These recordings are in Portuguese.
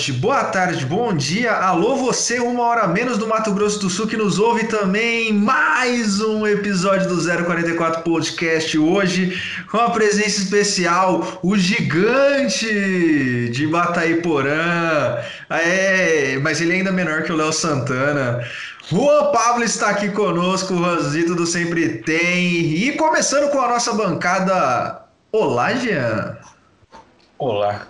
Boa noite, boa tarde, bom dia. Alô, você, uma hora menos do Mato Grosso do Sul, que nos ouve também. Mais um episódio do 044 Podcast. Hoje, com a presença especial, o gigante de Bataiporã. É, mas ele é ainda menor que o Léo Santana. Juan Pablo está aqui conosco, o Ranzito do Sempre Tem. E começando com a nossa bancada. Olá, Jean. Olá.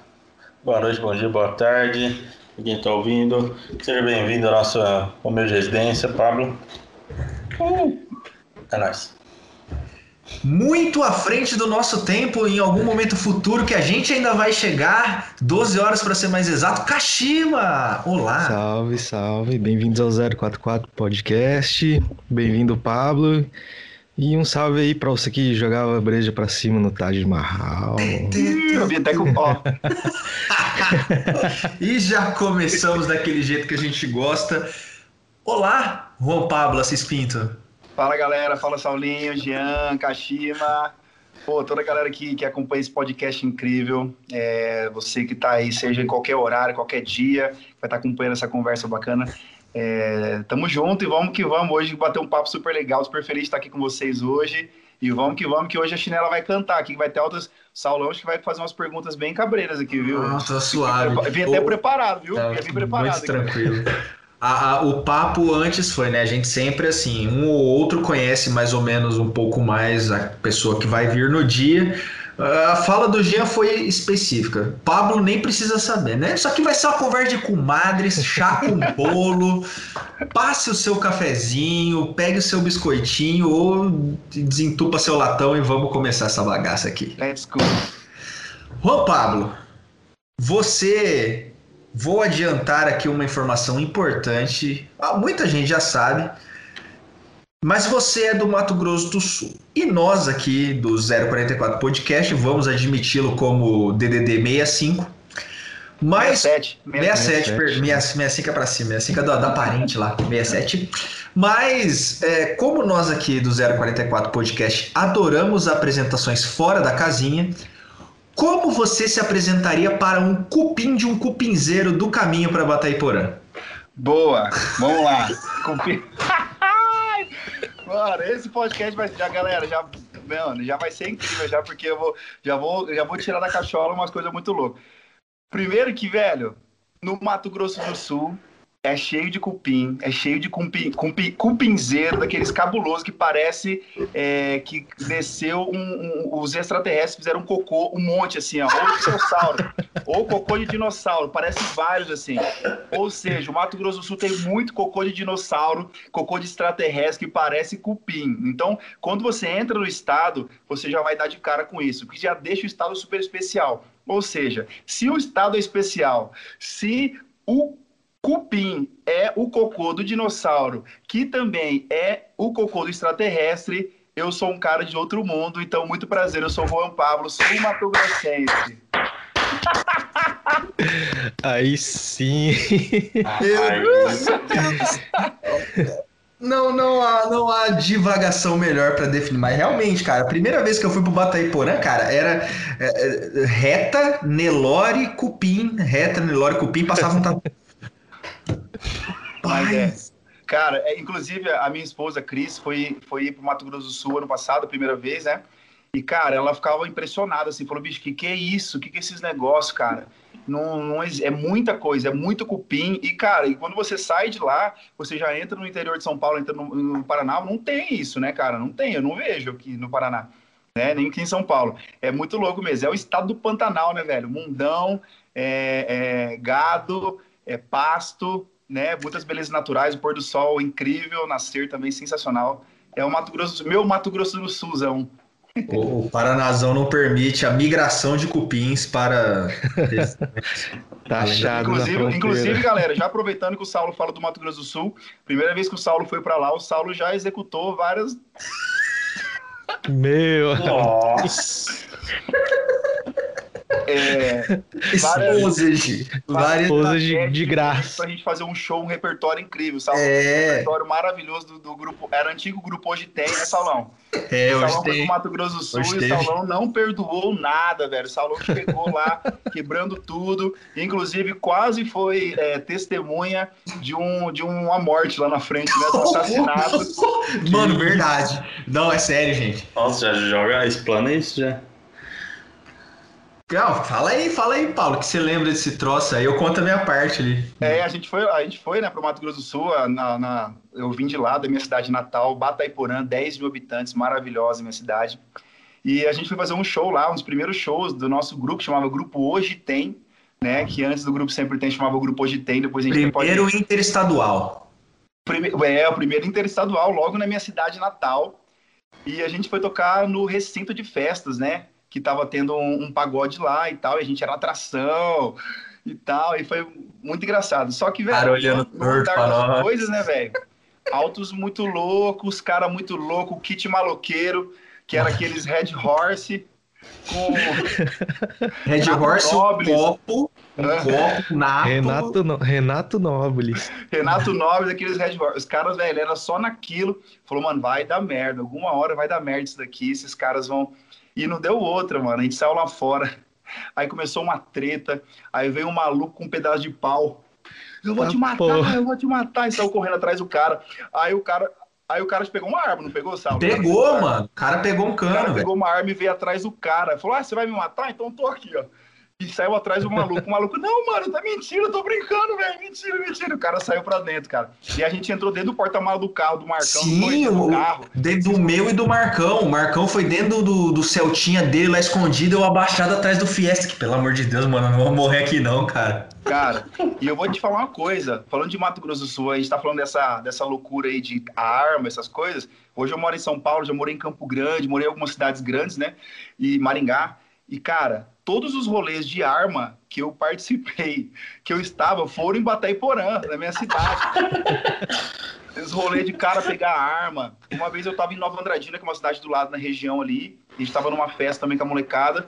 Boa noite, bom dia, boa tarde. Quem está ouvindo, seja bem-vindo à nossa humilde residência, Pablo. É nóis. Muito à frente do nosso tempo, em algum momento futuro que a gente ainda vai chegar, 12 horas para ser mais exato. Kashima! Olá! Salve, salve, bem-vindos ao 044 Podcast. Bem-vindo, Pablo. E um salve aí pra você que jogava breja pra cima no Taj Mahal. Eu vi até com pó. e já começamos daquele jeito que a gente gosta. Olá, Juan Pablo Assis Pinto. Fala galera, fala Saulinho, Jean, Kashima. Pô, toda a galera que, que acompanha esse podcast incrível, é, você que tá aí, seja em qualquer horário, qualquer dia, vai estar tá acompanhando essa conversa bacana. É, tamo junto e vamos que vamos hoje bater um papo super legal, super feliz de estar aqui com vocês hoje. E vamos que vamos, que hoje a Chinela vai cantar aqui, que vai ter altas. Saulão, acho que vai fazer umas perguntas bem cabreiras aqui, viu? Ah, tá suave. Vim até preparado, viu? Tá, Vim preparado. Muito tranquilo. A, a, o papo antes foi, né? A gente sempre assim, um ou outro conhece mais ou menos um pouco mais a pessoa que vai vir no dia. A fala do Jean foi específica. Pablo nem precisa saber, né? Isso aqui vai ser uma conversa de comadres, chá com bolo. Passe o seu cafezinho, pegue o seu biscoitinho ou desentupa seu latão e vamos começar essa bagaça aqui. Let's go. Juan Pablo, você. Vou adiantar aqui uma informação importante. Ah, muita gente já sabe mas você é do Mato Grosso do Sul. E nós aqui do 044 Podcast vamos admiti-lo como DDD 65. Mas 67, 67, 67, 65 é para cima, 65 é da, da parente lá, 67. Mas é, como nós aqui do 044 Podcast adoramos apresentações fora da casinha, como você se apresentaria para um cupim de um cupinzeiro do caminho para Bataiporã? Boa, vamos lá. Cupim. Mano, esse podcast vai já, galera, já, mano, já vai ser incrível já, porque eu vou, já vou, já vou tirar da cachola umas coisas muito loucas. Primeiro que, velho, no Mato Grosso do Sul, é cheio de cupim, é cheio de cupim, cupim, cupinzeiro, daqueles cabulosos que parece é, que desceu um, um, os extraterrestres fizeram um cocô, um monte assim, ó, ou dinossauro, ou cocô de dinossauro, parece vários assim. Ou seja, o Mato Grosso do Sul tem muito cocô de dinossauro, cocô de extraterrestre que parece cupim. Então, quando você entra no estado, você já vai dar de cara com isso, que já deixa o estado super especial. Ou seja, se o estado é especial, se o Cupim é o cocô do dinossauro, que também é o cocô do extraterrestre. Eu sou um cara de outro mundo, então muito prazer. Eu sou o Juan Pablo, sou um Mato Grossense. Aí sim. Não, não há, não há divagação melhor para definir, mas realmente, cara, a primeira vez que eu fui pro Bataiporã, cara, era é, é, reta, Nelore, Cupim, reta, Nelore, Cupim, passava um mas é. Cara, é, inclusive a minha esposa, Cris, foi, foi pro Mato Grosso do Sul ano passado, a primeira vez, né? E, cara, ela ficava impressionada, assim, falou, bicho, que que é isso? Que que é esses negócios, cara? Não, não é, é, muita coisa, é muito cupim. E, cara, e quando você sai de lá, você já entra no interior de São Paulo, entra no, no Paraná, não tem isso, né, cara? Não tem, eu não vejo aqui no Paraná. Né? Nem aqui em São Paulo. É muito louco mesmo. É o estado do Pantanal, né, velho? Mundão, é, é, gado, é pasto, né? Muitas belezas naturais, o pôr do sol incrível, nascer também sensacional. É o Mato Grosso, meu Mato Grosso do Sulzão. O Paranazão não permite a migração de cupins para. Taxado inclusive, inclusive, galera, já aproveitando que o Saulo fala do Mato Grosso do Sul, primeira vez que o Saulo foi para lá, o Saulo já executou várias. Meu! Nossa! é, Exposed. Várias. Exposed de graça. Pra gente fazer um show, um repertório incrível, sabe? Um É, repertório maravilhoso do, do grupo. Era o antigo grupo Hoje Tem, né, Saulão? é, o hoje Saulão foi tem. pro Mato Grosso do Sul Hoje e o teve. Saulão não perdoou nada, velho. O Saulão chegou lá quebrando tudo. Inclusive, quase foi é, testemunha de, um, de uma morte lá na frente, né? Do assassinato. Mano, verdade. Não, é sério, gente. Nossa, já joga, explana isso já. Não, fala aí, fala aí, Paulo, que você lembra desse troço aí. Eu conto a minha parte ali. É, a gente foi, a gente foi, né, pro Mato Grosso do Sul, na, na- eu vim de lá, da minha cidade natal, Bataiporã, 10 mil habitantes, maravilhosa minha cidade. E a gente foi fazer um show lá, um dos primeiros shows do nosso grupo, chamava Grupo Hoje Tem, né, que antes do Grupo Sempre Tem chamava Grupo Hoje Tem, depois a gente Primeiro interestadual. Prime- É, o primeiro interestadual, logo na minha cidade natal. E a gente foi tocar no recinto de festas, né? Que tava tendo um, um pagode lá e tal, e a gente era atração e tal, e foi muito engraçado. Só que, velho, Cara olhando nós. coisas, né, velho? Autos muito loucos, cara muito louco, kit maloqueiro, que era aqueles Red Horse com Red Renato Horse, um Nobles. copo, um copo, nato. Renato, no... Renato Nobles. Renato Noves, aqueles Red Horse. Os caras, velho, era só naquilo. Falou, mano, vai dar merda. Alguma hora vai dar merda isso daqui. Esses caras vão. E não deu outra, mano. A gente saiu lá fora. Aí começou uma treta. Aí veio um maluco com um pedaço de pau. Eu vou Ah, te matar, porra. eu vou te matar. E saiu correndo atrás do cara. Aí o cara. Aí o cara pegou uma arma, não pegou, Sal? Pegou, mano. O cara pegou um O cara cano, velho. pegou uma arma e veio atrás do cara. Falou: Ah, você vai me matar? Então tô aqui, ó. E saiu atrás do maluco. O maluco, não, mano, tá mentira, eu tô brincando, velho. Mentira, mentira. O cara saiu pra dentro, cara. E a gente entrou dentro do porta-malas do carro do Marcão. Sim, do o- carro. Dentro do meu e do Marcão. O Marcão foi dentro do, do Celtinha dele lá escondido, eu abaixado atrás do Fiesta. Que, pelo amor de Deus, mano, eu não vou morrer aqui não, cara. Cara, e eu vou te falar uma coisa. Falando de Mato Grosso do Sul, a gente tá falando dessa, dessa loucura aí de arma, essas coisas. Hoje eu moro em São Paulo, já morei em Campo Grande, morei em algumas cidades grandes, né? E Maringá. E, cara, todos os rolês de arma que eu participei, que eu estava, foram em Bataiporã, na minha cidade. Os rolês de cara pegar arma. Uma vez eu tava em Nova Andradina, que é uma cidade do lado, na região ali. A gente tava numa festa também com a molecada.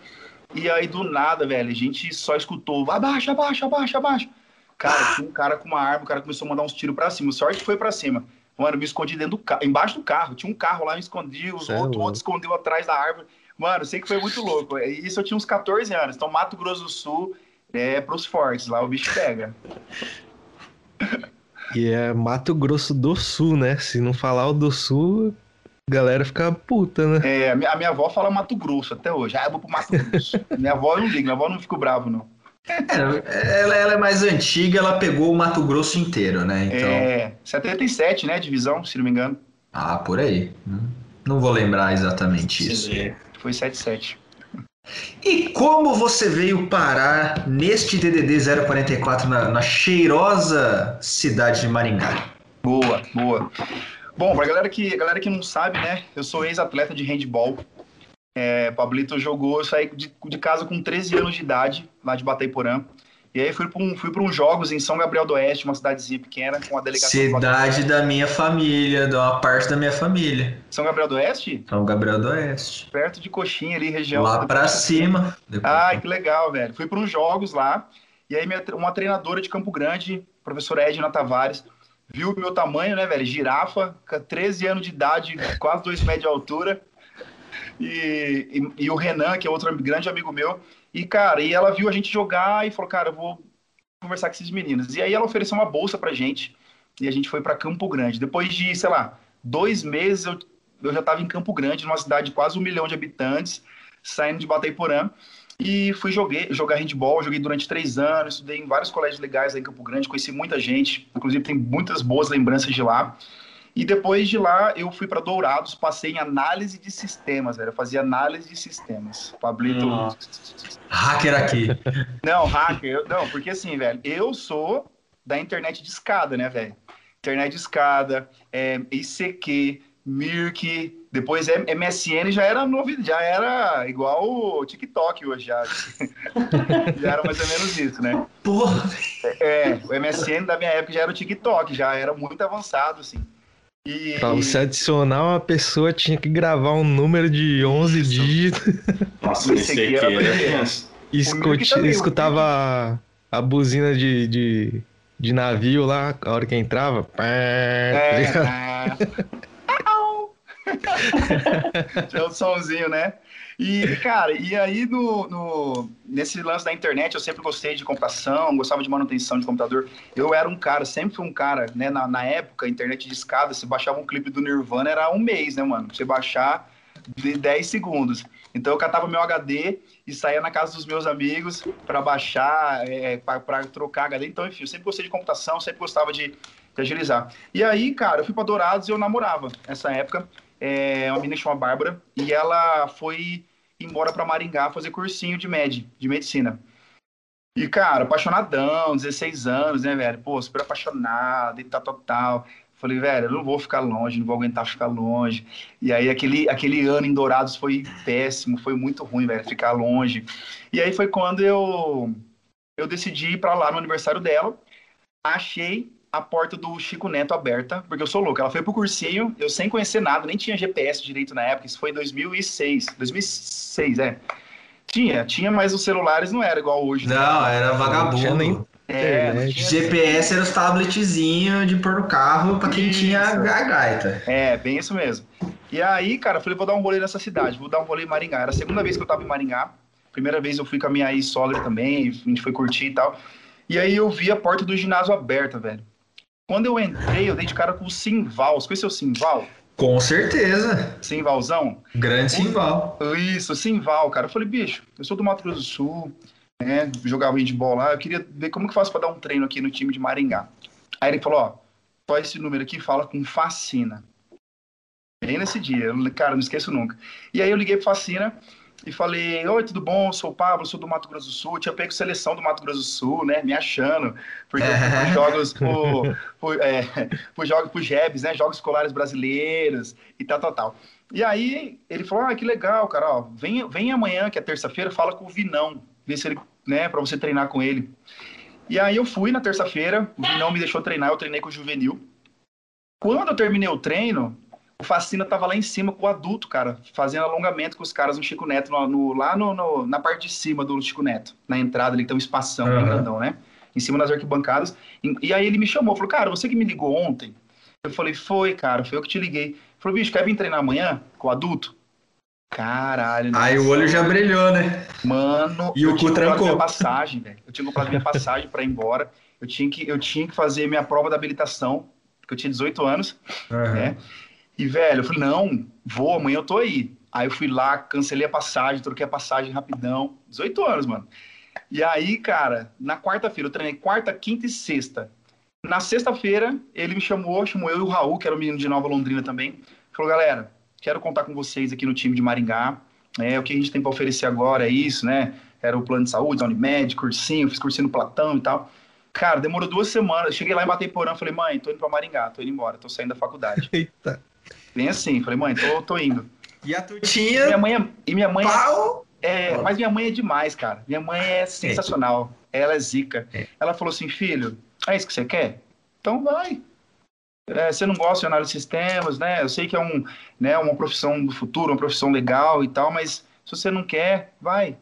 E aí, do nada, velho, a gente só escutou, abaixa, abaixa, abaixa, abaixa. Cara, tinha um cara com uma arma, o cara começou a mandar uns tiros pra cima. Sorte que foi pra cima. Mano, eu me escondi dentro do carro, embaixo do carro. Tinha um carro lá, me escondi, os é outros, louco. outro escondeu atrás da árvore. Mano, sei que foi muito louco. E Isso eu tinha uns 14 anos. Então, Mato Grosso do Sul é pros fortes, lá o bicho pega. E é Mato Grosso do Sul, né? Se não falar o do Sul, a galera fica puta, né? É, a, minha, a minha avó fala Mato Grosso até hoje. Ah, eu vou pro Mato Grosso. minha avó não liga, minha avó não fica bravo, não. É, ela, ela é mais antiga, ela pegou o Mato Grosso inteiro, né? Então. É, 77, né, divisão, se não me engano. Ah, por aí. Não vou lembrar exatamente isso. Foi 77. E como você veio parar neste DDD 044 na, na cheirosa cidade de Maringá? Boa, boa. Bom, pra galera que, galera que não sabe, né? Eu sou ex-atleta de handball. É, Pablito jogou, eu saí de, de casa com 13 anos de idade, lá de Bataiporã. E aí fui para um, fui pra uns jogos em São Gabriel do Oeste, uma cidadezinha pequena, com a delegação Cidade da minha família, de uma parte da minha família. São Gabriel do Oeste? São Gabriel do Oeste. Perto de Coxinha ali, região. Lá pra cima. Depois- Ai, que legal, velho. Fui para uns jogos lá, e aí minha- uma treinadora de Campo Grande, professora Edna Tavares, viu o meu tamanho, né, velho? Girafa, com 13 anos de idade, quase 2 metros de altura. E, e, e o Renan, que é outro grande amigo meu. E, cara, e ela viu a gente jogar e falou, cara, eu vou conversar com esses meninos. E aí ela ofereceu uma bolsa pra gente, e a gente foi para Campo Grande. Depois de, sei lá, dois meses, eu, eu já estava em Campo Grande, numa cidade de quase um milhão de habitantes, saindo de Bataiporã. E fui joguei, jogar handball, joguei durante três anos, estudei em vários colégios legais aí em Campo Grande, conheci muita gente, inclusive tem muitas boas lembranças de lá. E depois de lá, eu fui para Dourados, passei em análise de sistemas, velho. Eu fazia análise de sistemas. Pablito. Nossa. Hacker aqui. Não, hacker, eu- não, porque assim, velho, eu sou da internet de escada, né, velho? Internet de escada, é, ICQ, Mirk, depois é- MSN já era novidade, já era igual o TikTok hoje, já. já era mais ou menos isso, né? Porra. É, o MSN da minha época já era o TikTok, já era muito avançado, assim. E, Pra você adicionar uma pessoa, tinha que gravar um número de 11 Isso. dígitos. Nossa, Esse aqui era tenso. Escute, também, o escutava a, a buzina de, de, de navio lá, a hora que entrava. Pá, tá É. Tinha um somzinho, né? E, cara, e aí no, no- nesse lance da internet eu sempre gostei de computação, gostava de manutenção de computador. Eu era um cara, sempre fui um cara, né? Na, na época, internet de escada, você baixava um clipe do Nirvana, era um mês, né, mano? Você baixar de 10 segundos. Então eu catava meu HD e saía na casa dos meus amigos para baixar, é, para trocar HD. Então, enfim, eu sempre gostei de computação, sempre gostava de, de agilizar. E aí, cara, eu fui para Dourados e eu namorava nessa época. É, uma menina chamada Bárbara e ela foi embora para Maringá fazer cursinho de med, de medicina. E, cara, apaixonadão, 16 anos, né, velho? Pô, super apaixonado e tal, tal, tal. Falei, velho, eu não vou ficar longe, não vou aguentar ficar longe. E aí, aquele, aquele ano em Dourados foi péssimo, foi muito ruim, velho, ficar longe. E aí foi quando eu, eu decidi ir pra lá no aniversário dela. Achei a porta do Chico Neto aberta, porque eu sou louco. Ela foi pro cursinho, eu sem conhecer nada, nem tinha GPS direito na época, isso foi em 2006. 2006, é. Tinha, tinha, mas os celulares não era igual hoje. né? Não, era vagabundo. tinha nem- É, não tinha GPS era os tabletzinhos de pôr no carro pra quem Isso. tinha a gaita. É, bem isso mesmo. E aí, cara, eu falei, vou dar um rolê nessa cidade, vou dar um rolê em Maringá. Era a segunda vez que eu tava em Maringá. Primeira vez eu fui com a minha ex-sogra também, a gente foi curtir e tal. E aí eu vi a porta do ginásio aberta, velho. Quando eu entrei, eu dei de cara com o Simval. Você conheceu o Simval? Com certeza. Simvalzão? Grande Simval. Isso, Simval, cara. Eu falei, bicho, eu sou do Mato Grosso do Sul, né? Jogava handball lá, eu queria ver como que eu faço pra dar um treino aqui no time de Maringá. Aí ele falou, ó, só esse número aqui fala com Facina. Bem nesse dia, eu, cara, não esqueço nunca. E aí eu liguei pro Facina e falei, oi, tudo bom? Sou o Pablo, sou do Mato Grosso do Sul. Tinha pego seleção do Mato Grosso do Sul, né? Me achando, porque eu fui pros jogos, por, por, é, por jogos, por JEBs, né? Jogos escolares brasileiros e tal, tal, tal. E aí ele falou, ah, que legal, cara, ó, vem, vem amanhã, que é terça-feira, fala com o Vinão, vê se ele, né, pra você treinar com ele. E aí eu fui na terça-feira, o Vinão me deixou treinar, eu treinei com o Juvenil. Quando eu terminei o treino, o Facina tava lá em cima com o adulto, cara, fazendo alongamento com os caras no Chico Neto, no, no- lá no, no- na parte de cima do Chico Neto, na entrada ali, que tem um espação bem Aham. grandão, né? Em cima das arquibancadas. E, e aí ele me chamou, falou, cara, você que me ligou ontem? Eu falei, foi, cara, foi eu que te liguei. Ele falou, bicho, quer vir treinar amanhã com o adulto? Caralho, Aí o olho já brilhou, né? Mano, E o eu cu tinha comprado trancou. minha passagem, velho. Eu tinha comprado minha passagem pra ir embora. Eu tinha, que, eu tinha que fazer minha prova da habilitação, porque eu tinha 18 anos, né? E, velho, eu falei, não, vou, amanhã eu tô aí. Aí eu fui lá, cancelei a passagem, troquei a passagem rapidão. 18 anos, mano. E aí, cara, na quarta-feira, eu treinei quarta, quinta e sexta. Na sexta-feira, ele me chamou, chamou eu e o Raul, que era o menino de Nova Londrina também. Falou, galera, quero contar com vocês aqui no time de Maringá. É, o que a gente tem para oferecer agora é isso, né? Era o plano de saúde, Unimed, cursinho, fiz cursinho no Platão e tal. Cara, demorou duas semanas. Cheguei lá em Batemporã, falei, mãe, tô indo pra Maringá, tô indo embora, tô saindo da faculdade. Eita. Bem assim, falei, mãe, tô, tô indo. E a E minha tutinha, mãe é, e minha mãe é- pau. é, mas minha mãe é demais, cara. Minha mãe é sensacional. Ela é zica. É. Ela falou assim, filho, é isso que você quer? Então vai. É, você não gosta de análise de sistemas, né? Eu sei que é um, né, uma profissão do futuro, uma profissão legal e tal, mas se você não quer, vai.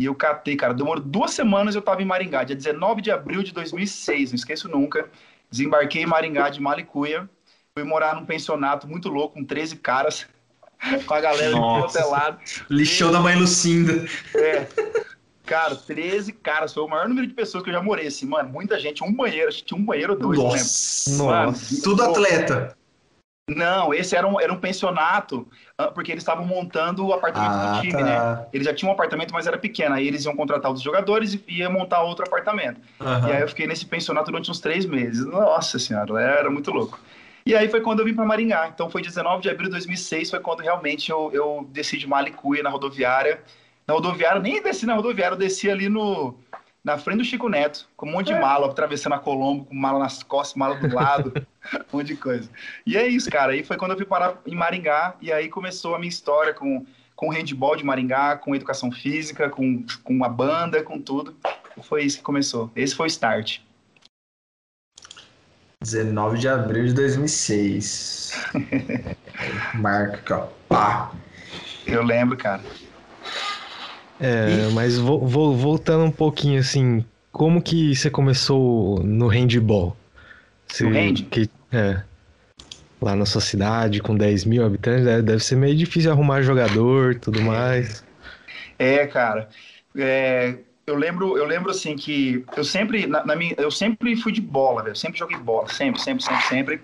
E eu catei, cara. Demorou duas semanas eu tava em Maringá, dia 19 de abril de 2006, não esqueço nunca. Desembarquei em Maringá de Malicuia. Fui morar num pensionato muito louco, com 13 caras, com a galera de Nossa. todo lado. Lixou da mãe Lucinda. É. Cara, 13 caras, foi o maior número de pessoas que eu já morei, assim, mano, muita gente, um banheiro, acho que tinha um banheiro ou dois, lembro. Nossa. Mano, Nossa. Tudo atleta. Não, esse era um, era um pensionato, ah, porque eles estavam montando o apartamento Ah, do time, né? tá. Eles já tinham um apartamento, mas era pequeno, aí eles iam contratar os jogadores e ia montar outro apartamento. Aham. E aí eu fiquei nesse pensionato durante uns três meses. Nossa senhora, era muito louco. E aí foi quando eu vim para Maringá. Então foi 19 de abril de 2006, foi quando realmente eu, eu desci de Malicuia na rodoviária. Na rodoviária, nem desci na rodoviária, eu desci ali no, na frente do Chico Neto, com um monte de mala, atravessando a Colombo, com mala nas costas, mala do lado, um monte de coisa. E é isso, cara. Aí foi quando eu fui parar em Maringá, e aí começou a minha história com, com o handball de Maringá, com educação física, com, com a banda, com tudo. Foi isso que começou. Esse foi o start. 19 de abril de 2006. Marca aqui, ó. Pá. Eu lembro, cara. É, e... mas vo, vo, voltando um pouquinho assim, como que você começou no handball? Você, no hand? Que, é, lá na sua cidade, com 10 mil habitantes, deve, deve ser meio difícil arrumar jogador tudo é. mais. É, cara. É, eu lembro, eu lembro assim que eu sempre, na, na minha, eu sempre fui de bola, velho. Sempre joguei bola, sempre, sempre, sempre, sempre.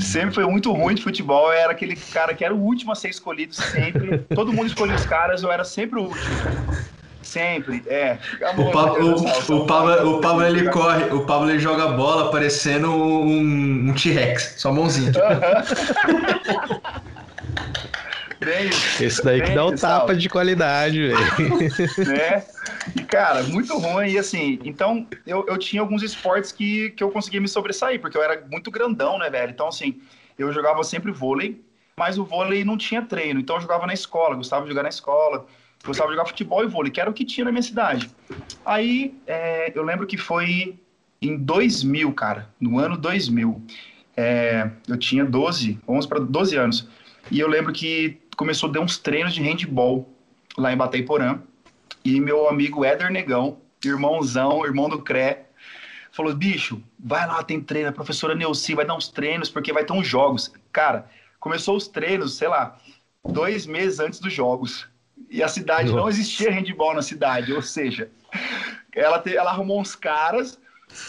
Sempre foi muito ruim de futebol. Eu era aquele cara que era o último a ser escolhido sempre. Todo mundo escolhia os caras, eu era sempre o último. Sempre, é. o, Pablo, o, o, Pablo, o Pablo ele corre, o Pablo ele joga bola parecendo um, um T-Rex, só mãozinha. Bem, Esse daí que dá o um tapa de qualidade, velho. Né? E, cara, muito ruim. E assim, então eu, eu tinha alguns esportes que, que eu conseguia me sobressair, porque eu era muito grandão, né, velho? Então, assim, eu jogava sempre vôlei, mas o vôlei não tinha treino. Então eu jogava na escola, gostava de jogar na escola, gostava de jogar futebol e vôlei, que era o que tinha na minha cidade. Aí é, eu lembro que foi em 2000, cara, no ano 2000. É, eu tinha 12, 11 para 12 anos. E eu lembro que começou a dar uns treinos de handball lá em Bataiporã. E meu amigo Éder Negão, irmãozão, irmão do CRE, falou: bicho, vai lá, tem treino. A professora Neuci vai dar uns treinos, porque vai ter uns jogos. Cara, começou os treinos, sei lá, dois meses antes dos jogos. E a cidade Nossa. não existia handball na cidade, ou seja, ela, te, ela arrumou uns caras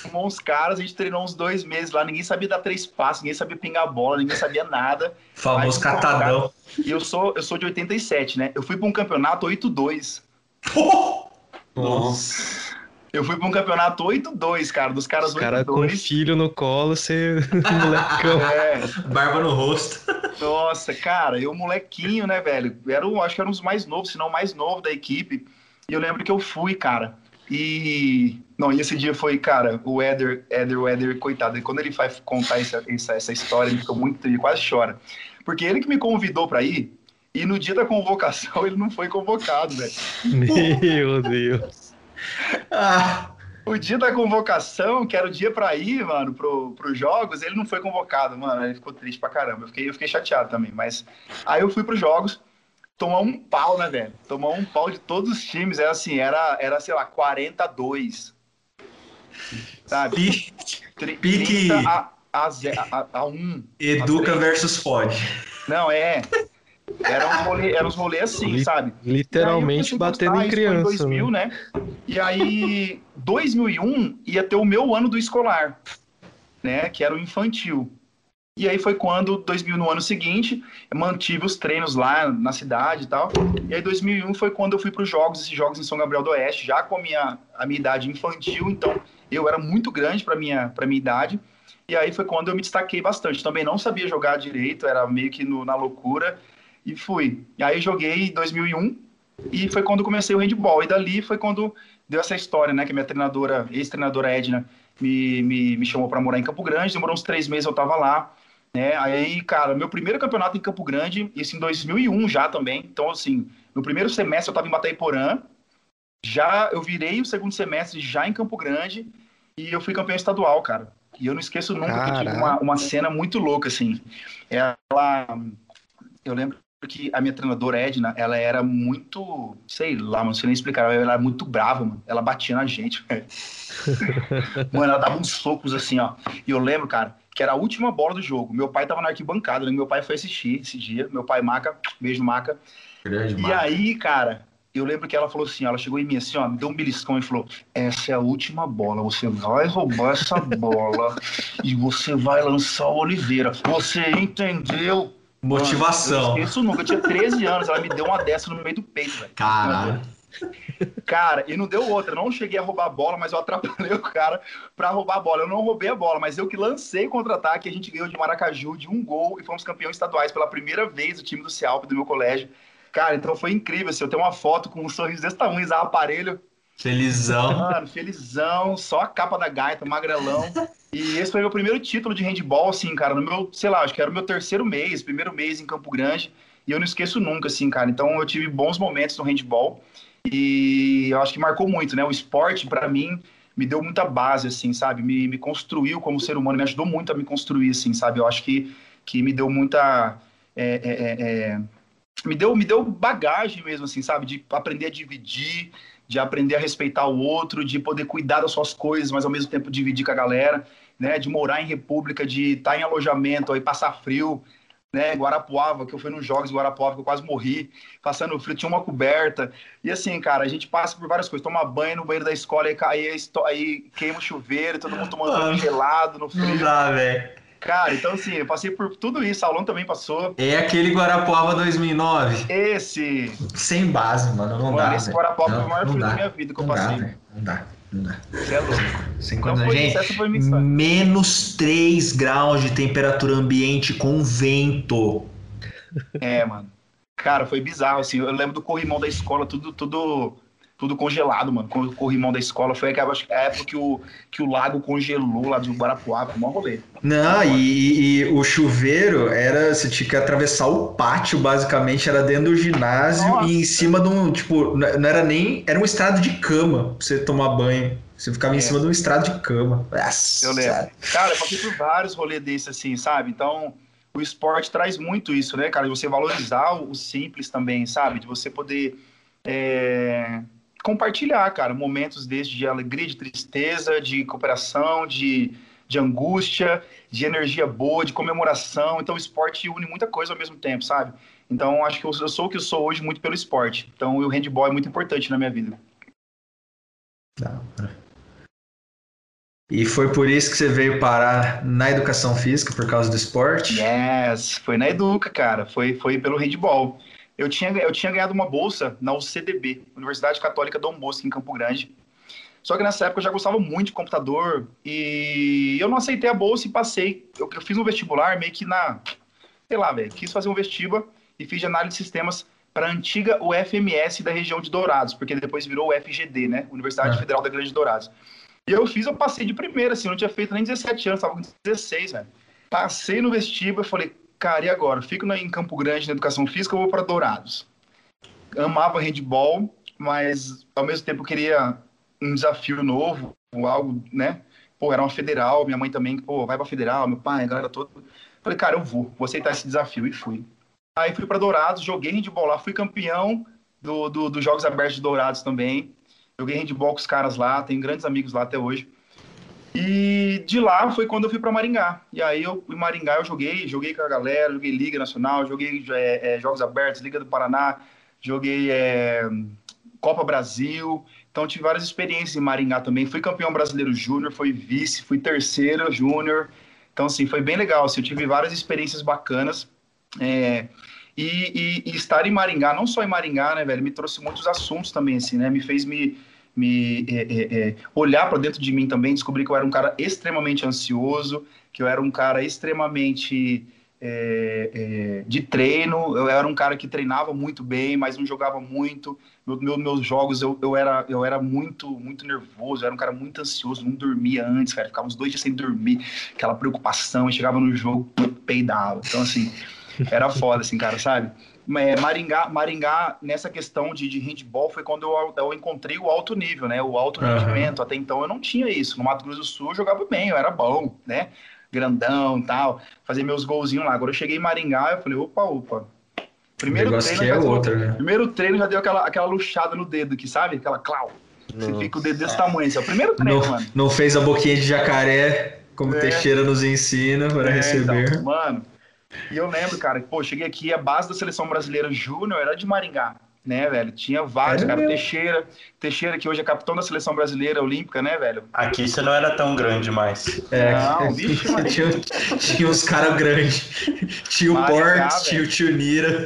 Arrumou uns caras, a gente treinou uns dois meses lá, ninguém sabia dar três passos, ninguém sabia pingar a bola, ninguém sabia nada. Famoso catadão. E eu sou, eu sou de 87, né? Eu fui para um campeonato 8-2. Nossa. Eu fui para um campeonato 8-2, cara, dos caras 8-2. cara com filho no colo, você molecão. É. Barba no rosto. Nossa, cara, eu molequinho, né, velho? Era, acho que era um dos mais novos, se não o mais novo da equipe. E eu lembro que eu fui, cara. E. Não, e esse dia foi, cara, o Éder, Éder, o Éder, coitado, quando ele vai contar essa, essa, essa história, ele ficou muito triste, quase chora. Porque ele que me convidou para ir, e no dia da convocação ele não foi convocado, velho. Meu Deus. ah, o dia da convocação, que era o dia para ir, mano, pro, pros jogos, ele não foi convocado, mano. Ele ficou triste pra caramba. Eu fiquei, eu fiquei chateado também. Mas aí eu fui pros jogos tomar um pau, né, velho? Tomar um pau de todos os times. Era assim, era, era sei lá, 42. Sabe? Pique. A, a, a, a 1. Educa versus Fod. Não, é. Era uns rolês era uns rolê assim, Li, sabe? Literalmente batendo em criança. Foi em 2000, né? né? E aí, 2001 ia ter o meu ano do escolar, né? Que era o infantil. E aí foi quando, 2000, no ano seguinte, mantive os treinos lá na cidade e tal. E aí 2001 foi quando eu fui para os jogos, esses jogos em São Gabriel do Oeste, já com a minha, a minha idade infantil, então eu era muito grande para minha para minha idade. E aí foi quando eu me destaquei bastante. Também não sabia jogar direito, era meio que no, na loucura e fui. E aí joguei em 2001 e foi quando comecei o handball. E dali foi quando deu essa história, né, que minha treinadora, ex-treinadora Edna, me, me, me chamou para morar em Campo Grande. Demorou uns três meses, eu tava lá. Né? Aí, cara, meu primeiro campeonato em Campo Grande, isso em 2001 já também. Então, assim, no primeiro semestre eu estava em Bataiporã, já eu virei o segundo semestre já em Campo Grande e eu fui campeão estadual, cara. E eu não esqueço nunca Caraca. que tive uma, uma cena muito louca, assim. Ela. Eu lembro que a minha treinadora Edna, ela era muito, sei lá, não sei nem explicar, ela era muito brava, mano. Ela batia na gente, mano, ela dava uns socos assim, ó. E eu lembro, cara, que era a última bola do jogo. Meu pai tava na arquibancada, né? Meu pai foi assistir esse dia. Meu pai, Maca, beijo, Maca. Grande, e Maca. aí, cara, eu lembro que ela falou assim, ela chegou em mim assim, ó, me deu um beliscão e falou, essa é a última bola, você vai roubar essa bola e você vai lançar o Oliveira. Você entendeu? Motivação. Mano, eu esqueço nunca, eu tinha 13 anos, ela me deu uma dessa no meio do peito, velho. Caralho. Cara, e não deu outra. Eu não cheguei a roubar a bola, mas eu atrapalhei o cara para roubar a bola. Eu não roubei a bola, mas eu que lancei contra-ataque. A gente ganhou de Maracaju de um gol e fomos campeões estaduais pela primeira vez o time do Cialp do meu colégio. Cara, então foi incrível. Assim, eu tenho uma foto com um sorriso desse tamanho, usar aparelho. Felizão. Mano, felizão. Só a capa da gaita, magrelão. E esse foi meu primeiro título de handball, assim, cara. No meu, sei lá, acho que era o meu terceiro mês, primeiro mês em Campo Grande. E eu não esqueço nunca, assim, cara. Então eu tive bons momentos no handball. E eu acho que marcou muito, né? O esporte, para mim, me deu muita base, assim, sabe? Me, me construiu como ser humano, me ajudou muito a me construir, assim, sabe? Eu acho que, que me deu muita. É, é, é, é me deu, me deu bagagem mesmo, assim, sabe? De aprender a dividir, de aprender a respeitar o outro, de poder cuidar das suas coisas, mas ao mesmo tempo dividir com a galera, né? De morar em república, de estar em alojamento, aí passar frio, né? Guarapuava, que eu fui nos jogos de Guarapuava, que eu quase morri, passando frio, tinha uma coberta. E assim, cara, a gente passa por várias coisas, toma banho no banheiro da escola, aí, aí, aí queima o chuveiro, todo mundo tomando banho gelado no frio. Não dá, velho. Cara, então assim, eu passei por tudo isso, Aulão também passou. É aquele Guarapuava 2009. Esse. Sem base, mano, não Mano, dá. esse. Guarapuava foi Não, o maior frio da minha vida que eu Não passei. dá, não dá. É louco. Sem Então Gente, menos 3 graus de temperatura ambiente com vento. É, mano. Cara, foi bizarro, assim. Eu lembro do corrimão da escola, tudo, tudo, tudo congelado, mano. O corrimão da escola foi aquela que a época que o, que o lago congelou lá do Guarapuava, um rolê. Não, e, e o chuveiro era. Você tinha que atravessar o pátio, basicamente, era dentro do ginásio Nossa. e em cima de um. Tipo, não era nem. Era um estrado de cama pra você tomar banho. Você ficava em É. cima de um estrado de cama. Nossa, Eu lembro. Cara, eu passei por vários rolês desses, assim, sabe? Então, o esporte traz muito isso, né, cara? De você valorizar o simples também, sabe? De você poder é, compartilhar, cara, momentos desses de alegria, de tristeza, de cooperação, de, de angústia, de energia boa, de comemoração. Então, o esporte une muita coisa ao mesmo tempo, sabe? Então, acho que eu, eu sou o que eu sou hoje muito pelo esporte. Então, o handball é muito importante na minha vida. Da hora. E foi por isso que você veio parar na educação física, por causa do esporte? Yes, foi na Educa, cara. Foi, foi pelo handball. Eu tinha, eu tinha ganhado uma bolsa na UCDB, Universidade Católica Dom Bosco, em Campo Grande. Só que nessa época eu já gostava muito de computador e eu não aceitei a bolsa e passei. Eu, eu fiz um vestibular meio que na. Sei lá, velho. Quis fazer um vestibular e fiz análise de sistemas para a antiga UFMS da região de Dourados, porque depois virou UFGD, né? Universidade Ah. Federal da Grande Dourados. E eu fiz, eu passei de primeira, assim, eu não tinha feito nem 17 anos, tava com 16, velho. Passei no vestíbulo e falei, cara, e agora? Fico em Campo Grande na educação física ou vou para Dourados? Amava handball, mas ao mesmo tempo queria um desafio novo, algo, né? Pô, era uma federal, minha mãe também, pô, vai pra federal, meu pai, a galera toda. Falei, cara, eu vou, vou aceitar esse desafio e fui. Aí fui para Dourados, joguei handball lá, fui campeão do, do- dos Jogos Abertos de Dourados também. Joguei handball com os caras lá, tenho grandes amigos lá até hoje. E de lá foi quando eu fui para Maringá. E aí eu em Maringá eu joguei, joguei com a galera, joguei Liga Nacional, joguei é, é, Jogos Abertos, Liga do Paraná, joguei é, Copa Brasil. Então tive várias experiências em Maringá também. Fui campeão brasileiro júnior, fui vice, fui terceiro júnior. Então assim foi bem legal. Assim, eu tive várias experiências bacanas. É, e, e- e estar em Maringá, não só em Maringá, né, velho, me trouxe muitos assuntos também, assim, né? Me fez me, me é, é, é, olhar para dentro de mim também, descobri que eu era um cara extremamente ansioso, que eu era um cara extremamente é, é, de treino, eu era um cara que treinava muito bem, mas não jogava muito. Meu, meu- meus jogos eu, eu, era, eu era muito muito nervoso, eu era um cara muito ansioso, não dormia antes, cara, ficava uns dois dias sem dormir, aquela preocupação, e chegava no jogo, peidava. Então, assim, era foda, assim, cara, sabe? É, Maringá, Maringá, nessa questão de, de handball, foi quando eu, eu encontrei o alto nível, né? O alto Aham. rendimento. Até então eu não tinha isso. No Mato Grosso do Sul eu jogava bem, eu era bom, né? Grandão e tal. Fazia meus golzinhos lá. Agora eu cheguei em Maringá eu falei, opa, opa. O Primeiro treino, que é já outro, né? primeiro treino já deu aquela, aquela luxada no dedo aqui, sabe? Aquela clau. Você Nossa. fica o dedo desse tamanho. Esse é o primeiro treino, Não, mano. não fez a boquinha de jacaré, como É. Teixeira nos ensina, para É, receber. então, mano, e eu lembro, cara, que, pô, cheguei aqui, a base da seleção brasileira júnior era de Maringá, né, velho? Tinha vários, É cara, mesmo? Teixeira, Teixeira, que hoje é capitão da seleção brasileira olímpica, né, velho? Aqui você não era tão grande mais. É, Não, mano. tinha, tinha uns caras grandes. Tinha o Portes, tinha o. Tio Nira.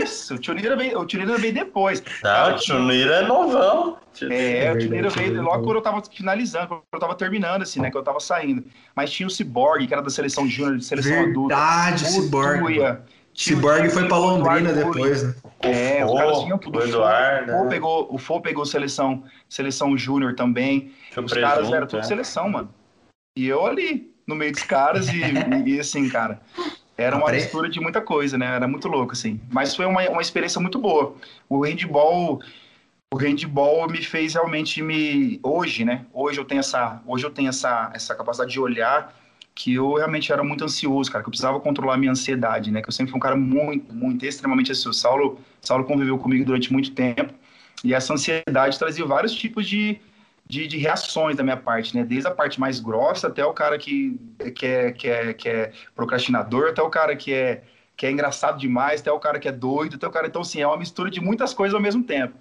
Isso, o Tio Nira veio, o Tio Nira veio depois. Não, o Tchunira é novão. É, É o Tio Nira verdade, veio é logo verdade. quando eu tava finalizando, quando eu tava terminando, assim, né, que eu tava saindo. Mas tinha o Cyborg, que era da seleção júnior, de seleção adulta. Verdade, Cyborg. Cyborg foi pra Londrina depois, né? É, os Fô, caras tinham tudo. o Eduardo, O Fô né? pegou, o Fô pegou seleção, seleção júnior também. O Os caras presunto, eram tudo é. seleção, mano. E eu ali, no meio dos caras, e, e assim, cara. Era uma Apre- mistura de muita coisa, né? Era muito louco, assim. Mas foi uma, uma experiência muito boa. O handball, o handball me fez realmente me. Hoje, né? Hoje eu tenho essa, hoje eu tenho essa, essa capacidade de olhar que eu realmente era muito ansioso, cara, que eu precisava controlar a minha ansiedade, né? Que eu sempre fui um cara muito, muito, extremamente ansioso. Saulo, Saulo conviveu comigo durante muito tempo e essa ansiedade trazia vários tipos de, de, de, reações da minha parte, né? Desde a parte mais grossa até o cara que, que, é, que, é, que é procrastinador, até o cara que é, que é engraçado demais, até o cara que é doido, até o cara... Então, assim, é uma mistura de muitas coisas ao mesmo tempo.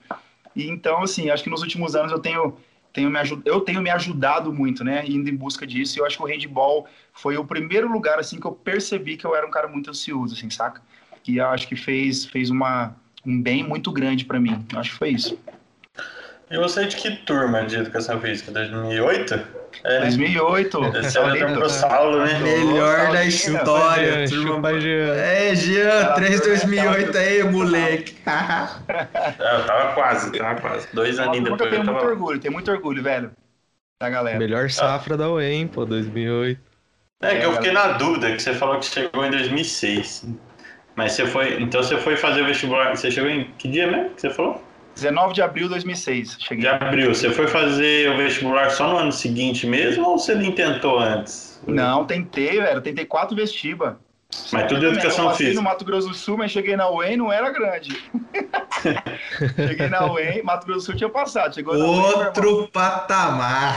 E então, assim, acho que nos últimos anos eu tenho tenho me eu tenho me ajudado muito, né, indo em busca disso. E eu acho que o handball foi o primeiro lugar assim que eu percebi que eu era um cara muito ansioso, assim, saca? E eu acho que fez fez uma um bem muito grande para mim. Eu acho que foi isso. E você é de que turma de educação física? 2008? É. 2008. Esse ano tá pro Saulo, né? Melhor da história. Turma Jean. É, Jean, 3 2008 aí, moleque. eu tava quase, tava quase. Dois aninhos depois. Eu tenho muito orgulho, tenho muito orgulho, velho. Da galera. Melhor safra ah. da UEM, pô, 2008. É, que eu fiquei na dúvida, que você falou que chegou em 2006. Mas você foi. Então você foi fazer o vestibular. Você chegou em que dia mesmo que você falou? 19 de abril de 2006. Cheguei. De abril. Você foi fazer o vestibular só no ano seguinte mesmo ou você nem tentou antes? Não, tentei, velho. Tentei quatro vestibas. Mas tudo de educação física. no Mato Grosso do Sul, mas cheguei na UEM não era grande. cheguei na UEM, Mato Grosso do Sul tinha passado. Chegou Outro UEM, patamar.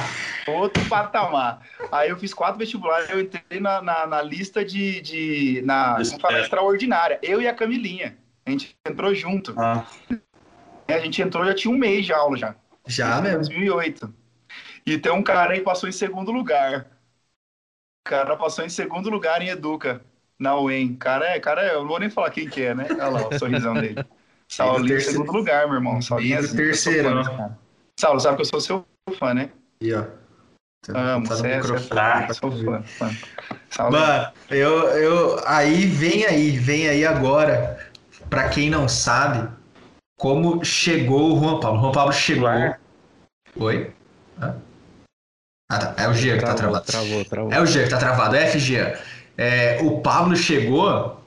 Outro patamar. Aí eu fiz quatro vestibulares, eu entrei na, na, na lista de. de na como fala, extraordinária. Eu e a Camilinha. A gente entrou junto. Ah. A gente entrou já tinha um mês de aula já. Já mesmo? 2008. E tem um cara aí que passou em segundo lugar. O cara passou em segundo lugar em Educa, na UEM. Cara, é, cara, é, eu não vou nem falar quem que é, né? Olha lá o sorrisão dele. Saulinho em segundo lugar, meu irmão. Saulinho é terceiro. Saulo, sabe que eu sou seu fã, né? E ó. Amo, é, você é sou fã, fã. Mano, eu, eu, aí vem aí, vem aí agora, pra quem não sabe, como chegou o Juan Pablo. O Juan Pablo chegou. Oi? Ah, tá. É o G que tá travado. Travou, travou. É o G que tá travado, é FG. É, o Pablo chegou,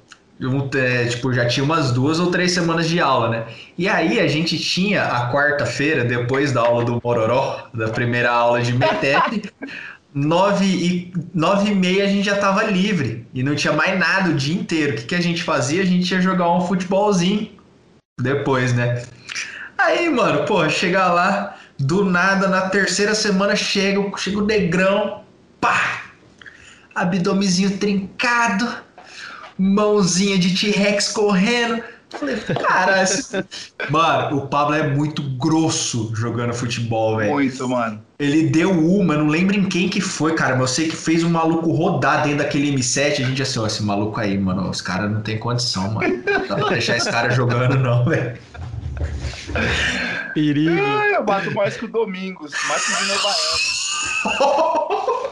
é, tipo, já tinha umas duas ou três semanas de aula, né? E aí a gente tinha a quarta-feira, depois da aula do Mororó, da primeira aula de METEP, nove e, nove e meia a gente já tava livre e não tinha mais nada o dia inteiro. O que, que a gente fazia? A gente ia jogar um futebolzinho depois, né? Aí, mano, pô, chegar lá, do nada, na terceira semana chega, chega o negrão, pá! Abdomezinho trincado, mãozinha de T-Rex correndo. Falei, cara, esse... mano, o Pablo é muito grosso jogando futebol, velho. Muito, mano. Ele deu uma, não lembro em quem que foi, cara, mas eu sei que fez um maluco rodar dentro daquele M7. A gente assim, ó, esse maluco aí, mano, os caras não tem condição, mano. Não dá pra deixar esse cara jogando, não, velho. Perigo. Ai, eu bato mais que o Domingos, mais que o Dino Baiano.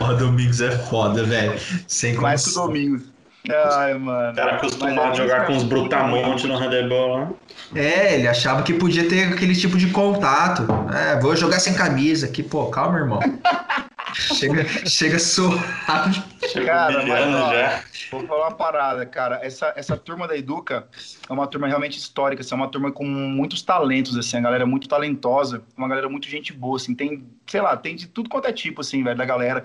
Ó, Domingos é foda, velho. Sem mais que o Domingos. Ai, mano. O cara acostumado a jogar com os brutamontes no handebol, né? É, ele achava que podia ter aquele tipo de contato. É, vou jogar sem camisa aqui, pô, calma, irmão. chega, chega suave. Cara, mas, ó, já. vou falar uma parada, cara. Essa, essa turma da Educa é uma turma realmente histórica, assim, é uma turma com muitos talentos, assim, a galera é muito talentosa, uma galera muito gente boa, assim, tem, sei lá, tem de tudo quanto é tipo, assim, velho, da galera.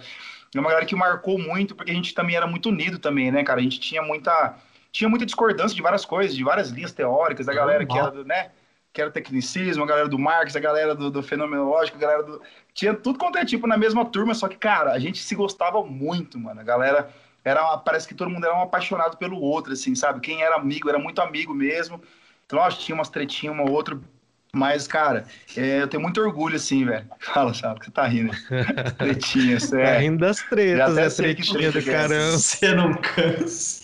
É uma galera que marcou muito, porque a gente também era muito unido também, né, cara? A gente tinha muita, tinha muita discordância de várias coisas, de várias linhas teóricas, da galera que era do, né? Que era tecnicismo, a galera do Marx, a galera do, do fenomenológico, a galera do. Tinha tudo quanto é tipo na mesma turma, só que, cara, a gente se gostava muito, mano. A galera era. Parece que todo mundo era um apaixonado pelo outro, assim, sabe? Quem era amigo, era muito amigo mesmo. Então, lógico, tinha umas tretinhas, uma outra mas, cara, é, eu tenho muito orgulho, assim, velho. Fala, sabe, que você tá rindo. Tretinhas, é. Tá rindo das tretas, é tretinha do é. caramba. Você não cansa.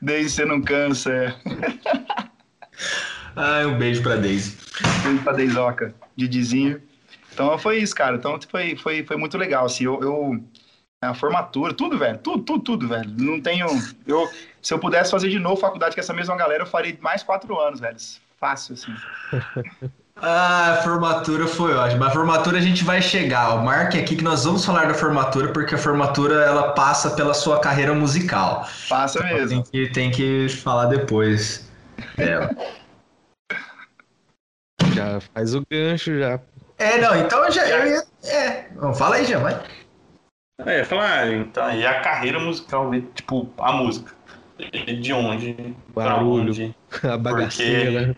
Daisy, você não cansa, é. Ai, um beijo pra Daisy. Beijo pra Deisoca, Didizinho. Então foi isso, cara. Então foi, foi, foi muito legal, assim. Eu, eu, a formatura, tudo, velho. Tudo, tudo, tudo, velho. Não tenho. Eu, se eu pudesse fazer de novo faculdade com essa mesma galera, eu faria mais quatro anos, velho fácil, assim. Ah, a formatura foi ótima. A formatura a gente vai chegar. O Marque aqui que nós vamos falar da formatura, porque a formatura ela passa pela sua carreira musical. Passa então, mesmo. Tem que, tem que falar depois dela. Já faz o gancho já. É, não, então já eu ia. É, vamos, fala aí, já, vai. É, falar, então, e a carreira musical, tipo, a música. De onde? Barulho, onde? a bagaceira. Né?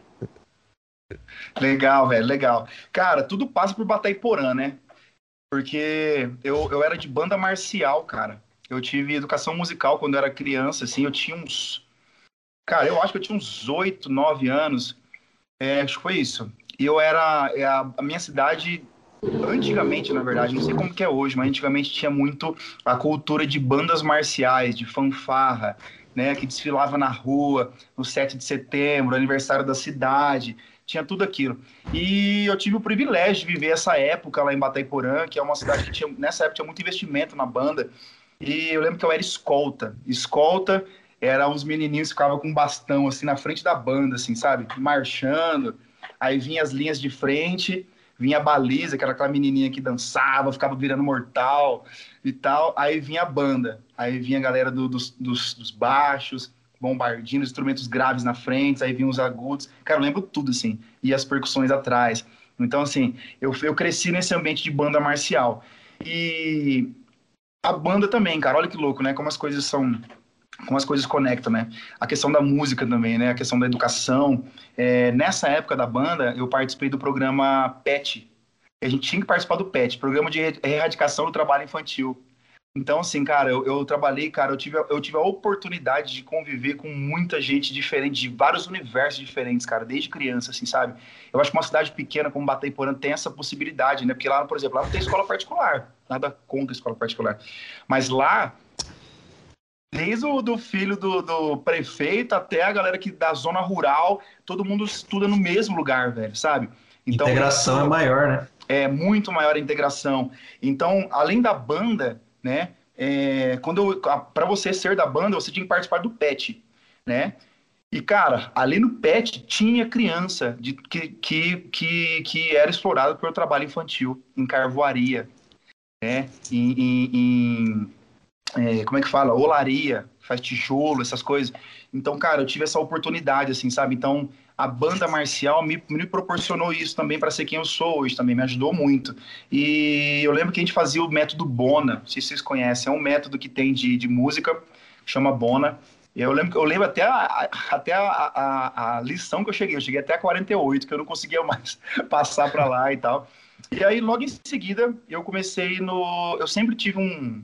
Legal, velho, legal. Cara, tudo passa por Bataiporã, né? Porque eu, eu era de banda marcial, cara. Eu tive educação musical quando eu era criança, assim, eu tinha uns. Cara, eu acho que eu tinha uns oito, nove anos. É, acho que foi isso. E eu era. É, a, a minha cidade antigamente, na verdade, não sei como que é hoje, mas antigamente tinha muito a cultura de bandas marciais, de fanfarra, né, que desfilava na rua, no 7 de setembro, aniversário da cidade, tinha tudo aquilo. E eu tive o privilégio de viver essa época lá em Bataiporã, que é uma cidade que tinha, nessa época tinha muito investimento na banda, e eu lembro que eu era escolta. Escolta era uns menininhos que ficavam com um bastão, assim, na frente da banda, assim, sabe? Marchando, aí vinha as linhas de frente, vinha a baliza, que era aquela menininha que dançava, ficava virando mortal e tal. Aí vinha a banda, aí vinha a galera do, dos, dos, dos, baixos, bombardindo, instrumentos graves na frente, aí vinham os agudos. Cara, eu lembro tudo, assim, e as percussões atrás. Então, assim, eu, eu cresci nesse ambiente de banda marcial. E a banda também, cara, olha que louco, né? Como as coisas são como as coisas conectam, né? A questão da música também, né? A questão da educação. É, nessa época da banda, eu participei do programa PET. A gente tinha que participar do PET, Programa de Erradicação do Trabalho Infantil. Então, assim, cara, eu, eu, trabalhei, cara, eu tive, eu tive a oportunidade de conviver com muita gente diferente, de vários universos diferentes, cara, desde criança, assim, sabe? Eu acho que uma cidade pequena como Bataiporã tem essa possibilidade, né? Porque lá, por exemplo, lá não tem escola particular, nada contra escola particular. Mas lá, Desde o do filho do, do, prefeito até a galera que da zona rural, todo mundo estuda no mesmo lugar, velho, sabe? Então, integração é maior, né? É muito maior a integração. Então, além da banda, né? É, quando para você ser da banda, você tinha que participar do PET, né? E cara, ali no PET tinha criança de, que, que, que, que era explorada pelo trabalho infantil em carvoaria, né? em, em, em é, como é que fala? Olaria, faz tijolo, essas coisas. Então, cara, eu tive essa oportunidade, assim, sabe? Então, a banda marcial me, me proporcionou isso também para ser quem eu sou hoje, também me ajudou muito. E eu lembro que a gente fazia o método Bona, não sei se vocês conhecem, é um método que tem de, de música, chama Bona. Eu lembro, eu lembro até, a, até a, a, a lição que eu cheguei, eu cheguei até a 48, que eu não conseguia mais passar para lá e tal. E aí, logo em seguida, eu comecei no. Eu sempre tive um,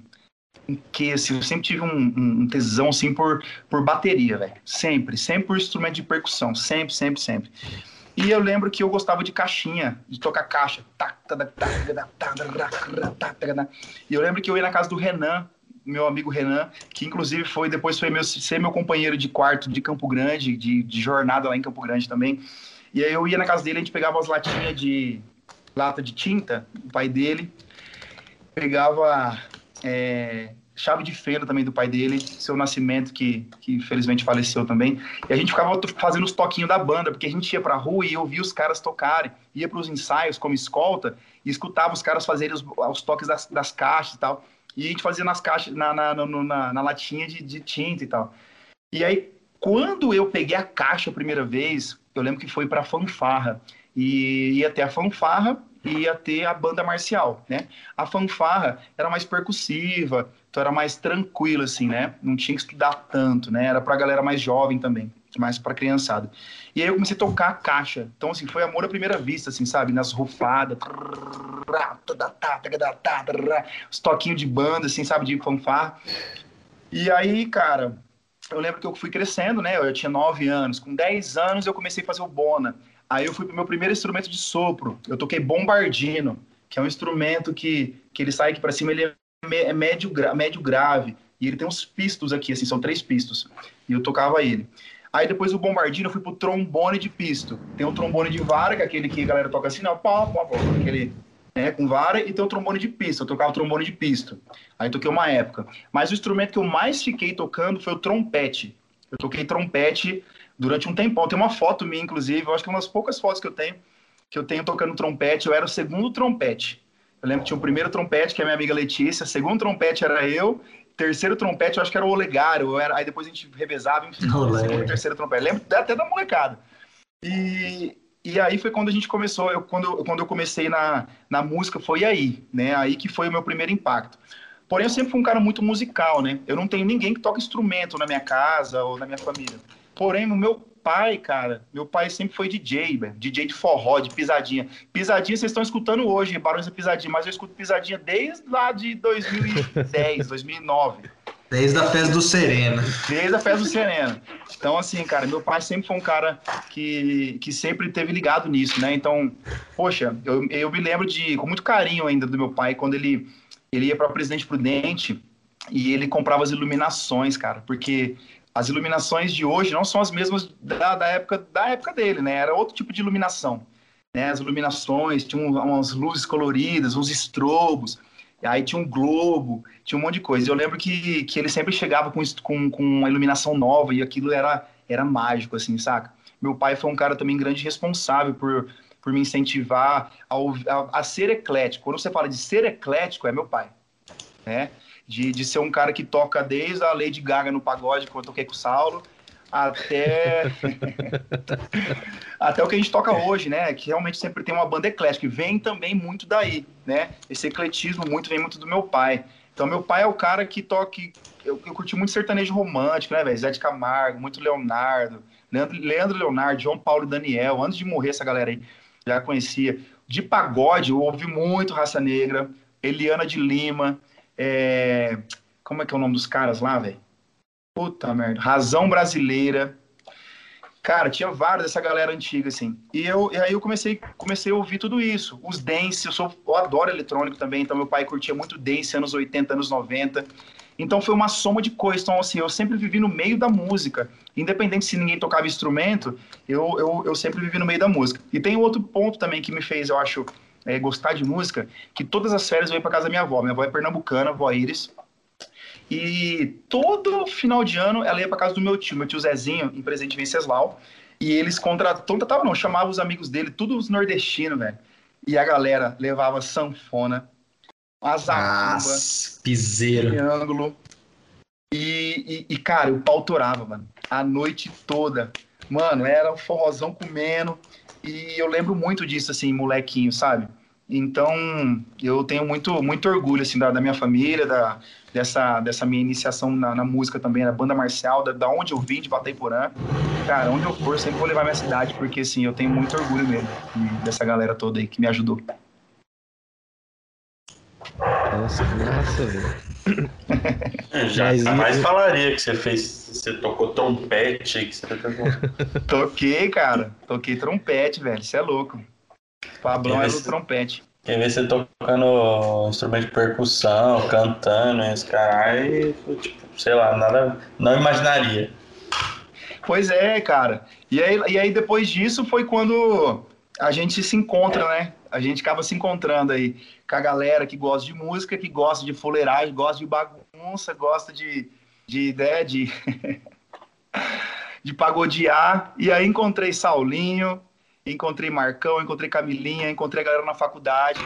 que assim, eu sempre tive um, um tesão assim por, por bateria, velho. Sempre, sempre por instrumento de percussão, sempre, sempre, sempre. E eu lembro que eu gostava de caixinha, de tocar caixa. E eu lembro que eu ia na casa do Renan, meu amigo Renan, que inclusive foi depois foi meu, ser meu companheiro de quarto de Campo Grande, de, de jornada lá em Campo Grande também. E aí eu ia na casa dele, a gente pegava as latinhas de lata de tinta, o pai dele, pegava é, chave de fenda também do pai dele, seu nascimento, que, que infelizmente faleceu também. E a gente ficava fazendo os toquinhos da banda, porque a gente ia pra rua e ouvia os caras tocarem, ia para os ensaios como escolta e escutava os caras fazerem os, os toques das, das, caixas e tal. E a gente fazia nas caixas, na, na, na, na latinha de, de tinta e tal. E aí, quando eu peguei a caixa a primeira vez, eu lembro que foi para fanfarra. E ia até a fanfarra, ia ter a banda marcial, né? A fanfarra era mais percussiva, então era mais tranquilo, assim, né? Não tinha que estudar tanto, né? Era pra galera mais jovem também, mais pra criançada. E aí eu comecei a tocar a caixa. Então, assim, foi amor à primeira vista, assim, sabe? Nas rufadas, os toquinhos de banda, assim, sabe? De fanfarra. E aí, cara, eu lembro que eu fui crescendo, né? Eu tinha 9 anos. Com 10 anos eu comecei a fazer o Bona. Aí eu fui pro meu primeiro instrumento de sopro. Eu toquei bombardino, que é um instrumento que, que ele sai aqui para cima, ele é médio, médio grave. E ele tem uns pistos aqui, assim, são três pistos. E eu tocava ele. Aí depois do bombardino eu fui pro trombone de pisto. Tem o trombone de vara, que é aquele que a galera toca assim, não, pá, pá, pá, aquele né, com vara, e tem o trombone de pisto. Eu tocava o trombone de pisto. Aí toquei uma época. Mas o instrumento que eu mais fiquei tocando foi o trompete. Eu toquei trompete durante um tempão. Tem uma foto minha, inclusive, eu acho que é uma das poucas fotos que eu tenho, que eu tenho tocando trompete. Eu era o segundo trompete. Eu lembro que tinha o primeiro trompete, que é a minha amiga Letícia, o segundo trompete era eu, terceiro trompete eu acho que era o Olegário, era... aí depois a gente revezava, enfim, o segundo terceiro trompete. Eu lembro até da molecada. E, e aí foi quando a gente começou, eu, quando, quando eu comecei na, na música, foi aí, né? Aí que foi o meu primeiro impacto. Porém, eu sempre fui um cara muito musical, né? Eu não tenho ninguém que toca instrumento na minha casa ou na minha família. Porém, o meu pai, cara, meu pai sempre foi DJ, velho. DJ de forró, de pisadinha. Pisadinha vocês estão escutando hoje, Barões da Pisadinha, mas eu escuto pisadinha desde lá de 2010, 2009. Desde a festa do Sereno. Desde a festa do Sereno. Então, assim, cara, meu pai sempre foi um cara que, que sempre teve ligado nisso, né? Então, poxa, eu, eu me lembro de, com muito carinho ainda do meu pai, quando ele ele ia para Presidente Prudente e ele comprava as iluminações, cara, porque as iluminações de hoje não são as mesmas da, da época da época dele, né? Era outro tipo de iluminação, né? As iluminações tinham umas luzes coloridas, uns estrobos, aí tinha um globo, tinha um monte de coisa. Eu lembro que, que ele sempre chegava com, com, com uma iluminação nova e aquilo era, era mágico, assim, saca? Meu pai foi um cara também grande responsável por por me incentivar a, a, a, ser eclético. Quando você fala de ser eclético, é meu pai, né? De, de ser um cara que toca desde a Lady Gaga no pagode, que eu toquei com o Saulo, até até o que a gente toca hoje, né? Que realmente sempre tem uma banda eclética. E vem também muito daí, né? Esse ecletismo muito vem muito do meu pai. Então, meu pai é o cara que toca. Eu, eu curti muito sertanejo romântico, né, velho? Zé de Camargo, muito Leonardo, Leandro, Leandro Leonardo, João Paulo Daniel. Antes de morrer, essa galera aí já conhecia. De pagode, eu ouvi muito Raça Negra, Eliana de Lima, é... como é que é o nome dos caras lá, velho? Puta merda, Razão Brasileira. Cara, tinha vários dessa galera antiga, assim. E, eu, e aí eu comecei, comecei a ouvir tudo isso. Os dance, eu, sou, eu adoro eletrônico também, então meu pai curtia muito dance, anos 80, anos 90. Então foi uma soma de coisas. Então, assim, eu sempre vivi no meio da música. Independente se ninguém tocava instrumento, eu, eu, eu sempre vivi no meio da música. E tem outro ponto também que me fez, eu acho, é, gostar de música, que todas as férias eu ia para casa da minha avó. Minha avó é pernambucana, avó Iris. E todo final de ano ela ia para casa do meu tio, meu tio Zezinho, em Presidente Venceslau. E eles contratavam, contratavam não, chamavam os amigos dele, todos os nordestinos, velho. E a galera levava sanfona, Azarumba, piseiro. Triângulo. E, e, e, cara, o pau torava, mano. A noite toda. Mano, era um forrozão comendo. E eu lembro muito disso, assim, molequinho, sabe? Então, eu tenho muito, muito orgulho, assim, da, da minha família, da, dessa, dessa minha iniciação na, na música também, na banda marcial, da, da, onde eu vim, de Bataiporã. Cara, onde eu for, eu sempre vou levar minha cidade, porque, assim, eu tenho muito orgulho mesmo dessa galera toda aí que me ajudou. Nossa, que massa, velho. É, jamais Mas... falaria que você fez. Você tocou trompete que você tocou. Toquei, cara. Toquei trompete, velho. Você é louco. Pablão é do trompete. Quer ver você tocando instrumento de percussão, cantando, esse caralho, tipo, sei lá, nada. Não imaginaria. Pois é, cara. E aí, e aí depois disso foi quando a gente se encontra, né? A gente acaba se encontrando aí com a galera que gosta de música, que gosta de fuleiragem, gosta de bagunça, gosta de, de ideia né, de, de pagodear. E aí encontrei Saulinho, encontrei Marcão, encontrei Camilinha, encontrei a galera na faculdade.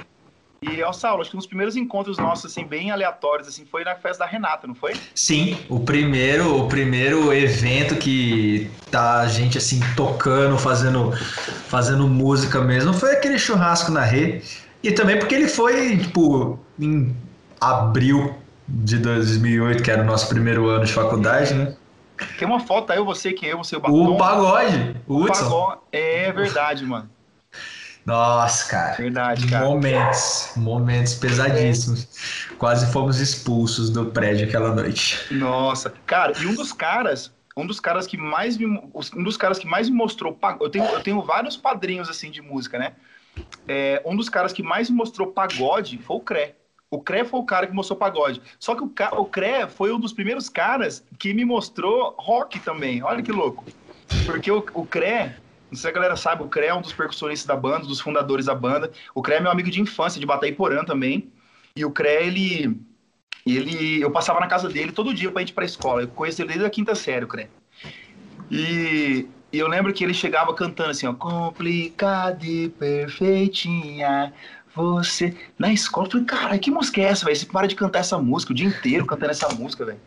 E, ó, Saulo, acho que um dos primeiros encontros nossos, assim, bem aleatórios, assim, foi na festa da Renata, não foi? Sim, o primeiro, o primeiro evento que tá a gente, assim, tocando, fazendo, fazendo música mesmo, foi aquele churrasco na rede. E também porque ele foi, tipo, em abril de 2008, que era o nosso primeiro ano de faculdade, né? Tem uma foto aí, você, que eu, você, o Batom. O Pagode, o. Pagode. É verdade, mano. Nossa, cara. Verdade, cara. Momentos, momentos pesadíssimos. É. Quase fomos expulsos do prédio aquela noite. Nossa, cara, e um dos caras, um dos caras que mais me, um dos caras que mais me mostrou, eu tenho, eu tenho vários padrinhos assim de música, né? É, um dos caras que mais me mostrou pagode foi o Cré. O Cré foi o cara que mostrou pagode. Só que o, Cré foi um dos primeiros caras que me mostrou rock também. Olha que louco. Porque o, Cré, não sei se a galera sabe, o Cré é um dos percussionistas da banda, dos fundadores da banda. O Cré é meu amigo de infância, de Bataiporã também. E o Cré, ele, ele. Eu passava na casa dele todo dia pra gente ir pra escola. Eu conheço ele desde a quinta série, o Cré. E, e eu lembro que ele chegava cantando assim, ó. Complicada e perfeitinha. Você. Na escola, eu falei, cara, que música é essa, velho? Você para de cantar essa música o dia inteiro cantando essa música, velho.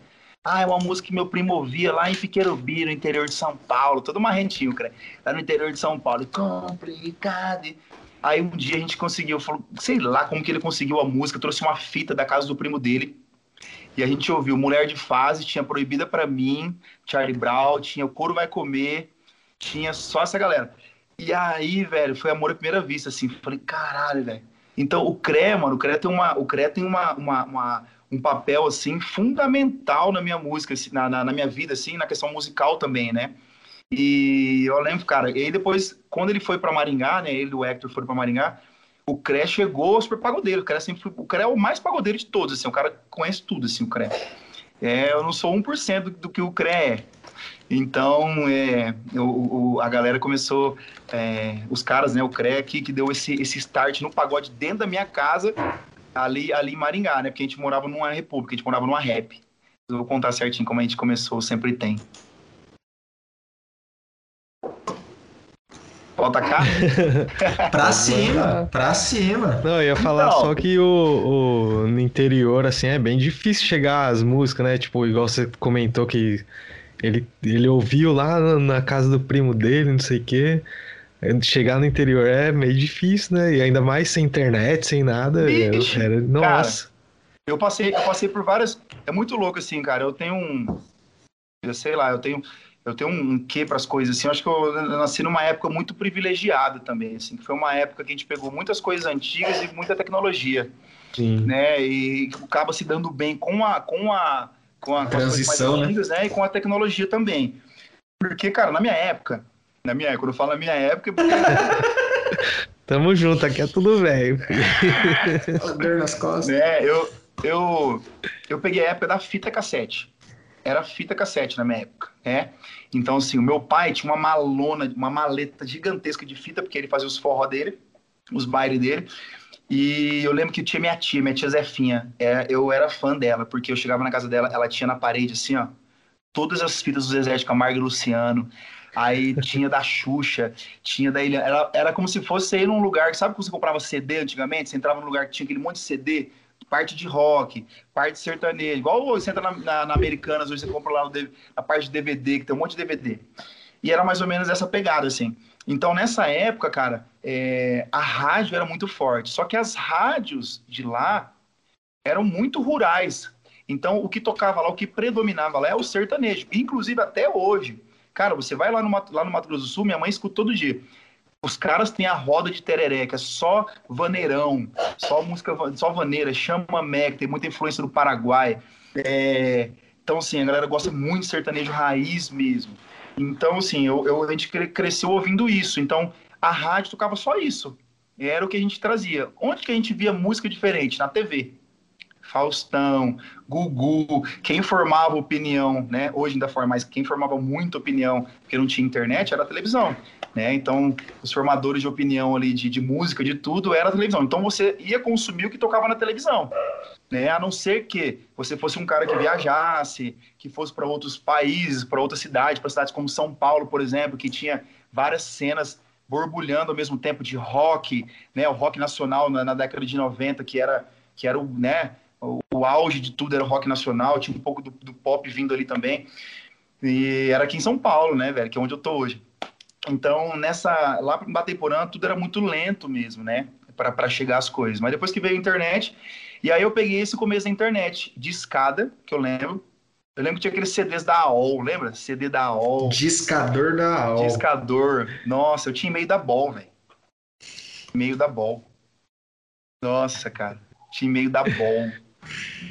Ah, é uma música que meu primo ouvia lá em Piqueirubi, no interior de São Paulo. Todo marrentinho, cara. Lá no interior de São Paulo. Complicado. Aí um dia a gente conseguiu, falou, sei lá como que ele conseguiu a música, trouxe uma fita da casa do primo dele. E a gente ouviu Mulher de Fase, tinha Proibida para mim, Charlie Brown, tinha O Couro Vai Comer, tinha só essa galera. E aí, velho, foi amor à primeira vista, assim. Falei, caralho, velho. Então, o CRE, mano, o CRE tem, uma, o CRE tem uma, uma, uma, um papel, assim, fundamental na minha música, assim, na, na, na, minha vida, assim, na questão musical também, né? E eu lembro, cara, e aí depois, quando ele foi para Maringá, né, ele e o Hector foram para Maringá, o CRE chegou super pagodeiro, o CRE, sempre o CRE é o mais pagodeiro de todos, assim, o cara conhece tudo, assim, o CRE. É, eu não sou 1% do, do que o CRE é. Então, é, o, o, a galera começou, é, os caras, né, o CRE aqui, que deu esse, esse start no pagode dentro da minha casa, ali, ali em Maringá, né, porque a gente morava numa república, a gente morava numa rap. Eu vou contar certinho como a gente começou, sempre tem. Pode cá? pra cima, pra cima. Não, eu ia falar então... só que o, o, no interior, assim, é bem difícil chegar às músicas, né? Tipo, igual você comentou que ele, ele ouviu lá na casa do primo dele, não sei o quê. Chegar no interior é meio difícil, né? E ainda mais sem internet, sem nada. Bicho, era, nossa. Cara, eu passei, eu passei por várias. É muito louco, assim, cara. Eu tenho um. Eu sei lá, eu tenho eu tenho um quê para as coisas assim. Eu acho que eu, nasci numa época muito privilegiada também, assim, que foi uma época que a gente pegou muitas coisas antigas e muita tecnologia, Sim. né? E acaba se dando bem com a com a com a transição, né? né? E com a tecnologia também. Porque, cara, na minha época, na minha época, quando eu falo na minha época, Tamo junto, aqui é tudo velho. dor nas costas. É, eu, eu, eu peguei a época da fita cassete era fita cassete na minha época, né? Então, assim, o meu pai tinha uma malona, uma maleta gigantesca de fita, porque ele fazia os forró dele, os bailes dele. E eu lembro que tinha minha tia, minha tia Zefinha. É, eu era fã dela, porque eu chegava na casa dela, ela tinha na parede, assim, ó, todas as fitas do Zezé de Camargo e Luciano. Aí tinha da Xuxa, tinha da Ilha. Era, era como se fosse ir num lugar, sabe quando você comprava CD antigamente? Você entrava num lugar que tinha aquele monte de CD parte de rock, parte sertanejo. Igual você entra na, na, na Americanas, hoje você compra lá no, na parte de DVD, que tem um monte de DVD. E era mais ou menos essa pegada, assim. Então, nessa época, cara, é, a rádio era muito forte. Só que as rádios de lá eram muito rurais. Então, o que tocava lá, o que predominava lá é o sertanejo. Inclusive, até hoje. Cara, você vai lá no, lá no Mato Grosso do Sul, minha mãe escuta todo dia. Os caras têm a roda de é só vaneirão, só música, só vaneira, chama Mac, tem muita influência do Paraguai. É, então, assim, a galera gosta muito de sertanejo raiz mesmo. Então, assim, eu, eu, a gente cresceu ouvindo isso. Então, a rádio tocava só isso. Era o que a gente trazia. Onde que a gente via música diferente? Na TV. Faustão, Gugu, quem formava opinião, né? Hoje ainda forma, mas quem formava muita opinião, porque não tinha internet, era a televisão. Né? Então, os formadores de opinião ali, de, de música, de tudo, era a televisão. Então, você ia consumir o que tocava na televisão. Né? A não ser que você fosse um cara que viajasse, que fosse para outros países, para outras cidades, para cidades como São Paulo, por exemplo, que tinha várias cenas borbulhando ao mesmo tempo de rock, né? O rock nacional na, na década de 90, que era, que era o, né? O, o, auge de tudo era o rock nacional, tinha um pouco do, do pop vindo ali também. E era aqui em São Paulo, né, velho? Que é onde eu tô hoje. Então, nessa lá em Bateporã, tudo era muito lento mesmo, né? Para chegar as coisas. Mas depois que veio a internet, e aí eu peguei esse começo da internet, de escada, que eu lembro. Eu lembro que tinha aqueles CDs da AOL, lembra? CD da AOL. Discador da AOL. Discador. Nossa, eu tinha e-mail da BOL, velho. E-mail da BOL. Nossa, cara. Tinha e-mail da BOL.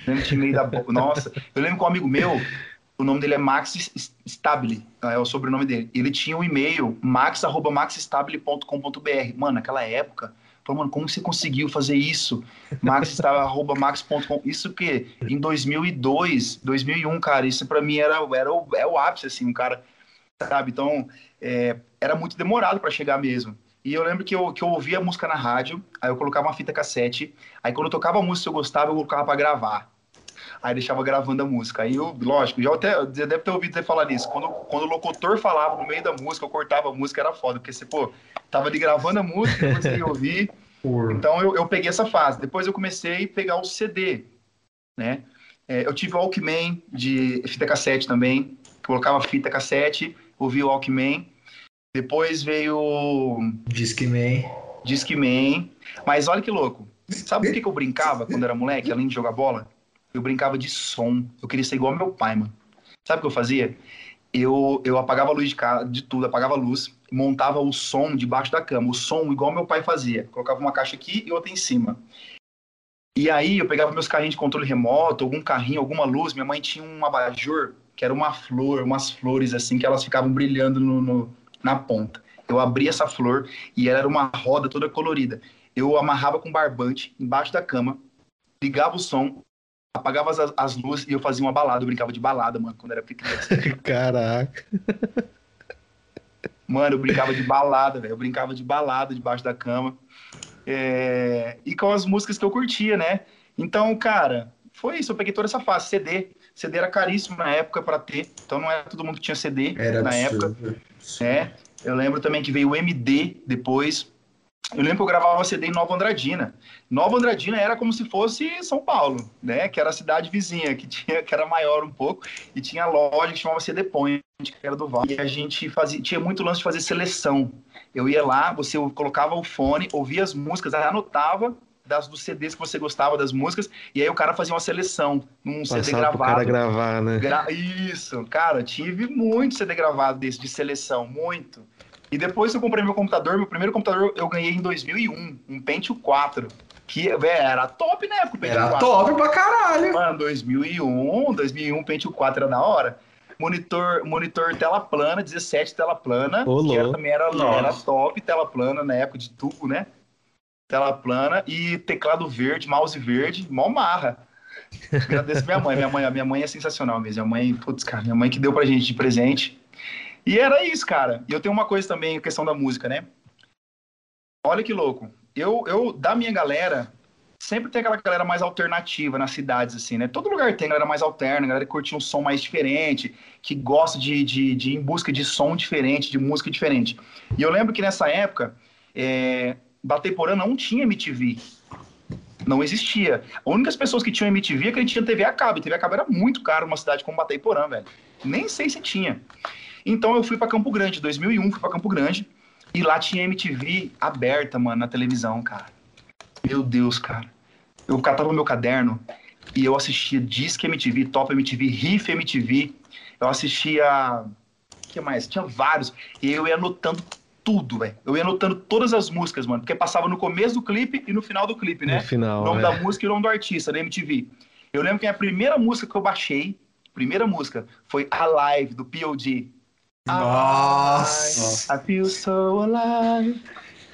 Lembro que e-mail da BOL. Nossa, eu lembro que um amigo meu, o nome dele é Max Stabile, é o sobrenome dele. Ele tinha um e-mail, max.maxstabile.com.br. Mano, naquela época, falou, mano, como você conseguiu fazer isso? max.max.com. Isso que em 2002, 2001, cara, isso para mim era, era o, é o ápice, assim, um cara, sabe? Então, é, era muito demorado para chegar mesmo. E eu lembro que eu, que eu ouvia a música na rádio, aí eu colocava uma fita cassete, aí quando eu tocava a música que eu gostava, eu colocava para gravar aí deixava gravando a música. Aí eu, lógico, já até já deve ter ouvido você falar nisso. Quando, quando o locutor falava no meio da música, eu cortava a música, era foda, porque você, pô, tava ali gravando a música, depois você ia ouvir. Então eu, eu peguei essa fase. Depois eu comecei a pegar o CD, né? É, eu tive o Walkman de fita cassete também, colocava fita cassete, ouvia o Walkman. Depois veio. Discman. Discman. Mas olha que louco. Sabe o que, que eu brincava quando era moleque, além de jogar bola? eu brincava de som. Eu queria ser igual ao meu pai, mano. Sabe o que eu fazia? Eu, eu apagava a luz de, casa, de tudo, apagava a luz, montava o som debaixo da cama. O som igual meu pai fazia. Colocava uma caixa aqui e outra em cima. E aí eu pegava meus carrinhos de controle remoto, algum carrinho, alguma luz. Minha mãe tinha um abajur, que era uma flor, umas flores assim, que elas ficavam brilhando no, no, na ponta. Eu abria essa flor e ela era uma roda toda colorida. Eu amarrava com barbante embaixo da cama, ligava o som, apagava as, as luzes e eu fazia uma balada. Eu brincava de balada, mano, quando era criança. Caraca. Mano, eu brincava de balada, velho. Eu brincava de balada debaixo da cama. É... E com as músicas que eu curtia, né? Então, cara, foi isso. Eu peguei toda essa fase. CD. CD era caríssimo na época para ter. Então não era todo mundo que tinha CD Era na absurdo. época. É. Eu lembro também que veio o MD depois. Eu lembro que eu gravava CD em Nova Andradina. Nova Andradina era como se fosse São Paulo, né? Que era a cidade vizinha, que, tinha, que era maior um pouco, e tinha loja que chamava CD Point, que era do Vale. E a gente fazia, tinha muito lance de fazer seleção. Eu ia lá, você colocava o fone, ouvia as músicas, anotava das, dos CDs que você gostava das músicas, e aí o cara fazia uma seleção num CD Passava pro cara gravado. gravar, né? Gra- Isso, cara, eu tive muito CD gravado desse de seleção, muito. E depois que eu comprei meu computador, meu primeiro computador eu ganhei em 2001, um Pentium 4, que velho, era top na época o Pentium Era 4. top pra caralho. Mano, 2001, 2001 Pentium 4 era da hora. Monitor, monitor tela plana, 17 tela plana, Ô, que era, também era, Nossa. era top tela plana na época de tubo, né? Tela plana e teclado verde, mouse verde, mó marra. Agradeço minha mãe. Minha mãe, minha mãe é sensacional mesmo. Minha mãe, putz, cara, minha mãe que deu pra gente de presente. E era isso, cara. E eu tenho uma coisa também, a questão da música, né? Olha que louco. Eu, eu, da minha galera, sempre tem aquela galera mais alternativa nas cidades, assim, né? Todo lugar tem galera mais alterna, galera que curte um som mais diferente, que gosta de, de, de ir em busca de som diferente, de música diferente. E eu lembro que nessa época, é, Bateporã não tinha MTV. Não existia. As únicas pessoas que tinham MTV é que a gente tinha TV a cabo. E TV a cabo era muito caro numa cidade como Bateporã, velho. Nem sei se tinha. Então eu fui pra Campo Grande, 2001, fui pra Campo Grande. E lá tinha MTV aberta, mano, na televisão, cara. Meu Deus, cara. Eu catava meu caderno e eu assistia Disque MTV, Top MTV, Riff MTV. Eu assistia. O que mais? Tinha vários. E eu ia anotando tudo, velho. Eu ia anotando todas as músicas, mano. Porque passava no começo do clipe e no final do clipe, né? No final, o nome é. da música e o nome do artista, da MTV. Eu lembro que a primeira música que eu baixei, primeira música, foi Alive, do POD. Nossa. I feel so alive.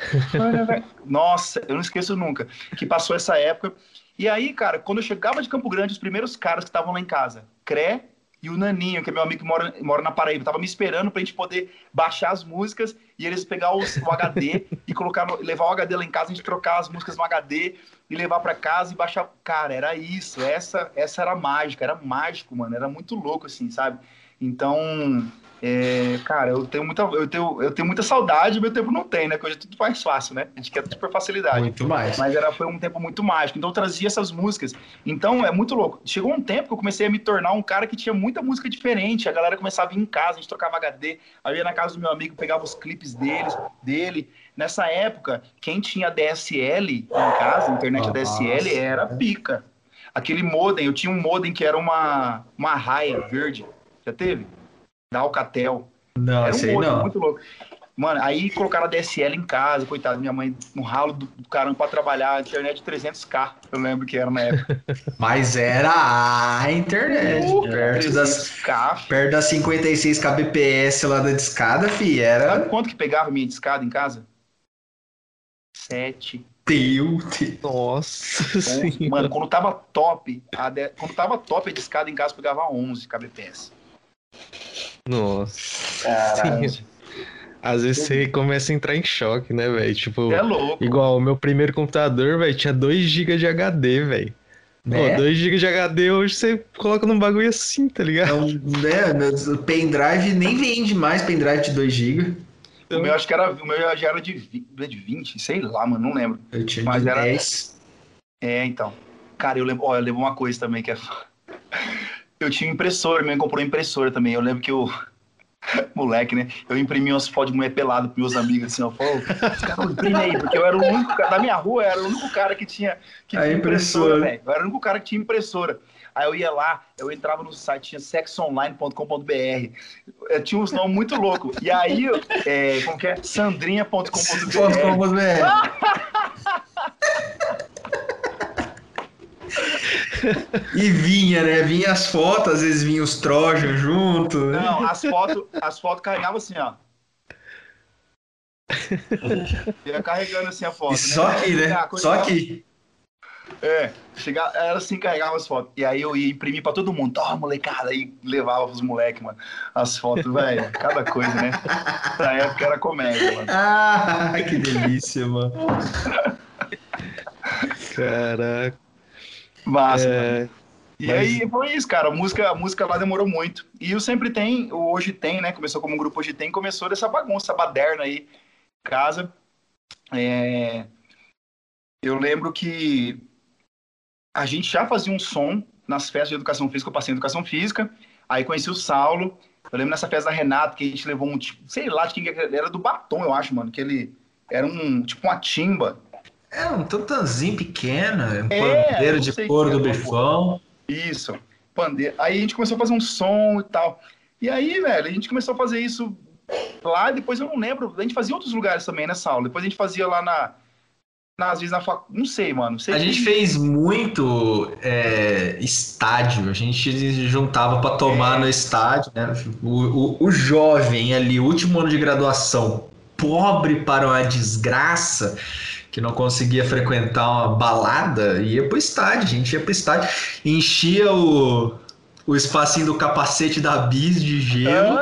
Nossa, eu não esqueço nunca. Que passou essa época. E aí, cara, quando eu chegava de Campo Grande, os primeiros caras que estavam lá em casa, Cré e o Naninho, que é meu amigo que mora, mora na Paraíba, tava me esperando pra gente poder baixar as músicas e eles pegar os- o HD e colocar no- levar o HD lá em casa, a gente trocar as músicas no HD e levar pra casa e baixar. Cara, era isso. Essa, essa era mágica, era mágico, mano. Era muito louco, assim, sabe? Então, é, cara, eu tenho muita, eu tenho, eu tenho muita saudade, meu tempo não tem, né? Porque hoje é tudo mais fácil, né? A gente quer tudo por facilidade. Muito mais. Mas era, foi um tempo muito mágico. Então eu trazia essas músicas. Então é muito louco. Chegou um tempo que eu comecei a me tornar um cara que tinha muita música diferente. A galera começava a vir em casa, a gente trocava HD. Aí eu ia na casa do meu amigo, pegava os clipes deles, dele. Nessa época, quem tinha DSL em casa, internet Nossa. DSL, era pica. Aquele modem, eu tinha um modem que era uma, uma raia verde. Já teve? Da Alcatel. Não, Era um modem não. muito louco. Mano, aí colocaram a DSL em casa, coitado, minha mãe no ralo do do caramba pra trabalhar, internet de 300k, eu lembro que era na época. Mas era a internet. Uh, perto, das, 300k. perto das 56 kbps lá da discada, fi, Sabe era quanto que pegava minha discada em casa? 7. Nossa Onze. Mano, quando tava top, a de- quando tava top a discada em casa pegava 11 kbps. Nossa. Caralho. Sim. Às vezes você começa a entrar em choque, né, velho? Tipo, É louco. igual o meu primeiro computador, velho, tinha 2 GB de HD, velho. né? Pô, 2 GB de HD hoje você coloca num bagulho assim, tá ligado? Então, né, meu pendrive nem vende mais pendrive de 2 GB. O meu acho que era, o meu já era de, vi- de 20, sei lá, mano, não lembro. Eu tinha Mas de era- 10. É, então. Cara, eu lembro, ó, eu lembro uma coisa também que é. Eu tinha impressora, minha mãe comprou impressora também. Eu lembro que eu, Moleque, né? Eu imprimi umas fotos de mulher pelada pros meus amigos, assim, ó. Falou, os caras imprime aí, porque eu era o único cara, da minha rua, eu era o único cara que tinha, que A tinha impressora. velho. Eu era o único cara que tinha impressora. Aí eu ia lá, eu entrava no site, tinha sexonline.com.br. Eh, Tinha uns nomes muito loucos. E aí, é, como que é? Sandrinha.com.br. E vinha, né? Vinha as fotos, às vezes vinha os Trojan junto. né? Não, as fotos, as fotos carregavam assim, ó. Ia carregando assim a foto. E só né? aqui, né? Ah, Só aqui. É, chegava, era assim, carregava as fotos. E aí eu ia imprimir pra todo mundo. Toma, molecada. Aí levava pros moleques, mano, as fotos, velho. Cada coisa, né? Na época era comédia, mano. Ah, que delícia, mano. Caraca. Massa, mano. É, E mas- aí foi isso, cara. A música, a música lá demorou muito. E o Sempre Tem, o Hoje Tem, né? Começou como um grupo Hoje Tem, começou dessa bagunça, baderna aí, em casa. É, Eu lembro que a gente já fazia um som nas festas de educação física, eu passei em educação física, aí conheci o Saulo. Eu lembro nessa festa da Renata, que a gente levou um, tipo, sei lá, de quem que era, era do batom, eu acho, mano, que ele era um, tipo uma timba. É um tantanzinho pequeno, um É, pandeiro de couro do é, bifão. Isso, pandeiro. Aí a gente começou a fazer um som e tal. E aí, velho, a gente começou a fazer isso lá, depois eu não lembro, a gente fazia em outros lugares também nessa aula. Depois a gente fazia lá na, na às vezes na fac... não sei, mano. Sei A que- gente fez muito é, estádio, a gente juntava para tomar É. no estádio, né? O, o, o jovem ali, último ano de graduação, pobre para uma desgraça, que não conseguia frequentar uma balada, ia pro estádio, a gente ia pro estádio, enchia o, o espacinho do capacete da bis de gelo.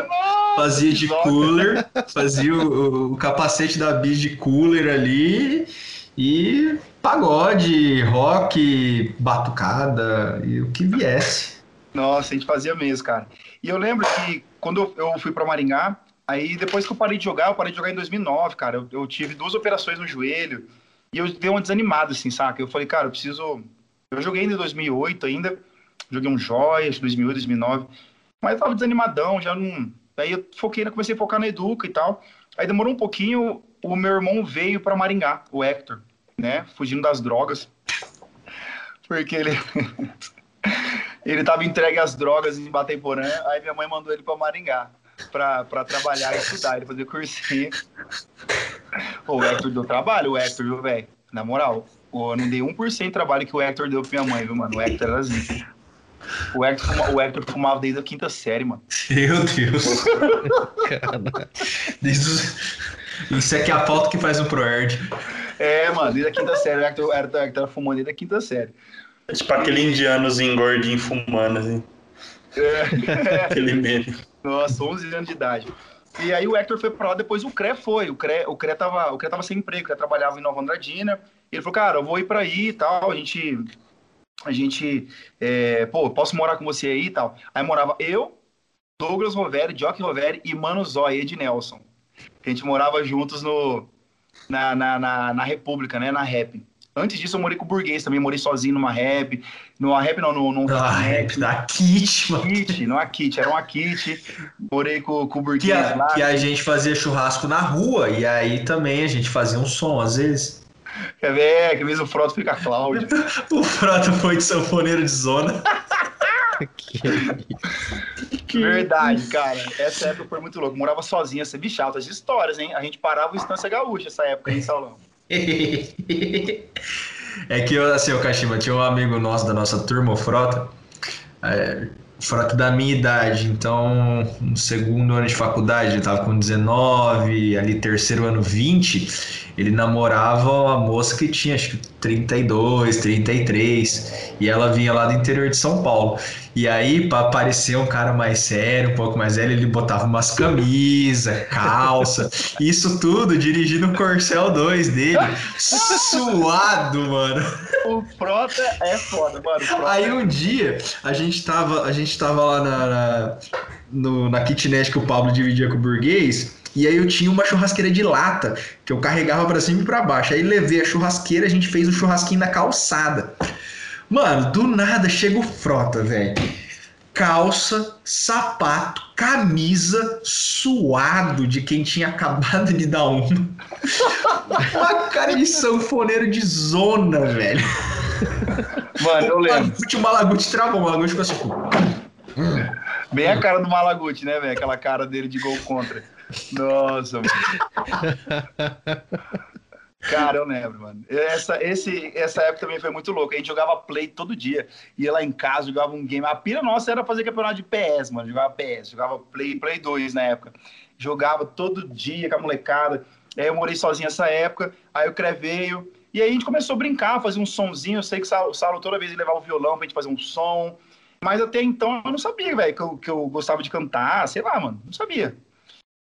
Fazia de cooler, fazia o, o capacete da bis de cooler ali e pagode, rock, batucada e o que viesse. Nossa, a gente fazia mesmo, cara. E eu lembro que quando eu- fui pra Maringá, aí depois que eu parei de jogar, eu parei de jogar em 2009, cara. Eu, eu tive duas operações no joelho e eu dei uma desanimada, assim, saca? Eu falei, cara, eu preciso. Eu joguei ainda em 2008 ainda, joguei um Joias, 2008, 2009, mas eu tava desanimadão, já não. Aí eu foquei, né, comecei a focar na Educa e tal. Aí demorou um pouquinho, o meu irmão veio pra Maringá, o Hector, né? Fugindo das drogas. Porque ele. Ele tava entregue às drogas em Batemporã, aí minha mãe mandou ele pra Maringá pra, pra trabalhar e estudar, ele fazer cursinho. Pô, o Hector deu trabalho, o Hector, viu, velho? Na moral, pô, eu não dei 1% de trabalho que o Hector deu pra minha mãe, viu, mano? O Hector era assim. O Hector, fuma- o Hector fumava desde a quinta série, mano. Meu Deus. Caraca. Desde os- Isso aqui é a pauta que faz o ProErd. É, mano, desde a quinta série. O Hector, o Hector, o Hector fumando desde a quinta série. É tipo aquele indianozinho gordinho fumando, assim. É, Aquele meme. Nossa, 11 anos de idade. E aí o Hector foi pra lá, depois o CRE foi. O CRE, o CRE, tava, o CRE tava sem emprego, o CRE trabalhava em Nova Andradina. Ele falou, cara, eu vou ir pra aí e tal, a gente... A gente... é, pô, posso morar com você aí e tal. Aí morava eu, Douglas Roveri, Jock Roveri e Mano Zóia, Ed Nelson. A gente morava juntos no, na, na, na, na República, né, na Rap. Antes disso eu morei com o Burguês também, morei sozinho numa Rap. Numa Rap não, num... num Ai, Rap, da Kit, mano. Kit, não a Kit, era uma Kit. Morei com, com o Que Burguês a, lá. que a gente fazia churrasco na rua e aí também a gente fazia um som às vezes. Quer ver? Que mesmo o Frota fica Cláudio. O Frota foi de sanfoneiro de zona. Que- Verdade, cara. Essa época foi muito louco. Morava sozinha, você bicho altas histórias, hein? A gente parava em Estância Gaúcha essa época, hein, Saulão? É que, eu, assim, o Kashima, tinha um amigo nosso da nossa turma, o Frota, é, Frota da minha idade, então, no segundo ano de faculdade, ele tava com 19, ali terceiro ano 20, ele namorava uma moça que tinha, acho que 32, 33, e ela vinha lá do interior de São Paulo. E aí, pra parecer um cara mais sério, um pouco mais velho, ele botava umas camisas, calça, isso tudo dirigindo o Corcel 2 dele, suado, mano. O Frota é foda, mano. Aí é- um dia, a gente tava, a gente tava lá na, na, no- na kitnet que o Pablo dividia com o burguês, e aí eu tinha uma churrasqueira de lata, que eu carregava pra cima e pra baixo. Aí levei a churrasqueira, a gente fez um churrasquinho na calçada. Mano, do nada chega o Frota, velho. calça, sapato, camisa, suado de quem tinha acabado de dar uma. uma cara de sanfoneiro de zona, velho. Mano, eu lembro. O Malagute travou, o Malagute ficou assim. Bem a cara do Malagute, né, velho? Aquela cara dele de gol contra. Nossa, mano. Cara, eu lembro, mano. Essa, esse, essa época também foi muito louca. A gente jogava play todo dia. Ia lá em casa, jogava um game. A pira nossa era fazer campeonato de PS, mano. Jogava PS, jogava play, play 2 na época. Jogava todo dia com a molecada. Aí eu morei sozinho nessa época. Aí o Cre veio. E aí a gente começou a brincar, fazer um sonzinho. Eu sei que o Saulo toda vez levava o violão pra gente fazer um som. Mas até então eu não sabia, velho, que que eu gostava de cantar, sei lá, mano. Não sabia.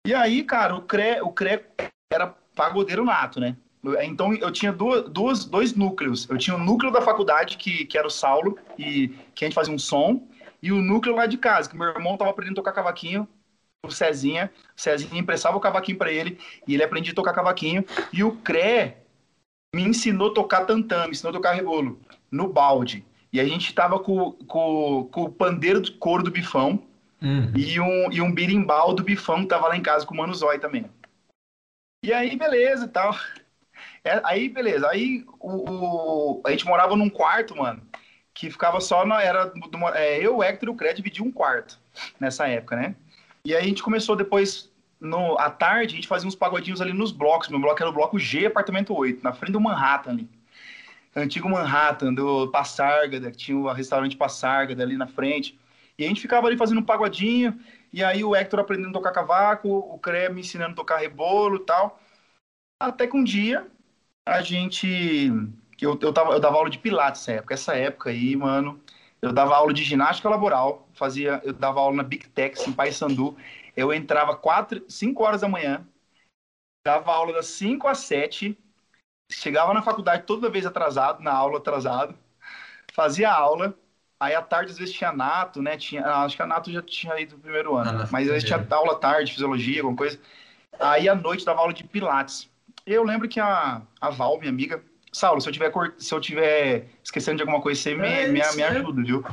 E aí, cara, o Cre, o Cre era pagodeiro nato, né? Então eu tinha duas, duas, dois núcleos. Eu tinha o núcleo da faculdade, que, que era o Saulo, e que a gente fazia um som, e o núcleo lá de casa, que meu irmão tava aprendendo a tocar cavaquinho, o Cezinha. O Cezinha emprestava o cavaquinho para ele, e ele aprendia a tocar cavaquinho. E o Cré me ensinou a tocar tantã, me ensinou a tocar rebolo, no balde. E a gente tava com, com, com o pandeiro do couro do bifão, uhum. e, um, e um birimbau do bifão que tava lá em casa com o Mano Zói também. E aí, beleza e tal. É, aí, beleza. Aí o, o, a gente morava num quarto, mano, que ficava só na. Era, do, é, eu, o Hector e o Cred dividiam um quarto nessa época, né? E aí a gente começou depois, no, à tarde, a gente fazia uns pagodinhos ali nos blocos. Meu bloco era o bloco G, apartamento 8, na frente do Manhattan ali. Antigo Manhattan, do Passárgada, que tinha o restaurante Passárgada ali na frente. E a gente ficava ali fazendo um pagodinho, e aí o Hector aprendendo a tocar cavaco, o Cre me ensinando a tocar rebolo e tal. Até que um dia a gente. Eu, eu, tava, eu dava aula de Pilates nessa época. Essa época aí, mano, eu dava aula de ginástica laboral, fazia, eu dava aula na Big Tex, em Paysandu. Eu entrava 4, 5 horas da manhã, dava aula das 5 às 7, chegava na faculdade toda vez atrasado, na aula atrasado, fazia aula. Aí à tarde, às vezes, tinha nato, né? Tinha, acho que a nato já tinha ido no primeiro ano, ah, mas às vezes tinha aula tarde, fisiologia, alguma coisa. Aí à noite dava aula de Pilates. Eu lembro que a, a Val, minha amiga, Saulo, se eu tiver, se eu tiver esquecendo de alguma coisa, você me, é me, me ajuda, viu?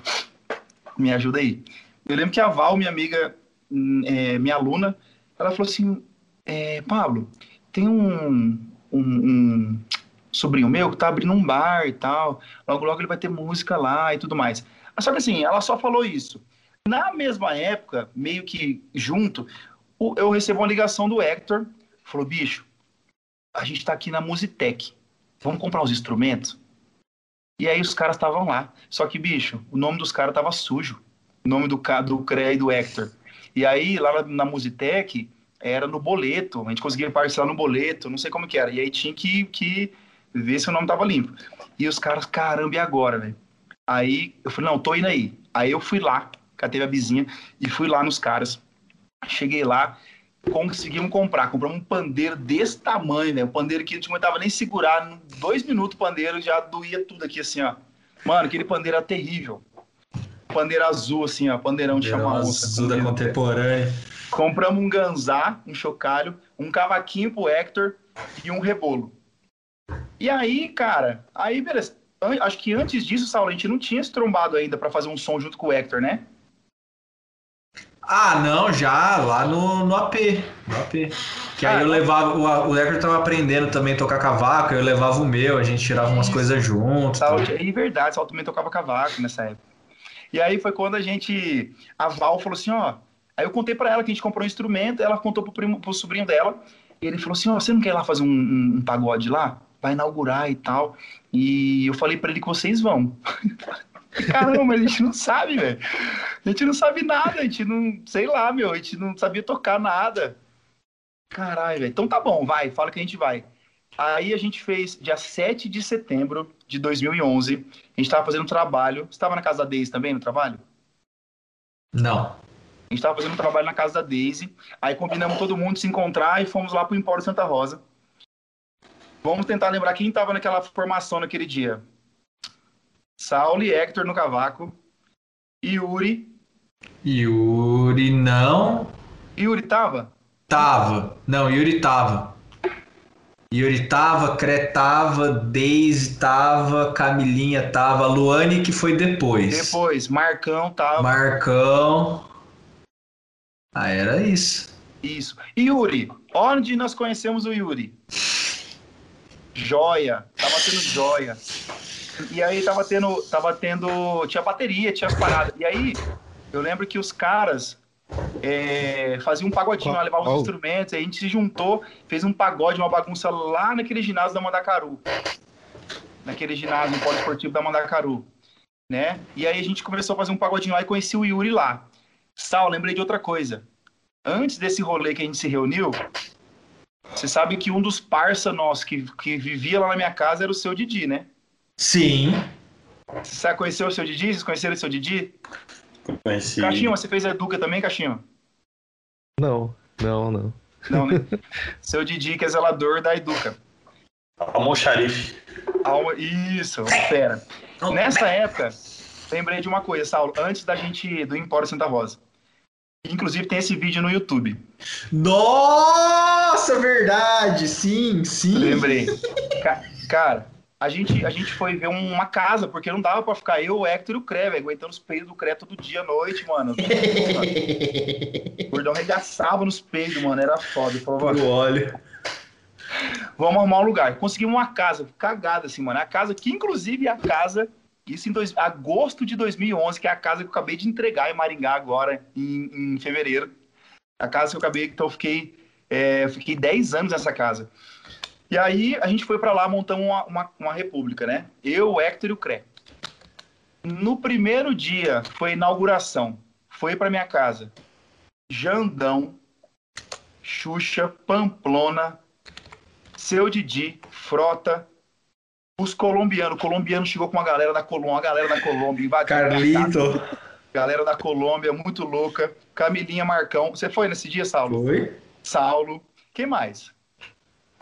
Me ajuda aí. Eu lembro que a Val, minha amiga, hum, é, minha aluna, ela falou assim: é, Pablo, tem um, um, um, sobrinho meu que tá abrindo um bar e tal, logo logo ele vai ter música lá e tudo mais. Só que assim, ela só falou isso. Na mesma época, meio que junto, eu recebo uma ligação do Hector, falou: bicho, a gente tá aqui na Musitec. Vamos comprar os instrumentos? E aí os caras estavam lá. Só que, bicho, o nome dos caras tava sujo. O nome do, do CREA e do Hector. E aí, lá na Musitec, era no boleto. A gente conseguia parcelar no boleto, não sei como que era. E aí tinha que, que ver se o nome tava limpo. E os caras, caramba, e agora, velho? Aí eu falei, não, tô indo aí. Aí eu fui lá, catei a vizinha e fui lá nos caras. Cheguei lá, conseguimos comprar. Compramos um pandeiro desse tamanho, né? Um pandeiro que a gente não aguentava nem segurar. Dois minutos o pandeiro já doía tudo aqui, assim, ó. Mano, aquele pandeiro era terrível. Pandeiro azul, assim, ó. Pandeirão de chamar onça. Azul da contemporânea. Compramos um ganzá, um chocalho, um cavaquinho pro Hector e um rebolo. E aí, cara, aí beleza. Acho que antes disso, Saulo, a gente não tinha se trombado ainda para fazer um som junto com o Hector, né? Ah, não, já, lá no, no AP. No AP. Que aí eu levava, o, o Ecker tava aprendendo também a tocar cavaco, eu levava o meu, a gente tirava umas coisas juntos. É verdade, Sal também tocava cavaco nessa época. E aí foi quando a gente, a Val falou assim, ó, aí eu contei para ela que a gente comprou um instrumento, ela contou pro, primo, pro sobrinho dela, e ele falou assim, ó, você não quer ir lá fazer um, um, um pagode lá? Vai inaugurar e tal. E eu falei para ele que vocês vão. Caramba, a gente não sabe, velho. A gente não sabe nada, a gente não, sei lá, meu, a gente não sabia tocar nada. Caralho, velho. Então tá bom, vai, fala que a gente vai. Aí a gente fez dia 7 de setembro de 2011. A gente tava fazendo um trabalho. Você tava na casa da Daisy também no trabalho? Não. A gente tava fazendo um trabalho na casa da Daisy. Aí combinamos todo mundo se encontrar e fomos lá pro Empório Santa Rosa. Vamos tentar lembrar quem tava naquela formação naquele dia. Saulo e Hector no cavaco. Yuri. Yuri não. Yuri tava? Tava. Não, Yuri tava. Yuri tava, Cré tava, Daisy tava, Camilinha tava, Luane que foi depois. Depois, Marcão tava. Marcão. Ah, era isso. Isso. Yuri, onde nós conhecemos o Yuri? Joia. Tava tendo joia. E aí tava tendo. Tava tendo. Tinha bateria, tinha as paradas. E aí, eu lembro que os caras é, fazia um pagodinho, lá, levava os instrumentos, aí a gente se juntou, fez um pagode, uma bagunça lá naquele ginásio da Mandacaru. Naquele ginásio, no esportivo da Mandacaru. Né? E aí a gente começou a fazer um pagodinho lá e conheci o Yuri lá. Sal, lembrei de outra coisa. Antes desse rolê que a gente se reuniu, você sabe que um dos parça nossos que, que vivia lá na minha casa era o seu Didi, né? Sim. Você conheceu o seu Didi? Vocês conheceram o seu Didi? Conheci. Caixinha, você fez a Educa também, Caixinha? Não, não, não. Não, né? Seu Didi, que é zelador da Educa. Almoxarife. Almo... Isso, fera. Nessa época, lembrei de uma coisa, Saulo, antes da gente do Empório Santa Rosa. Inclusive tem esse vídeo no YouTube. Nossa, verdade! Sim, sim. Lembrei. Ca cara, a gente, a gente foi ver uma casa, porque não dava pra ficar eu, o Hector e o Cré, véio, aguentando os peidos do Cré todo dia à noite, mano. o gordão regaçava nos peidos, mano, era foda. Puro óleo. Vamos arrumar um lugar. Conseguimos uma casa, cagada assim, mano. A casa que, inclusive, é a casa, isso em dois, agosto de 2011, que é a casa que eu acabei de entregar em Maringá agora, em, em fevereiro. A casa que eu acabei, então eu fiquei, é, fiquei 10 anos nessa casa. E aí a gente foi para lá, montamos uma, uma, uma, república, né? Eu, o Hector e o Cré. No primeiro dia, foi inauguração. Foi para minha casa. Jandão, Xuxa, Pamplona, Seu Didi, Frota, os colombianos. O colombiano chegou com uma galera da Colômbia, a galera da Colômbia invadiu. Carlito. Galera da Colômbia, muito louca. Camilinha Marcão. Você foi nesse dia, Saulo? Foi. Saulo. Quem mais?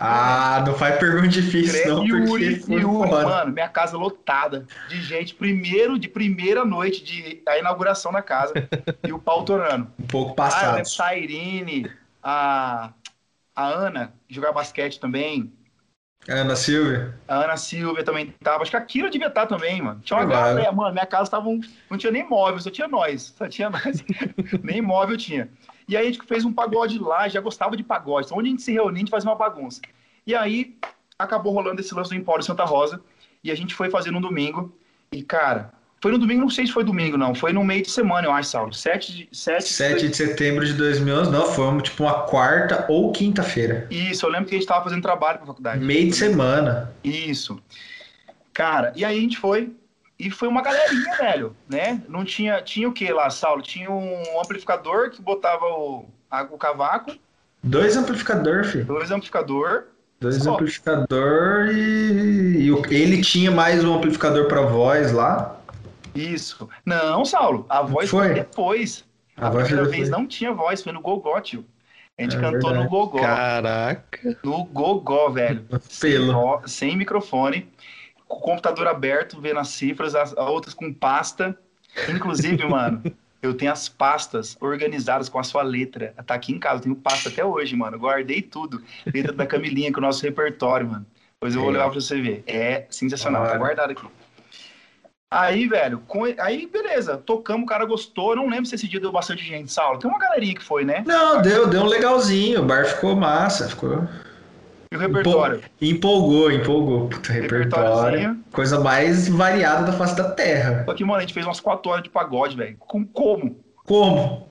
Ah, não faz pergunta difícil, não, Yuri, porque Yuri, mano, minha casa lotada de gente, primeiro, de primeira noite de a inauguração da casa, e o pau torando. Um pouco passado. Ah, a Irine, a, a Ana, jogar basquete também. Ana Silvia? A Ana Silvia também tava. Acho que a Kira devia estar também, mano. Tinha uma galera, mano, minha casa tava um, não tinha nem móvel, só tinha nós. Só tinha nós. nem móvel tinha. E aí a gente fez um pagode lá, já gostava de pagode. Então, onde a gente se reunia, a gente fazia uma bagunça. E aí acabou rolando esse lance do Empório Santa Rosa. E a gente foi fazer no domingo. E, cara, foi no domingo, não sei se foi domingo, não. Foi no meio de semana, eu acho, Saulo. 7 de, 7 7 de setembro de 2011, não. Foi tipo uma quarta ou quinta-feira. Isso, eu lembro que a gente tava fazendo trabalho pra faculdade. Meio de semana. Isso. Cara, e aí a gente foi, e foi uma galerinha, velho, né? Não tinha. Tinha o que lá, Saulo? Tinha um amplificador que botava o, o cavaco. Dois amplificador, filho. Dois amplificador. Dois Só. amplificador e... e ele tinha mais um amplificador para voz lá. Isso. Não, Saulo, a voz foi, foi depois. A, a primeira vez não tinha voz, foi no Gogó, tio. A gente é cantou verdade. no Gogó. Caraca. No Gogó, velho. Pelo. Sem, sem microfone com o computador aberto, vendo as cifras, as, outras com pasta. Inclusive, mano, eu tenho as pastas organizadas com a sua letra. Tá aqui em casa, eu tenho pasta até hoje, mano. guardei tudo. Letra da Camilinha, com o nosso repertório, mano. Depois eu vou é. levar pra você ver. É sensacional, tá guardado aqui. Aí, velho, com... aí beleza, tocamos, o cara gostou. Eu não lembro se esse dia deu bastante gente, Saulo. Tem uma galerinha que foi, né? Não, deu, deu um legalzinho. O bar ficou massa, ficou. E o repertório? Empolgou, empolgou. Puta, repertório. Coisa mais variada da face da terra. Só que, mano, a gente fez umas 4 horas de pagode, velho. Com como? Como?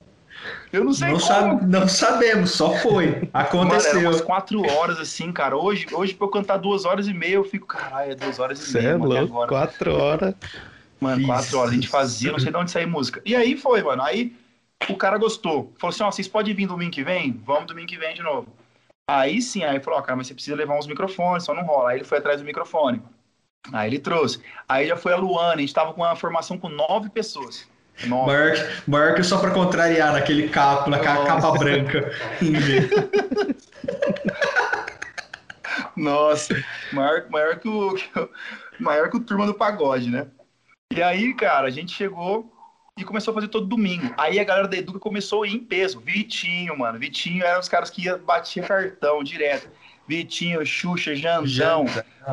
Eu não sei não como. Sabe, não sabemos, só foi. Aconteceu. Mano, umas 4 horas assim, cara. Hoje, hoje pra eu cantar 2 horas e meia, eu fico, caralho, é 2 horas e meia. Você é louco, 4 horas. Mano, 4 horas. A gente fazia, não sei de onde sair música. E aí foi, mano. Aí o cara gostou. Falou assim: ó, vocês podem vir domingo que vem? Vamos domingo que vem de novo. Aí sim, aí falou, ó, cara, mas você precisa levar uns microfones, só não rola. Aí ele foi atrás do microfone. Aí ele trouxe. Aí já foi a Luana, a gente tava com uma formação com nove pessoas. Nove. Maior, maior que só pra contrariar naquele capo, naquela capa branca. Nossa, maior, maior, que o, maior que o Turma do Pagode, né? E aí, cara, a gente chegou, e começou a fazer todo domingo. Aí a galera da Educa começou a ir em peso. Vitinho, mano. Vitinho era os caras que ia, batia cartão direto. Vitinho, Xuxa, Jandão,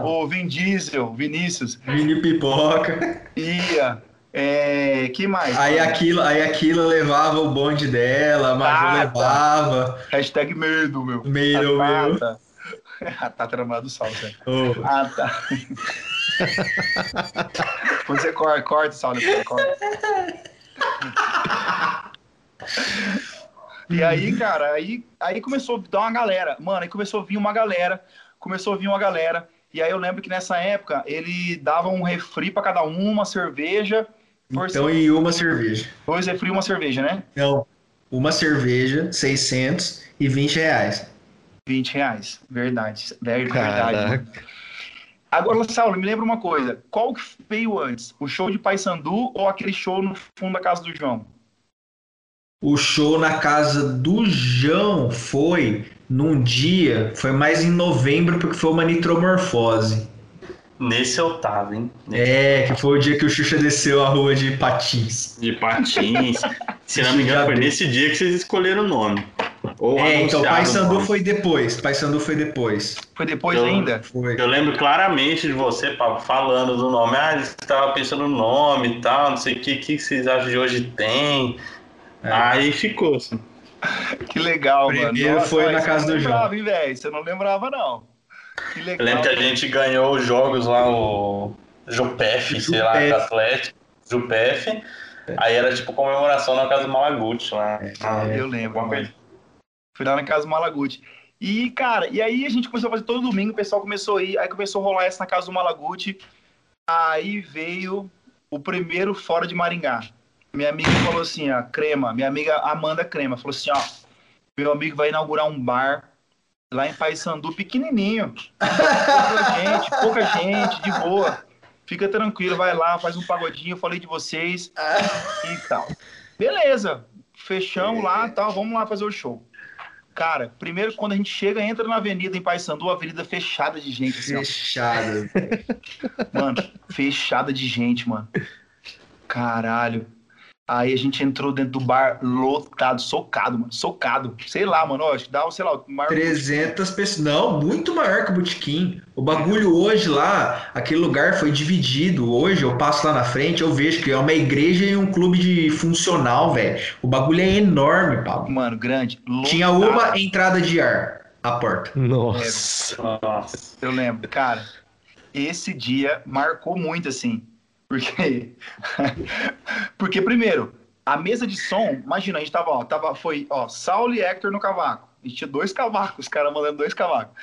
o Vin Diesel, Vinícius, Mini pipoca. ia. É, que mais? Aí mano? aquilo, aí aquilo levava o bonde dela, a Maju tá. levava. Hashtag medo, meu. Medo, meu. A Tata era do Saulo, velho. Ô, Ah, tá. Você corta, corta, Saulo, corta. E aí, cara, aí, aí começou a dar uma galera. Mano, aí começou a vir uma galera. Começou a vir uma galera. E aí eu lembro que nessa época ele dava um refri pra cada um, uma cerveja. Por então e uma cerveja. Dois refri e uma cerveja, né? Não. Uma cerveja, 620 reais. 20 reais. Verdade. Ver- Verdade. Caraca. Agora, Saulo, me lembra uma coisa. Qual que veio antes? O show de Paysandu ou aquele show no fundo da casa do João? O show na casa do João foi num dia, foi mais em novembro, porque foi uma nitromorfose. Nesse eu tava, hein? É, que foi o dia que o Xuxa desceu a rua de patins. De patins. Se não me engano, foi nesse dia que vocês escolheram o nome. Ou É, então Paysandu nome. foi depois. Paysandu foi depois. Foi depois Eu- ainda? Foi. Eu lembro claramente de você, Pablo, falando do nome. Ah, você estava pensando no nome e tal, não sei o que, o que vocês acham de hoje tem. É. Aí ficou assim. Que legal, mano. Primeiro foi na casa do João. lembrava, hein, velho? Você não lembrava, não. Que legal. Eu lembro que a gente ganhou os jogos lá, o Jupef, sei lá. Atlético, Jupef. Aí era tipo comemoração na casa do Malaguti lá. Ah, Eu lembro, alguma mano. coisa. Fui lá na casa do Malaguti. E, cara, e aí a gente começou a fazer todo domingo, o pessoal começou a ir, aí começou a rolar essa na casa do Malaguti. Aí veio o primeiro fora de Maringá. Minha amiga falou assim, ó, Crema, minha amiga Amanda Crema, falou assim, ó, meu amigo vai inaugurar um bar lá em Paysandu, pequenininho. Pouca gente, pouca gente, de boa. Fica tranquilo, vai lá, faz um pagodinho, eu falei de vocês e tal. Beleza, fechamos lá, tal, vamos lá fazer o show. Cara, primeiro quando a gente chega, entra na avenida em Paysandu, a avenida fechada de gente, assim, ó. Fechado. Mano, fechada de gente, mano. Caralho. Aí a gente entrou dentro do bar lotado, socado, mano. Socado. Sei lá, mano. Ó, acho que dá, sei lá, o maior. 300 pessoas. Não, muito maior que o Botequim. O bagulho hoje lá, aquele lugar foi dividido. Hoje eu passo lá na frente, eu vejo que é uma igreja e um clube de funcional, velho. O bagulho é enorme, Pablo. Mano, grande. Lotado. Tinha uma entrada de ar, a porta. Nossa. Nossa. Eu lembro, cara. Esse dia marcou muito, assim. Porque. porque, primeiro, a mesa de som, imagina, a gente tava, ó, tava, foi, ó, Saulo e Hector no cavaco. A gente tinha dois cavacos, os caras mandando dois cavacos.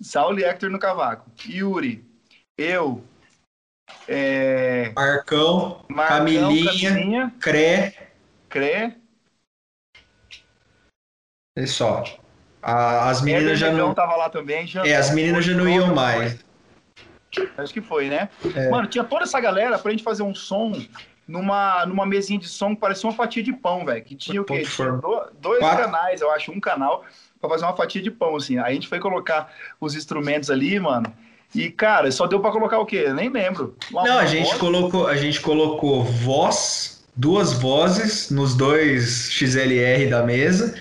Saulo e Hector no cavaco. Yuri, eu, é, Marcão, Marcão, Camilinha. Camilinha, Cré, Cré, é só. A- as meninas já não. tava lá também. Jandão, É, as meninas já não iam foi. mais. Acho que foi, né? É. Mano, tinha toda essa galera pra gente fazer um som numa, numa mesinha de som que parecia uma fatia de pão, velho. Que tinha o quê? Tinha dois Quatro. canais, eu acho, um canal pra fazer uma fatia de pão, assim. Aí a gente foi colocar os instrumentos ali, mano. E, cara, só deu pra colocar o quê? Eu nem lembro. Não, a gente voz. colocou, a gente colocou voz, duas vozes nos dois XLR da mesa.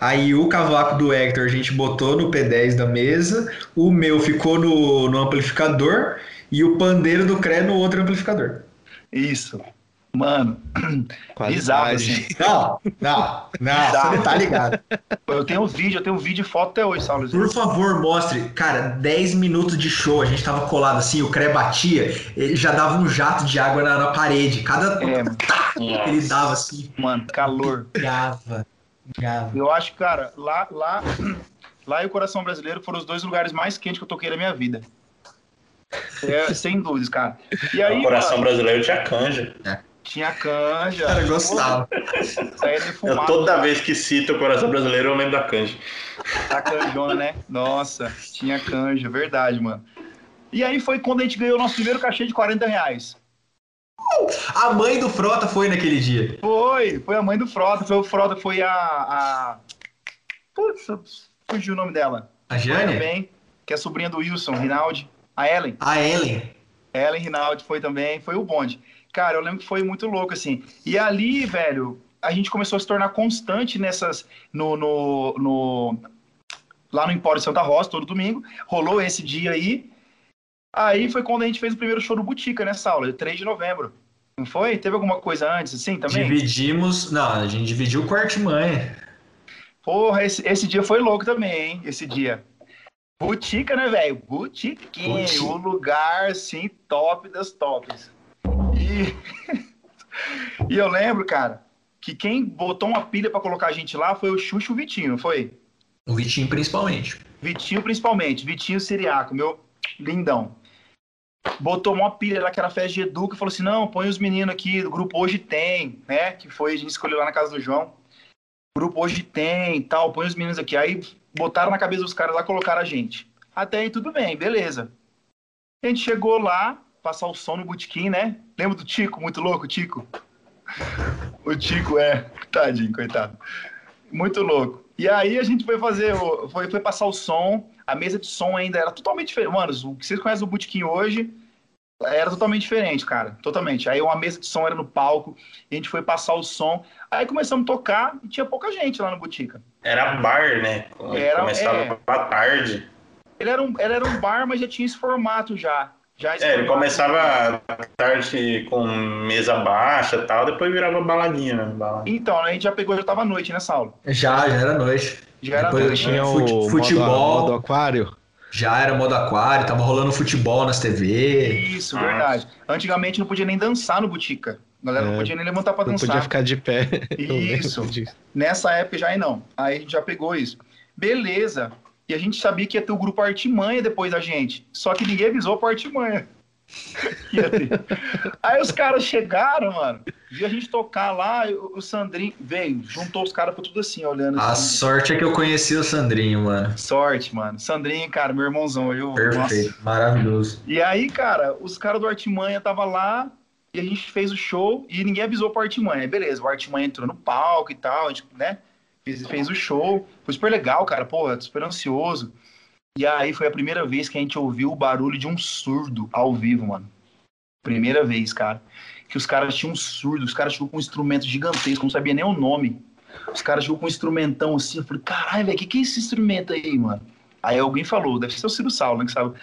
Aí o cavaco do Hector a gente botou no P10 da mesa, o meu ficou no, no amplificador e o pandeiro do CRE no outro amplificador. Isso. Mano, Qualidade. bizarro, assim. Não, não, não, você não tá ligado. Eu tenho vídeo, eu tenho vídeo e foto até hoje, Saulo. Por favor, mostre. Cara, 10 minutos de show, a gente tava colado assim, o CRE batia, ele já dava um jato de água na, na parede. Cada É, ele dava assim, mano, calor. pingava, Eu acho que, cara, lá, lá, lá e o Coração Brasileiro foram os dois lugares mais quentes que eu toquei na minha vida. É, sem dúvidas, cara. E aí, o coração mano, brasileiro tinha canja. tinha canja. Cara, gostava. Saía Eu, toda vez que cito o coração brasileiro, eu lembro da canja. A canjona, né? Nossa, tinha canja, verdade, mano. E aí foi quando a gente ganhou o nosso primeiro cachê de 40 reais. A mãe do Frota foi naquele dia. Foi, foi a mãe do Frota, foi o Frota, foi a. a... Putz, fugiu o nome dela. A Jânia? também, que é sobrinha do Wilson, Rinaldi. A Ellen. A Ellen. Ellen Rinaldi foi também, foi o bonde. Cara, eu lembro que foi muito louco, assim. E ali, velho, a gente começou a se tornar constante nessas. No. no, no lá no Empório Santa Rosa, todo domingo. Rolou esse dia aí. Aí foi quando a gente fez o primeiro show do Butica nessa aula, 3 de novembro. Não foi? Teve alguma coisa antes, assim, também? Dividimos. Não, a gente dividiu com a Artimanha. Porra, esse, esse dia foi louco também, hein? Esse dia. Butica, né, velho? Butiquinho, Butica. um lugar, assim, top das tops. E, e eu lembro, cara, que quem botou uma pilha pra colocar a gente lá foi o Xuxo o Vitinho, não foi? O Vitinho, principalmente. Vitinho, principalmente. Vitinho Siriaco, meu lindão. Botou uma pilha lá que era festa de Educa e falou assim: não, põe os meninos aqui do grupo Hoje Tem, né? Que foi, a gente escolheu lá na casa do João. Grupo Hoje Tem tal, põe os meninos aqui. Aí botaram na cabeça dos caras lá, colocaram a gente. Até aí tudo bem, beleza. A gente chegou lá, passar o som no botequim, né? Lembra do Tico, muito louco, Tico? O Tico é, tadinho, coitado. Muito louco. E aí a gente foi fazer, o- foi, foi passar o som, a mesa de som ainda era totalmente diferente. Mano, o que vocês conhecem do botequim hoje era totalmente diferente, cara. Totalmente. Aí uma mesa de som era no palco, a gente foi passar o som. Aí começamos a tocar e tinha pouca gente lá no Botica. Era bar, né? Era, Começava é. tarde. Ele era, um, ele era um bar, mas já tinha esse formato já. Já É, ele começava tarde com mesa baixa e tal, depois virava baladinha, né? Balada. Então, a gente já pegou, já tava à noite nessa aula. Já, já era noite. Já era Depois noite. tinha Tinha o Fute- modo- futebol. modo aquário. Já era modo aquário, tava rolando futebol nas TV. Isso, Ah. verdade. Antigamente não podia nem dançar no Botica. A galera não É, podia nem levantar pra Não dançar. podia ficar de pé. Isso. Nessa época já aí não. Aí a gente já pegou isso. Beleza. E a gente sabia que ia ter o grupo Artimanha depois da gente. Só que ninguém avisou pro Artimanha. Ter. Aí os caras chegaram, mano. Viu a gente tocar lá, o Sandrinho veio, juntou os caras, foi tudo assim, olhando A assim. sorte é que eu conheci o Sandrinho, mano. Sorte, mano. Sandrinho, cara, meu irmãozão. Eu, Perfeito, nossa. maravilhoso. E aí, cara, os caras do Artimanha tava lá e a gente fez o show e ninguém avisou pro Artimanha. Beleza, o Artimanha entrou no palco e tal, a gente, né? Fez, fez o show. Foi super legal, cara. Pô, super ansioso. E aí foi a primeira vez que a gente ouviu o barulho de um surdo ao vivo, mano. Primeira vez, cara. Que os caras tinham um surdo, os caras chegou com um instrumento gigantesco, não sabia nem o nome. Os caras chegou com um instrumentão assim, eu falei, caralho, velho, o que, que é esse instrumento aí, mano? Aí alguém falou, deve ser o Ciro Saulo, né, que sabe?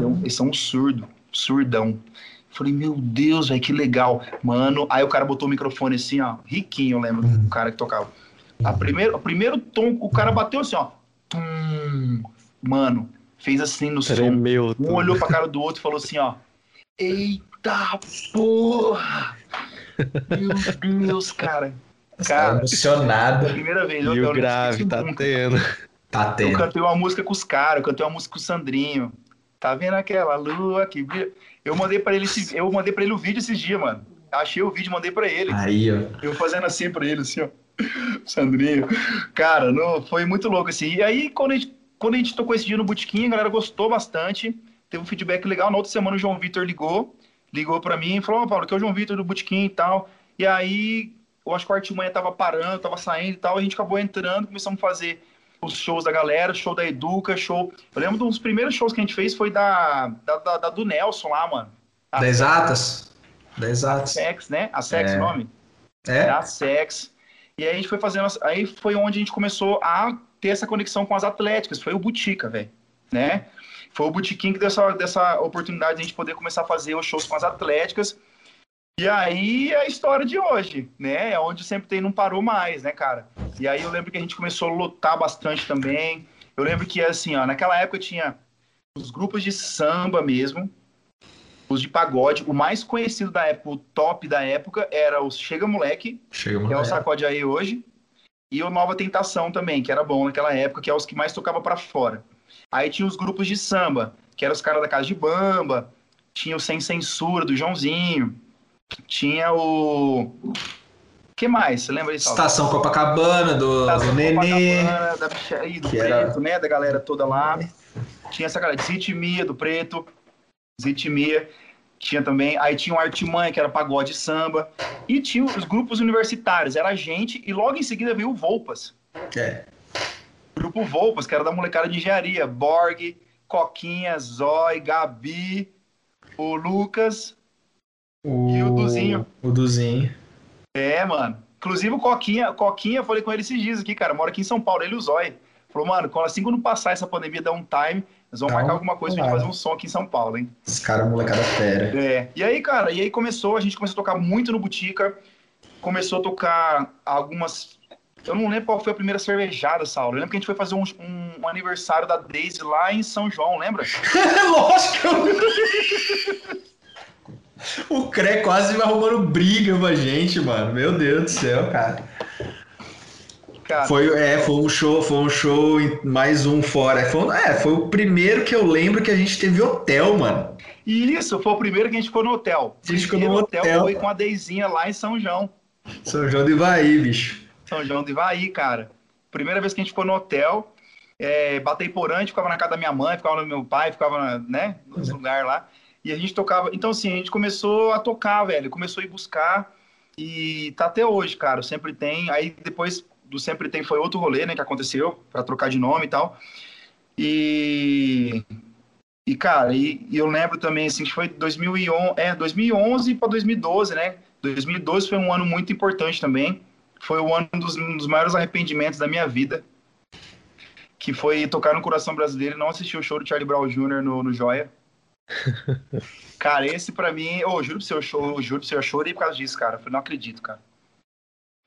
Não, eles são um surdo, surdão. Falei, meu Deus, velho, que legal. Mano, aí o cara botou o microfone assim, ó, riquinho, eu lembro, o cara que tocava. A primeiro, o primeiro tom, o cara bateu assim, ó. Tum. Mano, fez assim no som. Tremeu. Um tudo. olhou pra cara do outro e falou assim, ó. Eita porra! Meu Deus, cara. tá Cara, emocionado. primeira vez. E eu, o eu não grave esqueci tá nunca. tendo. Tá Eu tendo. cantei uma música com os caras, eu cantei uma música com o Sandrinho. Tá vendo aquela lua que? Eu mandei para ele, esse- eu mandei para ele o vídeo esses dias, mano. Achei o vídeo, mandei para ele. Aí, ó. Eu fazendo assim pra ele, assim, ó. Sandrinho. Cara, não, foi muito louco, assim. E aí, quando a, gente, quando a gente tocou esse dia no Botequim, a galera gostou bastante. Teve um feedback legal. Na outra semana, o João Vitor ligou. Ligou pra mim e falou, ó, Paulo, que é o João Vitor do Botequim e tal. E aí, eu acho que o Artimanha tava parando, tava saindo e tal. A gente acabou entrando, começamos a fazer os shows da galera, show da Educa, show... Eu lembro dos primeiros shows que a gente fez foi da, da, da- da do Nelson lá, mano. A Da exatas? Da exatas. Sex, né? A Sex, É. o nome? É? da Sex. E aí a gente foi fazendo. Aí foi onde a gente começou a ter essa conexão com as atléticas. Foi o Butica, velho. Né? Foi o Botiquim que deu essa, dessa oportunidade de a gente poder começar a fazer os shows com as atléticas. E aí é a história de hoje, né? É onde sempre tem, não parou mais, né, cara? E aí eu lembro que a gente começou a lotar bastante também. Eu lembro que, assim, ó, naquela época tinha os grupos de samba mesmo, os de pagode. O mais conhecido da época, o top da época, era o Chega Moleque, Chega, que é o. Sacode Aí hoje, e o Nova Tentação também, que era bom naquela época, que é os que mais tocava pra fora. Aí tinha os grupos de samba, que eram os caras da Casa de Bamba, tinha o Sem Censura, do Joãozinho, tinha o... que mais? Você lembra disso? Estação Copacabana, do, Estação do Nenê. Copacabana, da Michelle, do Que Preto, era- né? Da galera toda lá. Tinha essa galera, Zitimia, do Preto, Zitimia. Tinha também, aí tinha o Artimanha, que era pagode samba. E tinha os grupos universitários, era a gente, e logo em seguida veio o Volpas. É. Grupo Volpas, que era da molecada de engenharia. Borg, Coquinha, Zói, Gabi, o Lucas. E o Duzinho. O Duzinho. É, mano. Inclusive o Coquinha, Coquinha, eu falei com ele esses dias aqui, cara. Mora aqui em São Paulo, ele e o Zói. Falou, mano, assim quando passar essa pandemia, dá um time, nós vamos marcar alguma coisa pra gente fazer um som aqui em São Paulo, hein? Os caras molecada fera. É. E aí, cara, e aí começou, a gente começou a tocar muito no Butica, começou a tocar algumas. Eu não lembro qual foi a primeira cervejada, Saulo. Eu lembro que a gente foi fazer um, um- um aniversário da Daisy lá em São João, lembra? Lógico. O Cré quase vai arrumando briga com a gente, mano. Meu Deus do céu, cara. Cara, Foi, é, foi um show, foi um show mais um fora. Foi, é, foi o primeiro que eu lembro que a gente teve hotel, mano. E isso, foi o primeiro que a gente ficou no hotel. A gente ficou no hotel. foi com a Deizinha lá em São João. São João do Ivaí, bicho. São João do Ivaí, cara. Primeira vez que a gente ficou no hotel, é, Bateiporã, a gente ficava na casa da minha mãe, ficava no meu pai, ficava, na- né, nos lugares lá. E a gente tocava. Então, assim, a gente começou a tocar, velho. Começou a ir buscar. E tá até hoje, cara. Sempre Tem. Aí depois do Sempre Tem foi outro rolê, né, que aconteceu, pra trocar de nome e tal. E. E, cara, e, e eu lembro também, assim, que foi 2011, é, 2011 para 2012, né? 2012 foi um ano muito importante também. Foi o ano dos, um dos maiores arrependimentos da minha vida. Que foi tocar no Coração Brasileiro e não assistir o show do Charlie Brown Jr. no, no Joia. cara, esse pra mim, ô, juro pro seu show, juro pro seu, eu chorei por causa disso, cara. Eu não acredito, cara.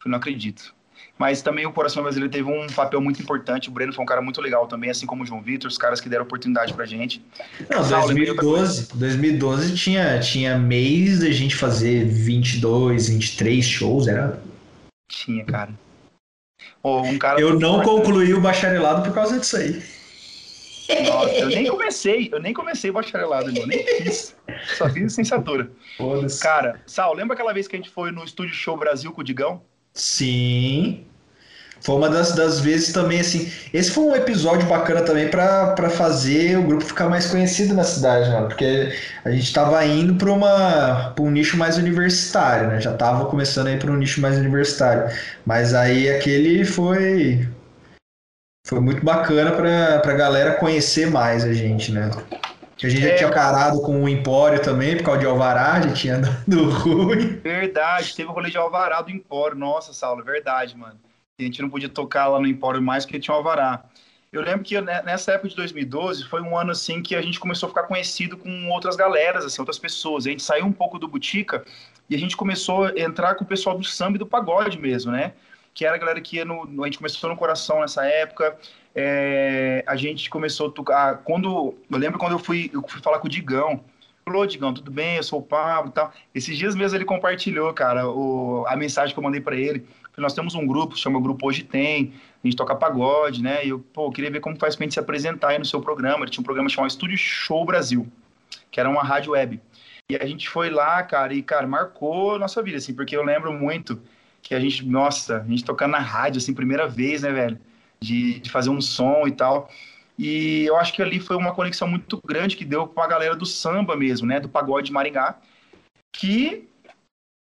Eu não acredito. Mas também o Coração Brasileiro teve um papel muito importante. O Breno foi um cara muito legal também, assim como o João Vitor, os caras que deram oportunidade pra gente. Não, Saulo, lembrei de outra 2012, 2012 tinha, tinha mês da gente fazer 22, 23 shows. Era... Tinha, cara. Ô, um cara Eu não concluí o bacharelado por causa disso aí. Nossa, eu nem comecei, eu nem comecei o bacharelado, irmão, nem fiz. Só fiz licenciatura. Foda-se. Cara, Sal, lembra aquela vez que a gente foi no Estúdio Show Brasil com o Digão? Sim. Foi uma das, das vezes também, assim. Esse foi um episódio bacana também pra fazer o grupo ficar mais conhecido na cidade, mano. Porque a gente tava indo pra, uma, pra um nicho mais universitário, né? Já tava começando a ir pra um nicho mais universitário. Mas aí aquele foi. Foi muito bacana pra, pra galera conhecer mais a gente, né? Que a gente já É. tinha parado com o Empório também, por causa de Alvará, já tinha dado ruim. Verdade, teve o rolê de Alvará do Empório. Nossa, Saulo, é verdade, mano. A gente não podia tocar lá no Empório mais porque tinha o Alvará. Eu lembro que né, nessa época de 2012 foi um ano assim que a gente começou a ficar conhecido com outras galeras, assim, outras pessoas. A gente saiu um pouco do Butica e a gente começou a entrar com o pessoal do samba e do pagode mesmo, né? Que era a galera que ia no- A gente começou no coração nessa época. É, a gente começou a tocar. Quando. Eu lembro quando eu fui, eu fui falar com o Digão. Falou, Digão, tudo bem? Eu sou o Pablo e tal. Esses dias mesmo ele compartilhou, cara, o, a mensagem que eu mandei pra ele. Nós temos um grupo, chama Grupo Hoje Tem, a gente toca pagode, né? E eu, pô, queria ver como faz pra gente se apresentar aí no seu programa. Ele tinha um programa chamado Estúdio Show Brasil, que era uma rádio web. E a gente foi lá, cara, e, cara, marcou a nossa vida, assim, porque eu lembro muito que a gente, nossa, a gente tocando na rádio, assim, primeira vez, né, velho? De, de fazer um som e tal. E eu acho que ali foi uma conexão muito grande que deu com a galera do samba mesmo, né? Do pagode de Maringá, que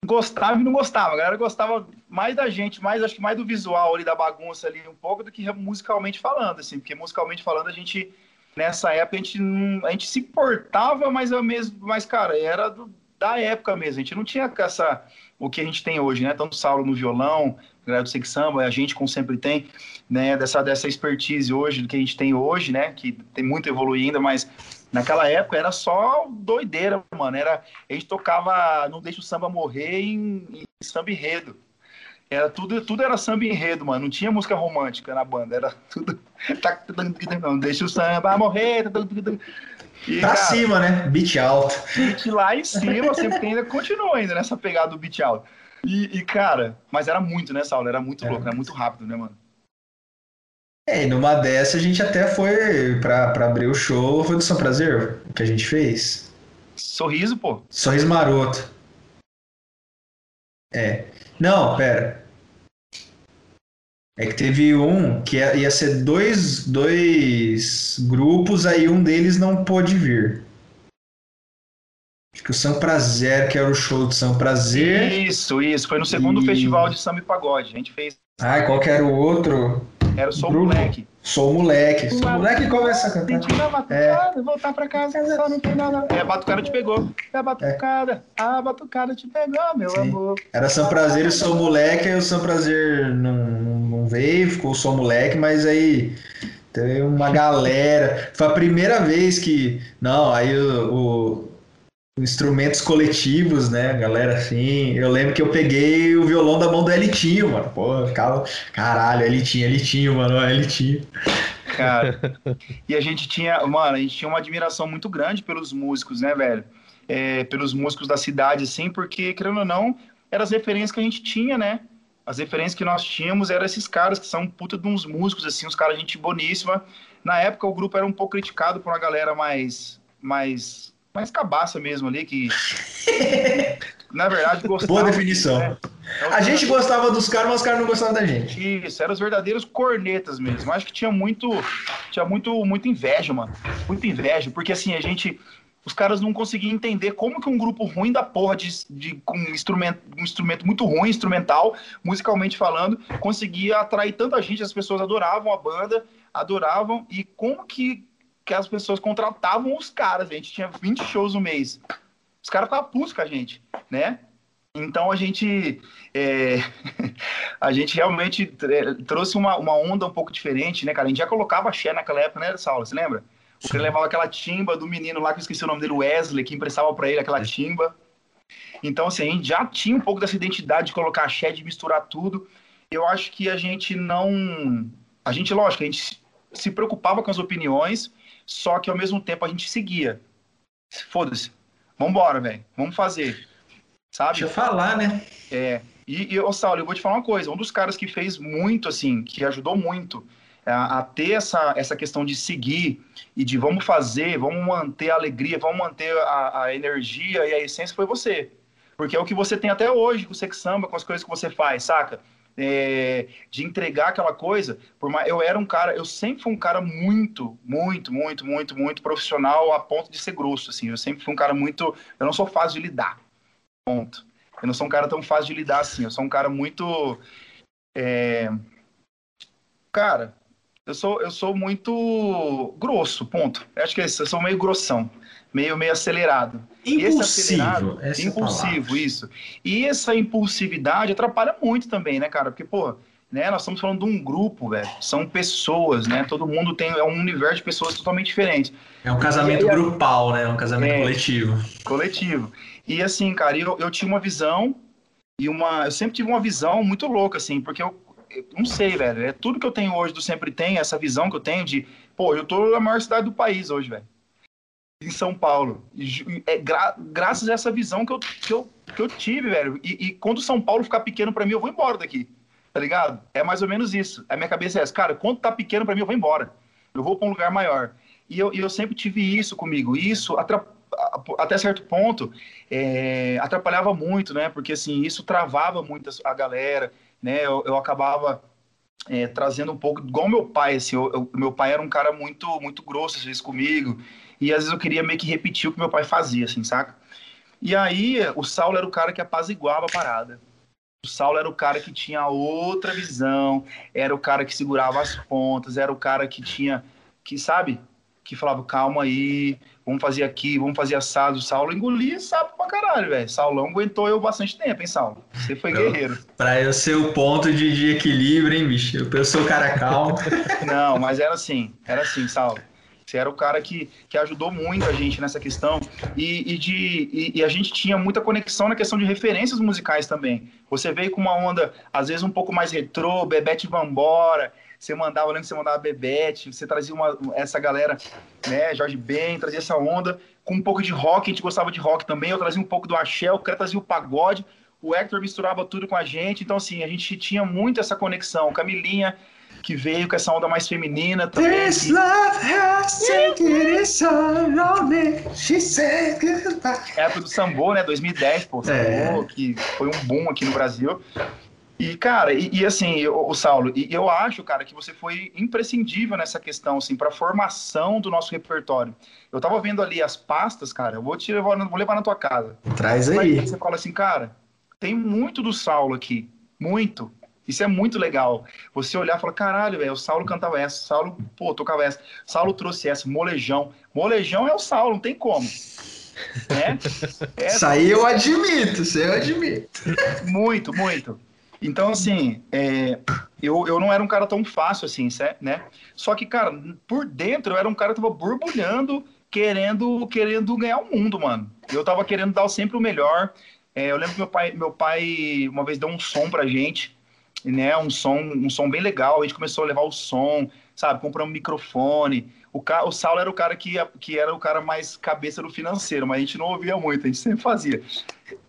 gostava e não gostava. A galera gostava mais da gente, mais acho que mais do visual ali, da bagunça ali, um pouco do que musicalmente falando, assim, porque musicalmente falando a gente nessa época a gente não, a gente se portava, mas é mesmo, mas cara, era do- da época mesmo. A gente não tinha essa o que a gente tem hoje, né? Tanto Saulo no violão, a galera do Samba, a gente como sempre tem, né, dessa dessa expertise hoje do que a gente tem hoje, né, que tem muito a evoluir ainda, mas naquela época era só doideira, mano. Era a gente tocava não deixa o samba morrer em, em samba enredo. Era tudo, tudo era samba enredo, mano. Não tinha música romântica na banda, era tudo. Não deixa o samba morrer. E, Pra cara, cima, né? Beat alto. beat lá em cima, sempre ainda continua ainda nessa pegada do beat alto. E, e, cara, mas era muito, né, Saulo? Era muito louco, era muito rápido, né, mano? É, e numa dessa a gente até foi pra, pra abrir o show, foi do São Prazer que a gente fez. Sorriso, pô. Sorriso Maroto. É. Não, pera. É que teve um que ia ser dois, dois grupos, aí um deles não pôde vir. Acho que o São Prazer, que era o show do São Prazer. Isso, isso. Foi no segundo E- festival de samba e pagode. A gente fez. Ai, qual que era o outro? Era o Soul Grupo. Black. Sou moleque. Sou moleque começa a cantar. Sentindo a batucada, voltar pra casa, só não tem nada. É, a batucada te pegou. É a batucada, a batucada te pegou, meu Sim. amor. Era São Prazer e Sou Moleque, aí o São Prazer não, não, não veio, ficou Sou Moleque, mas aí teve uma galera. Foi a primeira vez que. Não, aí o, o- instrumentos coletivos, né? Galera assim. Eu lembro que eu peguei o violão da mão do Elitinho, mano. Pô, ficava. Caralho, Elitinho, Elitinho, mano, Elitinho. Cara. E a gente tinha, mano, a gente tinha uma admiração muito grande pelos músicos, né, velho? É, pelos músicos da cidade, assim, porque, querendo ou não, eram as referências que a gente tinha, né? As referências que nós tínhamos eram esses caras que são puta de uns músicos, assim, uns caras gente boníssima. Na época o grupo era um pouco criticado por uma galera mais. mais. Mais cabaça mesmo ali, que. na verdade, gostava. Boa definição. né? A gente gostava dos caras, mas os caras não gostavam da gente. Isso, eram os verdadeiros cornetas mesmo. Acho que tinha muito, tinha muito, muita inveja, mano. Muita inveja, porque assim, a gente, os caras não conseguiam entender como que um grupo ruim da porra de, de com um instrumento, um instrumento muito ruim, instrumental, musicalmente falando, conseguia atrair tanta gente, as pessoas adoravam a banda, adoravam e como que que as pessoas contratavam os caras, a gente tinha 20 shows no mês. Os caras ficavam putos com a gente, né? Então a gente é, a gente realmente é, trouxe uma, uma onda um pouco diferente, né, cara? A gente já colocava axé naquela época, né, Saulo? Você lembra? O que levava aquela timba do menino lá, que eu esqueci o nome dele, Wesley, que emprestava pra ele aquela timba. Então, assim, a gente já tinha um pouco dessa identidade de colocar axé, de misturar tudo. Eu acho que a gente não. A gente, lógico, a gente se preocupava com as opiniões, só que ao mesmo tempo a gente seguia. Foda-se. Vambora, velho. Vamos fazer. Sabe? Deixa eu falar, né? É. E, e ô, Saulo, eu vou te falar uma coisa. Um dos caras que fez muito, assim, que ajudou muito a, a ter essa, essa questão de seguir e de vamos fazer, vamos manter a alegria, vamos manter a, a energia e a essência foi você. Porque é o que você tem até hoje com o Sex Samba, com as coisas que você faz, saca? É, de entregar aquela coisa. Por mais, eu era um cara, eu sempre fui um cara muito, muito, muito, muito, muito profissional a ponto de ser grosso, assim. Eu sempre fui um cara muito, eu não sou fácil de lidar. Ponto. Eu não sou um cara tão fácil de lidar assim. Eu sou um cara muito, é, cara, eu sou, eu sou muito grosso, ponto. Acho que é isso, eu sou meio grossão, meio, meio acelerado. Esse acelerado, Impulsivo. essa é impulsivo, palavra. isso. E essa impulsividade atrapalha muito também, né, cara? Porque, pô, né, nós estamos falando de um grupo, velho. São pessoas, né? Todo mundo tem é um universo de pessoas totalmente diferentes, É um casamento aí, grupal, né? Um casamento É. coletivo. coletivo. E assim, cara, eu, eu tinha uma visão e uma. Eu sempre tive uma visão muito louca, assim, porque eu não sei, velho. É tudo que eu tenho hoje do sempre tem, essa visão que eu tenho de, pô, eu tô na maior cidade do país hoje, velho. Em São Paulo. E É gra- graças a essa visão que eu, que eu, que eu tive, velho. E, e quando São Paulo ficar pequeno pra mim, eu vou embora daqui. Tá ligado? É mais ou menos isso. A minha cabeça é essa. Cara, quando tá pequeno pra mim, eu vou embora. Eu vou pra um lugar maior. E eu, e eu sempre tive isso comigo. E isso, até certo ponto, é, atrapalhava muito, né? Porque assim, isso travava muito a galera, né? Eu, eu acabava é, trazendo um pouco, igual meu pai, assim, eu- eu- meu pai era um cara muito, muito grosso às vezes comigo, e às vezes eu queria meio que repetir o que meu pai fazia, assim, saca? E aí, o Saulo era o cara que apaziguava a parada. O Saulo era o cara que tinha outra visão, era o cara que segurava as pontas, era o cara que tinha, que sabe, que falava, calma aí, vamos fazer aqui, vamos fazer assado. O Saulo engolia sapo pra caralho, velho. Saulão aguentou eu bastante tempo, hein, Saulo? Você foi Eu- guerreiro. Pra eu ser o ponto de, de equilíbrio, hein, bicho? Eu sou o cara calmo. Não, mas era assim, era assim, Saulo. Você era o cara que, que ajudou muito a gente nessa questão e, e de, e, e a gente tinha muita conexão na questão de referências musicais também. Você veio com uma onda, às vezes, um pouco mais retrô, Bebete Vambora, você mandava, eu lembro que você mandava Bebete, você trazia uma, essa galera, né, Jorge Ben, trazia essa onda, com um pouco de rock, a gente gostava de rock também, eu trazia um pouco do axé, o cara trazia o pagode, o Hector misturava tudo com a gente, então assim, a gente tinha muito essa conexão, Camilinha, que veio com essa onda mais feminina também. This que- love has taken its toll on me. She said goodbye. época do Sambô, né? 2010, pô, Sambô, É. que foi um boom aqui no Brasil. E, cara, e, e assim, o, o Saulo, e eu acho, cara, que você foi imprescindível nessa questão, assim, para formação do nosso repertório. Eu tava vendo ali as pastas, cara, eu vou te levar, vou levar na tua casa. Traz Aí aí. você fala assim, cara, tem muito do Saulo aqui, muito. Isso é muito legal. Você olhar e falar, caralho, velho, o Saulo cantava essa, o Saulo, pô, tocava essa, o Saulo trouxe essa, molejão. Molejão é o Saulo, não tem como. Né? É, isso aí eu admito, isso aí eu admito. Muito, muito. Então, assim, é, eu, eu não era um cara tão fácil assim, né? Só que, cara, por dentro eu era um cara que tava borbulhando, querendo, querendo ganhar o mundo, mano. Eu tava querendo dar sempre o melhor. É, eu lembro que meu pai, meu pai uma vez deu um som pra gente, né? Um som, um som bem legal. A gente começou a levar o som, sabe? Compramos um microfone. O, ca... o Saulo era o cara que, que era o cara mais cabeça do financeiro, mas a gente não ouvia muito, a gente sempre fazia.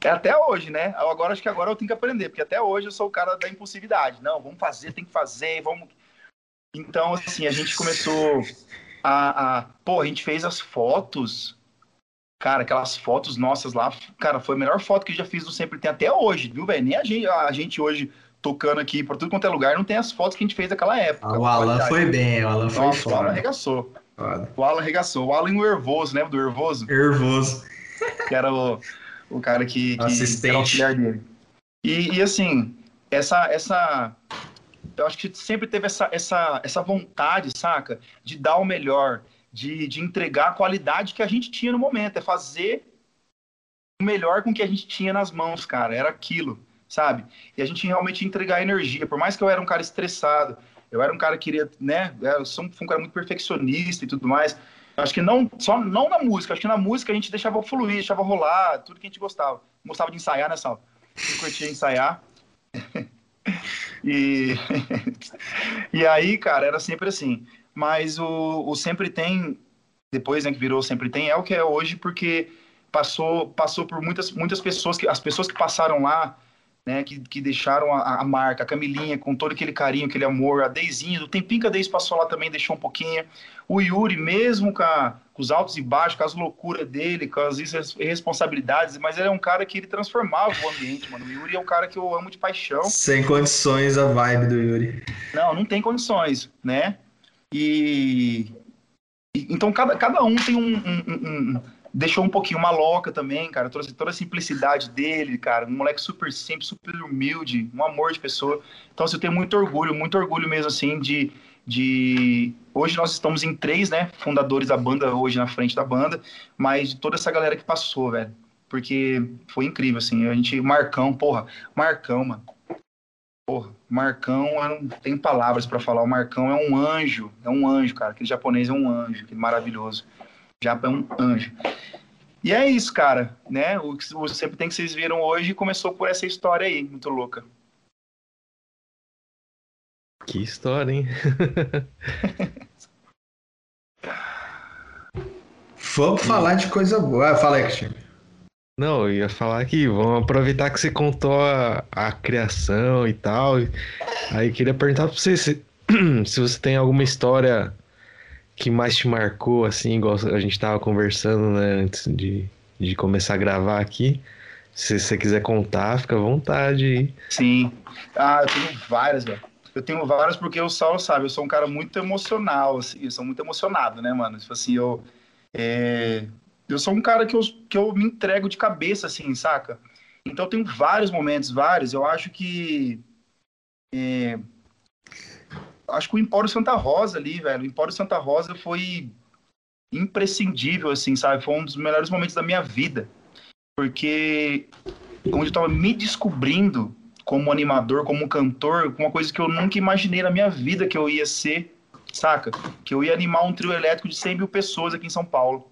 É até hoje, né? Agora acho que agora eu tenho que aprender, porque até hoje eu sou o cara da impulsividade. Não, vamos fazer, tem que fazer, vamos. Então, assim, a gente começou a, a. Pô, a gente fez as fotos. Cara, aquelas fotos nossas lá, cara, foi a melhor foto que eu já fiz do Sempre Tem até hoje, viu, velho? Nem a gente, a gente hoje tocando aqui por tudo quanto é lugar, não tem as fotos que a gente fez naquela época. Ah, o Alan foi bem, o Alan foi Nossa, O Alan arregaçou. Foda. O Alan arregaçou. O Alan e o Hervoso, lembra do Hervoso? Hervoso. Que era o, o cara que, que Assistente. era auxiliar dele. E, e, assim, essa, essa. Eu acho que sempre teve essa, essa, essa vontade, saca? De dar o melhor, de, de entregar a qualidade que a gente tinha no momento. É fazer o melhor com o que a gente tinha nas mãos, cara. Era aquilo sabe? E a gente realmente entregar energia. Por mais que eu era um cara estressado, eu era um cara que queria, né? Eu sou um, um cara muito perfeccionista e tudo mais. Acho que não só não na música, acho que na música a gente deixava fluir, deixava rolar, tudo que a gente gostava. Gostava de ensaiar né, eu curtia ensaiar. e e aí, cara, era sempre assim. Mas o, o sempre tem depois né, que virou sempre tem é o que é hoje porque passou passou por muitas muitas pessoas que as pessoas que passaram lá né, que, que deixaram a, a, marca, a Camilinha com todo aquele carinho, aquele amor, a Deizinha, do tempinho que a Deis passou lá também deixou um pouquinho, o Yuri mesmo com, a, com os altos e baixos, com as loucuras dele, com as irresponsabilidades, mas ele é um cara que ele transformava o ambiente, mano, o Yuri é um cara que eu amo de paixão. Sem condições a vibe do Yuri. Não, não tem condições, né, e... Então cada, cada um tem um, um, um deixou um pouquinho maloca também, cara. Trouxe toda a simplicidade dele, cara. Um moleque super simples, super humilde, um amor de pessoa. Então, assim, eu tenho muito orgulho, muito orgulho mesmo, assim, de. de... Hoje nós estamos em três, né? Fundadores da banda, hoje na frente da banda, mas de toda essa galera que passou, velho. Porque foi incrível, assim. A gente. Marcão, porra. Marcão, mano. Porra, Marcão, eu não tenho palavras para falar. O Marcão é um anjo, é um anjo, cara. Aquele japonês é um anjo, que maravilhoso. Já é um anjo. E é isso, cara, né? O, o Sempre Tem que vocês viram hoje começou por essa história aí, muito louca. Que história, hein? Vamos falar de coisa boa. Ah, fala aí, Cristiano. Não, eu ia falar que vamos aproveitar que você contou a, a criação e tal. Aí queria perguntar pra você se, se você tem alguma história que mais te marcou, assim, igual a gente tava conversando, né, antes de, de começar a gravar aqui? Se você quiser contar, fica à vontade. Sim. Ah, eu tenho várias, velho. Eu tenho várias porque o Saulo sabe, eu sou um cara muito emocional, assim, eu sou muito emocionado, né, mano? Tipo assim, eu. É... Eu sou um cara que eu, que eu me entrego de cabeça, assim, saca? Então eu tenho vários momentos, vários. Eu acho que. É acho que o Empório Santa Rosa ali, velho, o Empório Santa Rosa foi imprescindível, assim, sabe? Foi um dos melhores momentos da minha vida. Porque onde eu tava me descobrindo como animador, como cantor, uma coisa que eu nunca imaginei na minha vida que eu ia ser, saca? Que eu ia animar um trio elétrico de 100 mil pessoas aqui em São Paulo,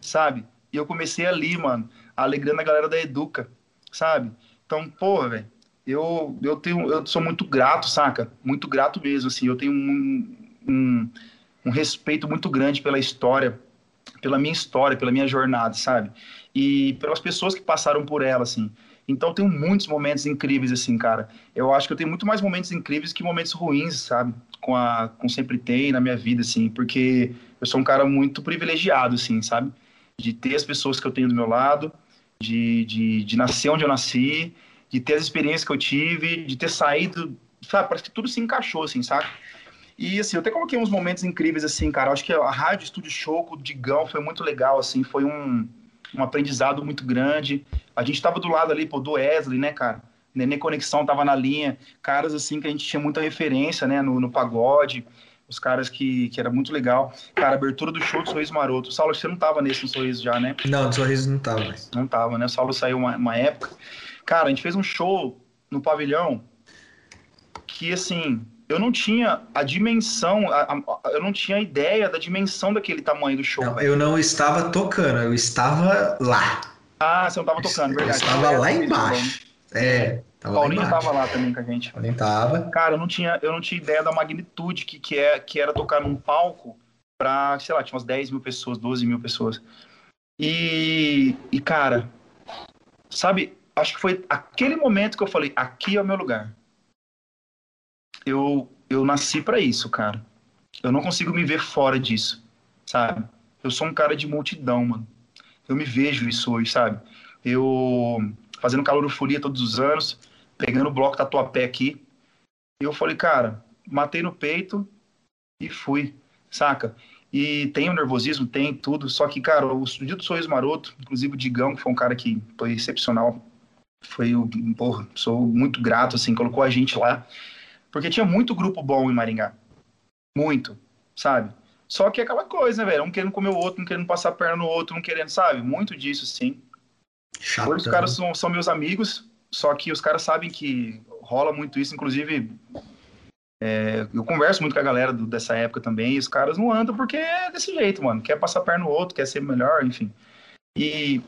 sabe? E eu comecei ali, mano, alegrando a galera da Educa, sabe? Então, porra, velho, eu, eu tenho, eu sou muito grato, saca? Muito grato mesmo, assim. Eu tenho um, um, um respeito muito grande pela história, pela minha história, pela minha jornada, sabe? E pelas pessoas que passaram por ela, assim. Então, eu tenho muitos momentos incríveis, assim, cara. Eu acho que eu tenho muito mais momentos incríveis que momentos ruins, sabe? Com a, com sempre tem na minha vida, assim, porque eu sou um cara muito privilegiado, assim, sabe? De ter as pessoas que eu tenho do meu lado, de, de, de nascer onde eu nasci, de ter as experiências que eu tive, de ter saído, sabe? Parece que tudo se encaixou, assim, sabe? E, assim, eu até coloquei uns momentos incríveis, assim, cara. Eu acho que a Rádio Estúdio Show com o Digão foi muito legal, assim. Foi um, um aprendizado muito grande. A gente tava do lado ali, pô, do Wesley, né, cara? Nenê Conexão tava na linha, caras assim que a gente tinha muita referência, né, no, no pagode, os caras que, que era muito legal. Cara, abertura do show do Sorriso Maroto. Saulo, você não tava nesse no Sorriso já, né? Não, no Sorriso não tava. Não tava, né? O Saulo saiu uma, uma época. Cara, a gente fez um show no pavilhão que, assim, eu não tinha a dimensão, a, a, eu não tinha ideia da dimensão daquele tamanho do show. Não, eu não estava tocando, eu estava lá. Ah, você não estava tocando, eu verdade. estava lá embaixo. É. Tava Paulinho estava lá também com a gente. Paulinho tava. Cara, eu não tinha, eu não tinha ideia da magnitude que, que, é, que era tocar num palco pra, sei lá, tinha umas 10 mil pessoas, 12 mil pessoas. E, e, cara, sabe, acho que foi aquele momento que eu falei, aqui é o meu lugar. Eu, eu nasci para isso, cara. Eu não consigo me ver fora disso, sabe? Eu sou um cara de multidão, mano. Eu me vejo isso hoje, sabe? Eu fazendo calorofolia todos os anos, pegando o bloco Tatuapé aqui. E eu falei, cara, matei no peito e fui, saca? E tem o nervosismo, tem tudo, só que, cara, o dia Sorriso Maroto, inclusive o Digão, que foi um cara que foi excepcional, foi o, porra, sou muito grato, assim, colocou a gente lá, porque tinha muito grupo bom em Maringá, muito, sabe? Só que é aquela coisa, né, velho, um querendo comer o outro, um querendo passar a perna no outro, um querendo, sabe? Muito disso, sim. Chato, Hoje os caras são, são meus amigos, só que os caras sabem que rola muito isso, inclusive é, eu converso muito com a galera do, dessa época também, e os caras não andam porque é desse jeito, mano. Quer passar perna no outro, quer ser melhor, enfim. E,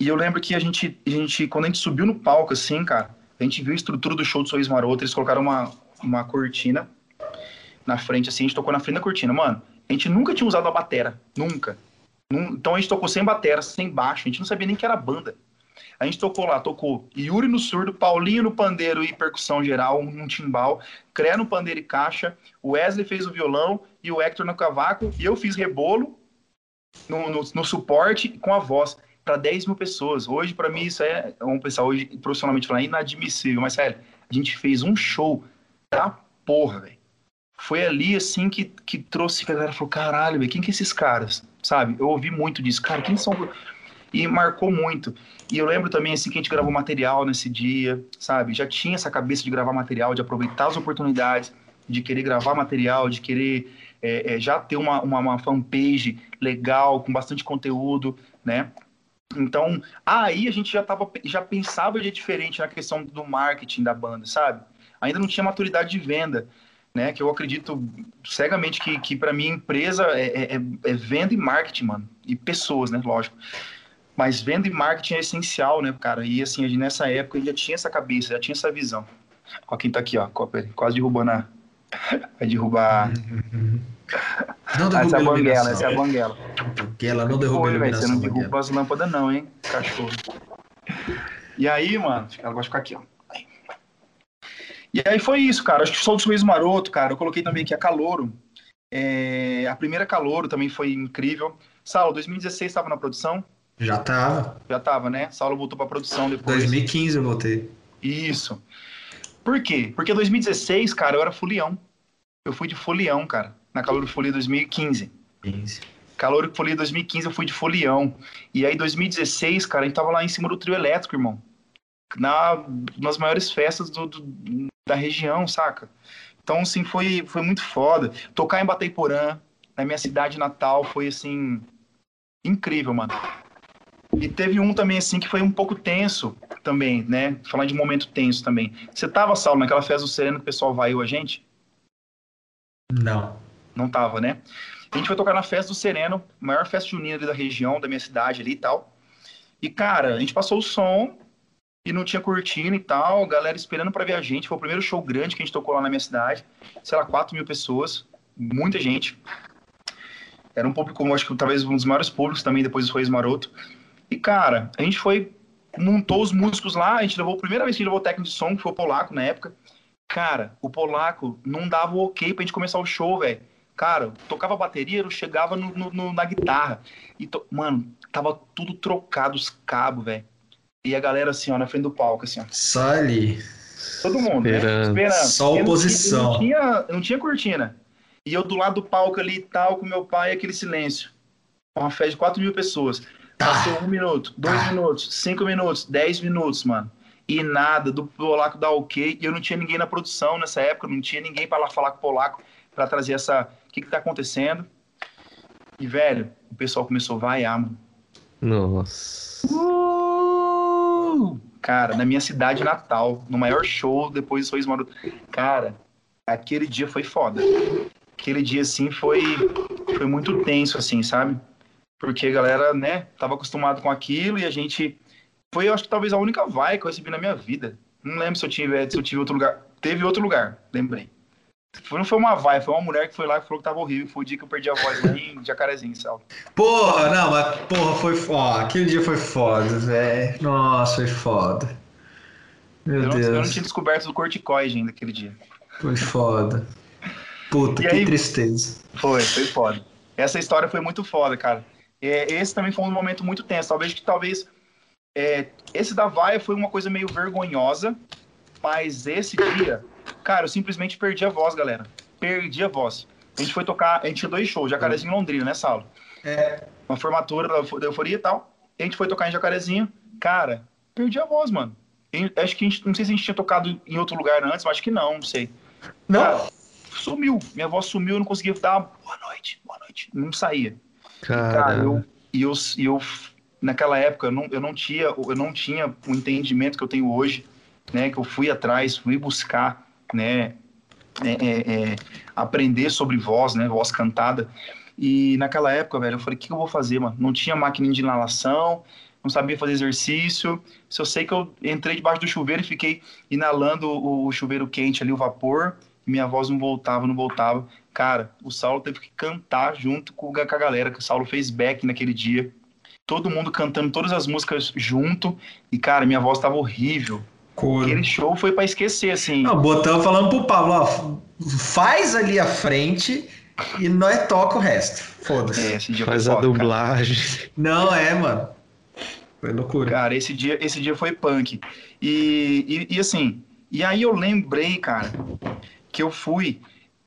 e eu lembro que a gente, a gente, quando a gente subiu no palco, assim, cara, a gente viu a estrutura do show do Sorriso Maroto, eles colocaram uma, uma cortina na frente, assim, a gente tocou na frente da cortina. Mano, a gente nunca tinha usado a batera, nunca. Então a gente tocou sem batera, sem baixo, a gente não sabia nem que era banda. A gente tocou lá, tocou Yuri no surdo, Paulinho no pandeiro e percussão geral, um timbal, Cré no pandeiro e caixa, o Wesley fez o violão e o Hector no cavaco, e eu fiz rebolo no, no, no suporte com a voz para 10 mil pessoas. Hoje, para mim, isso é, vamos pensar hoje, profissionalmente falando, inadmissível. Mas, sério, a gente fez um show da porra, velho. Foi ali, assim, que, que trouxe, que a galera falou, caralho, velho, quem que é esses caras? Sabe? Eu ouvi muito disso. Cara, quem são e marcou muito. E eu lembro também, assim, que a gente gravou material nesse dia, sabe? Já tinha essa cabeça de gravar material, de aproveitar as oportunidades, de querer gravar material, de querer é, é, já ter uma, uma, uma, fanpage legal, com bastante conteúdo, né? Então, aí a gente já, tava, já pensava de diferente na questão do marketing da banda, sabe? Ainda não tinha maturidade de venda, né? Que eu acredito cegamente que, que para mim empresa é, é, é venda e marketing, mano. E pessoas, né? Lógico. Mas venda e marketing é essencial, né, cara? E assim, nessa época ele já tinha essa cabeça, já tinha essa visão. Ó, quem tá aqui, ó, quase derrubando a. Vai derrubar. Não essa é a banguela, essa é a banguela. Banguela, não derruba a iluminação. Você não derruba as lâmpadas, não, hein, cachorro. E aí, mano, ela gosta de ficar aqui, ó. E aí foi isso, cara. Acho que sou do Suíço Maroto, cara. Eu coloquei também aqui a Calouro. É... A primeira Calouro também foi incrível. Saulo, 2016 estava na produção. Já tava. Já tava, né? Saulo voltou pra produção depois. 2015 eu voltei. Isso. Por quê? Porque 2016, cara, eu era folião. Eu fui de folião, cara. Na Calor Folia 2015. 15. Calor Folia 2015 eu fui de folião. E aí 2016, cara, a gente tava lá em cima do trio elétrico, irmão. Na, nas maiores festas do, do, da região, saca? Então, assim, foi, foi muito foda. Tocar em Bateiporã, na minha cidade natal, foi, assim, incrível, mano. E teve um também, assim, que foi um pouco tenso também, né? Falar de momento tenso também. Você tava, Saulo, naquela festa do Sereno que o pessoal vaiu a gente? Não. Não tava, né? A gente foi tocar na festa do Sereno, maior festa junina ali da região, da minha cidade ali e tal. E, cara, a gente passou o som e não tinha cortina e tal, galera esperando para ver a gente. Foi o primeiro show grande que a gente tocou lá na minha cidade. Sei lá, 4 mil pessoas, muita gente. Era um público, acho que talvez um dos maiores públicos também depois do Reis Maroto. E, cara, a gente foi, montou os músicos lá, a gente levou, a primeira vez que a gente levou o técnico de som, que foi o Polaco na época. Cara, o Polaco não dava o ok pra gente começar o show, velho. Cara, tocava bateria, eu chegava no, no, na guitarra. E, to... mano, tava tudo trocado os cabos, velho. E a galera assim, ó, na frente do palco, assim, ó. Só ali. Todo mundo, esperando. né? Esperando. Só oposição. Não tinha, não tinha, não tinha cortina. E eu do lado do palco ali e tal, com meu pai, aquele silêncio. Uma festa de 4 mil pessoas. Passou um minuto, dois minutos, cinco minutos, dez minutos, mano. e nada, do polaco dar ok, e eu não tinha ninguém na produção nessa época, não tinha ninguém para lá falar com o polaco, para trazer essa, o que que tá acontecendo. E, velho, o pessoal começou a vaiar, mano. Nossa. Uh! Cara, na minha cidade natal, no maior show depois do Sorriso Maroto. Cara, aquele dia foi foda. Aquele dia, assim, foi, foi muito tenso, assim, sabe? Porque a galera, né, tava acostumado com aquilo e a gente. Foi, eu acho que talvez a única vai que eu recebi na minha vida. Não lembro se eu tive, se eu tive outro lugar. Teve outro lugar, lembrei. Foi, não foi uma vai, foi uma mulher que foi lá e falou que tava horrível. Foi o dia que eu perdi a voz lá em Jacarezinho, sabe? Porra, não, mas porra, foi foda. Aquele dia foi foda, velho. Nossa, foi foda. Meu Eu não, Deus. eu não tinha descoberto o corticoide ainda aquele dia. Foi foda. Puta, E que aí? tristeza. Foi, foi foda. Essa história foi muito foda, cara. É, esse também foi um momento muito tenso. Talvez que talvez é, esse da vaia foi uma coisa meio vergonhosa, mas esse dia, cara, eu simplesmente perdi a voz, galera. Perdi a voz. A gente foi tocar, a gente tinha dois shows, Jacarezinho e Londrina, né, Saulo? É. Uma formatura da, euforia e tal. A gente foi tocar em Jacarezinho. Cara, perdi a voz, mano. E acho que a gente, não sei se a gente tinha tocado em outro lugar antes, mas acho que não, não sei. Não, Cara, sumiu. Minha voz sumiu, eu não conseguia dar uma boa noite, boa noite. Não saía. Cara, Cara, eu, e eu, eu, naquela época, eu não, eu não tinha, eu não tinha o entendimento que eu tenho hoje, né? Que eu fui atrás, fui buscar, né? é, é, é, aprender sobre voz, né? Voz cantada. E naquela época, velho, eu falei, o que, eu vou fazer, mano? Não tinha máquina de inalação, não sabia fazer exercício. Só sei que eu entrei debaixo do chuveiro e fiquei inalando o, o chuveiro quente ali, o vapor, e minha voz não voltava, não voltava. Cara, o Saulo teve que cantar junto com, com a galera, que o Saulo fez back naquele dia. Todo mundo cantando todas as músicas junto. E, cara, minha voz tava horrível. Couro. Aquele show foi pra esquecer, assim. Não, botamos falando pro Pablo, ó, faz ali a frente e nós toca o resto. Foda-se. É, faz a dublagem. Não é, mano. Foi loucura. Cara, esse dia, esse dia foi punk. E, e, e assim, e aí eu lembrei, cara, que eu fui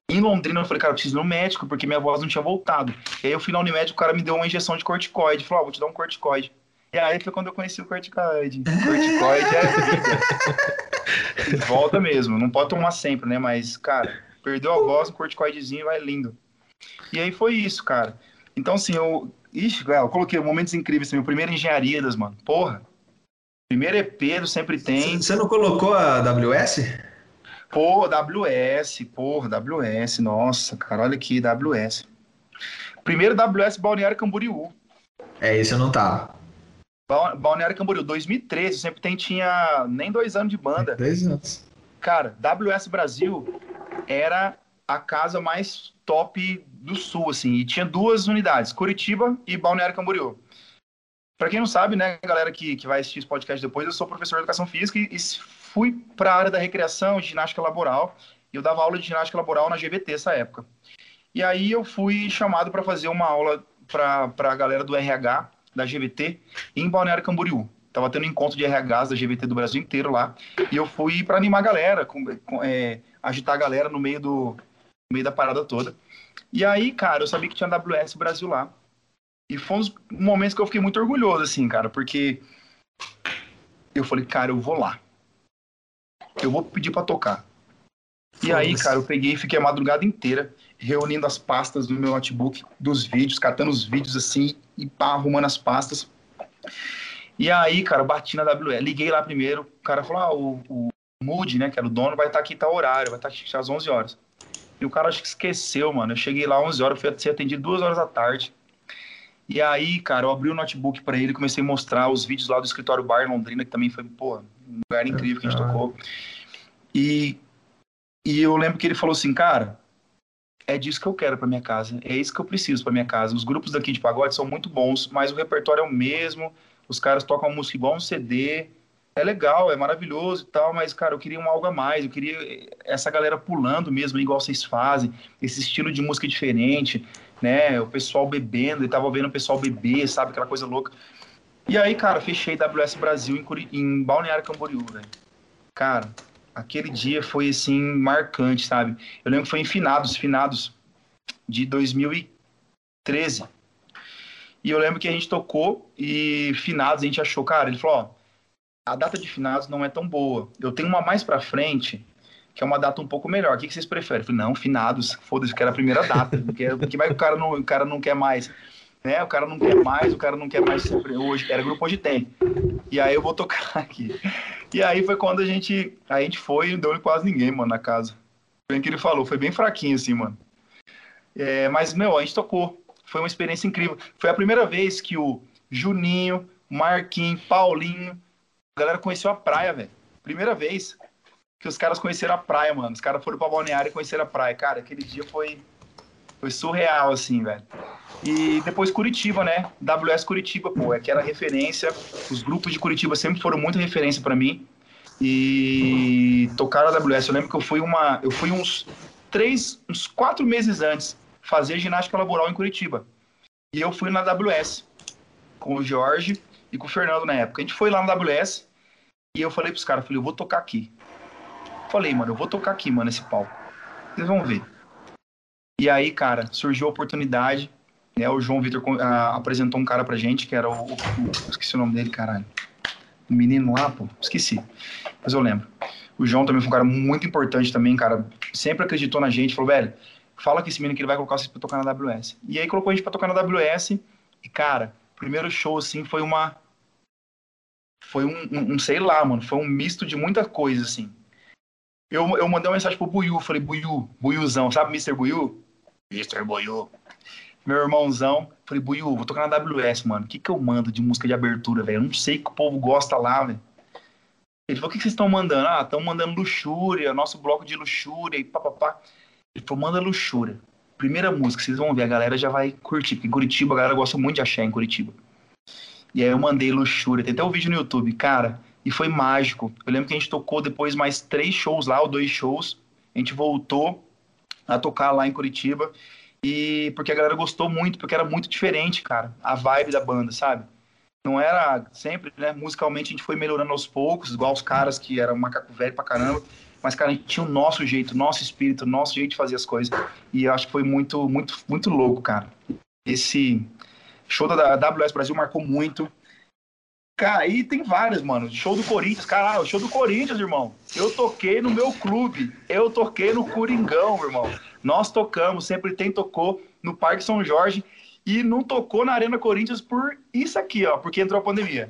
em Londrina, eu falei, cara, eu preciso ir no médico, porque minha voz não tinha voltado. E aí eu fui na Unimed, o cara me deu uma injeção de corticoide. Falou, ó, vou te dar um corticoide. E aí foi quando eu conheci o corticoide. Corticoide é vida. Volta mesmo, não pode tomar sempre, né? Mas, cara, perdeu a voz, um corticoidezinho vai lindo. E aí foi isso, cara. Então, assim, eu. Ixi, eu coloquei momentos incríveis também. O primeiro Engenharia das, mano. Porra. Primeiro EP do Sempre Tem. Você não colocou a WS? Pô, WS, porra, WS, nossa, cara, olha aqui, WS. Primeiro WS Balneário Camboriú. É, esse eu não tava. Ba- Balneário Camboriú, 2013, sempre tem, tinha nem dois anos de banda. Dois anos. Cara, WS Brasil era a casa mais top do sul, assim, e tinha duas unidades, Curitiba e Balneário Camboriú. Pra quem não sabe, né, galera que, que vai assistir esse podcast depois, eu sou professor de educação física e, e fui pra área da recreação, ginástica laboral, e eu dava aula de ginástica laboral na GVT essa época. E aí eu fui chamado para fazer uma aula pra, pra galera do RH da GVT em Balneário Camboriú. Tava tendo encontro de RHs da GVT do Brasil inteiro lá. E eu fui para animar a galera, com, com, é, agitar a galera no meio, do, no meio da parada toda. E aí, cara, eu sabia que tinha WS Brasil lá. E foi um dos momentos que eu fiquei muito orgulhoso, assim, cara, porque eu falei, cara, eu vou lá. Eu vou pedir para tocar. E aí, cara, eu peguei e fiquei a madrugada inteira reunindo as pastas do meu notebook, dos vídeos, catando os vídeos assim e pá, arrumando as pastas. E aí, cara, bati na WE. Liguei lá primeiro, o cara falou: ah, o, o Moody, né, que era o dono, vai estar aqui tal horário, vai estar aqui às 11 horas. E o cara acho que esqueceu, mano. Eu cheguei lá às 11 horas, fui ser atendido duas horas da tarde. E aí, cara, eu abri o notebook pra ele, comecei a mostrar os vídeos lá do escritório Bar em Londrina, que também foi, pô, um lugar incrível que a gente tocou. E, e eu lembro que ele falou assim, cara, é disso que eu quero pra minha casa, é isso que eu preciso pra minha casa. Os grupos daqui de pagode são muito bons, mas o repertório é o mesmo, os caras tocam a música igual um CD, é legal, é maravilhoso e tal, mas, cara, eu queria um algo a mais, eu queria essa galera pulando mesmo, igual vocês fazem, esse estilo de música diferente, né, o pessoal bebendo, e tava vendo o pessoal beber, sabe, aquela coisa louca. E aí, cara, fechei WS Brasil em, Curi- em Balneário Camboriú, velho. Cara, aquele dia foi, assim, marcante, sabe? Eu lembro que foi em Finados, Finados de 2013. E eu lembro que a gente tocou e Finados a gente achou, cara, ele falou, ó, a data de finados não é tão boa. Eu tenho uma mais pra frente, que é uma data um pouco melhor. O que, que vocês preferem? Eu falei, não, finados, foda-se, que era a primeira data. Porque, porque vai que o cara, não, o cara não quer mais. Né? O cara não quer mais, o cara não quer mais. Hoje, era grupo hoje tem. E aí eu vou tocar aqui. E aí foi quando a gente. A gente foi e não deu quase ninguém, mano, na casa. Foi o que ele falou, foi bem fraquinho, assim, mano. É, mas, meu, a gente tocou. Foi uma experiência incrível. Foi a primeira vez que o Juninho, Marquinhos, Paulinho, a galera conheceu a praia, velho. Primeira vez que os caras conheceram a praia, mano. Os caras foram pra balneário e conheceram a praia. Cara, aquele dia foi, foi surreal, assim, velho. E depois Curitiba, né? WS Curitiba, pô, é que era referência. Os grupos de Curitiba sempre foram muito referência para mim. E tocaram a WS. Eu lembro que eu fui uma. Eu fui uns três, uns quatro meses antes fazer ginástica laboral em Curitiba. E eu fui na AWS com o Jorge e com o Fernando na época. A gente foi lá na AWS e eu falei pros caras, falei, eu vou tocar aqui. Falei, mano, eu vou tocar aqui, mano, esse palco. Vocês vão ver. E aí, cara, surgiu a oportunidade, né? O João Vitor uh, apresentou um cara pra gente, que era o, o, o, Esqueci o nome dele, caralho. O menino lá, pô, esqueci. Mas eu lembro. O João também foi um cara muito importante também, cara. Sempre acreditou na gente, falou, velho, fala que esse menino que ele vai colocar vocês pra tocar na AWS. E aí colocou a gente pra tocar na AWS. E, cara, primeiro show, assim, foi uma. Foi um, um, um, sei lá, mano. Foi um misto de muita coisa, assim. Eu, eu mandei uma mensagem pro Buiu, falei, Buiu, Buiuzão, sabe Mr. Buiu? Mr. Buiu. Meu irmãozão, falei, Buiu, vou tocar na AWS, mano. O que que eu mando de música de abertura, velho? Eu não sei que o povo gosta lá, velho. Ele falou, o que, que vocês estão mandando? Ah, estão mandando luxúria, nosso bloco de luxúria e papapá. Ele falou, manda luxúria. Primeira música, vocês vão ver, a galera já vai curtir, porque em Curitiba a galera gosta muito de axé em Curitiba. E aí eu mandei luxúria, tem até um vídeo no YouTube, cara, e foi mágico. Eu lembro que a gente tocou depois mais três shows lá, ou dois shows. A gente voltou a tocar lá em Curitiba. E porque a galera gostou muito, porque era muito diferente, cara, a vibe da banda, sabe? Não era sempre, né? Musicalmente a gente foi melhorando aos poucos, igual os caras que eram macaco velho pra caramba. Mas, cara, a gente tinha o nosso jeito, nosso espírito, nosso jeito de fazer as coisas. E eu acho que foi muito, muito, muito louco, cara. Esse show da AWS Brasil marcou muito. Cara, aí tem vários, mano. Show do Corinthians, caralho, show do Corinthians, irmão. Eu toquei no meu clube. Eu toquei no Coringão, irmão. Nós tocamos, sempre tem tocou no Parque São Jorge e não tocou na Arena Corinthians por isso aqui, ó, porque entrou a pandemia.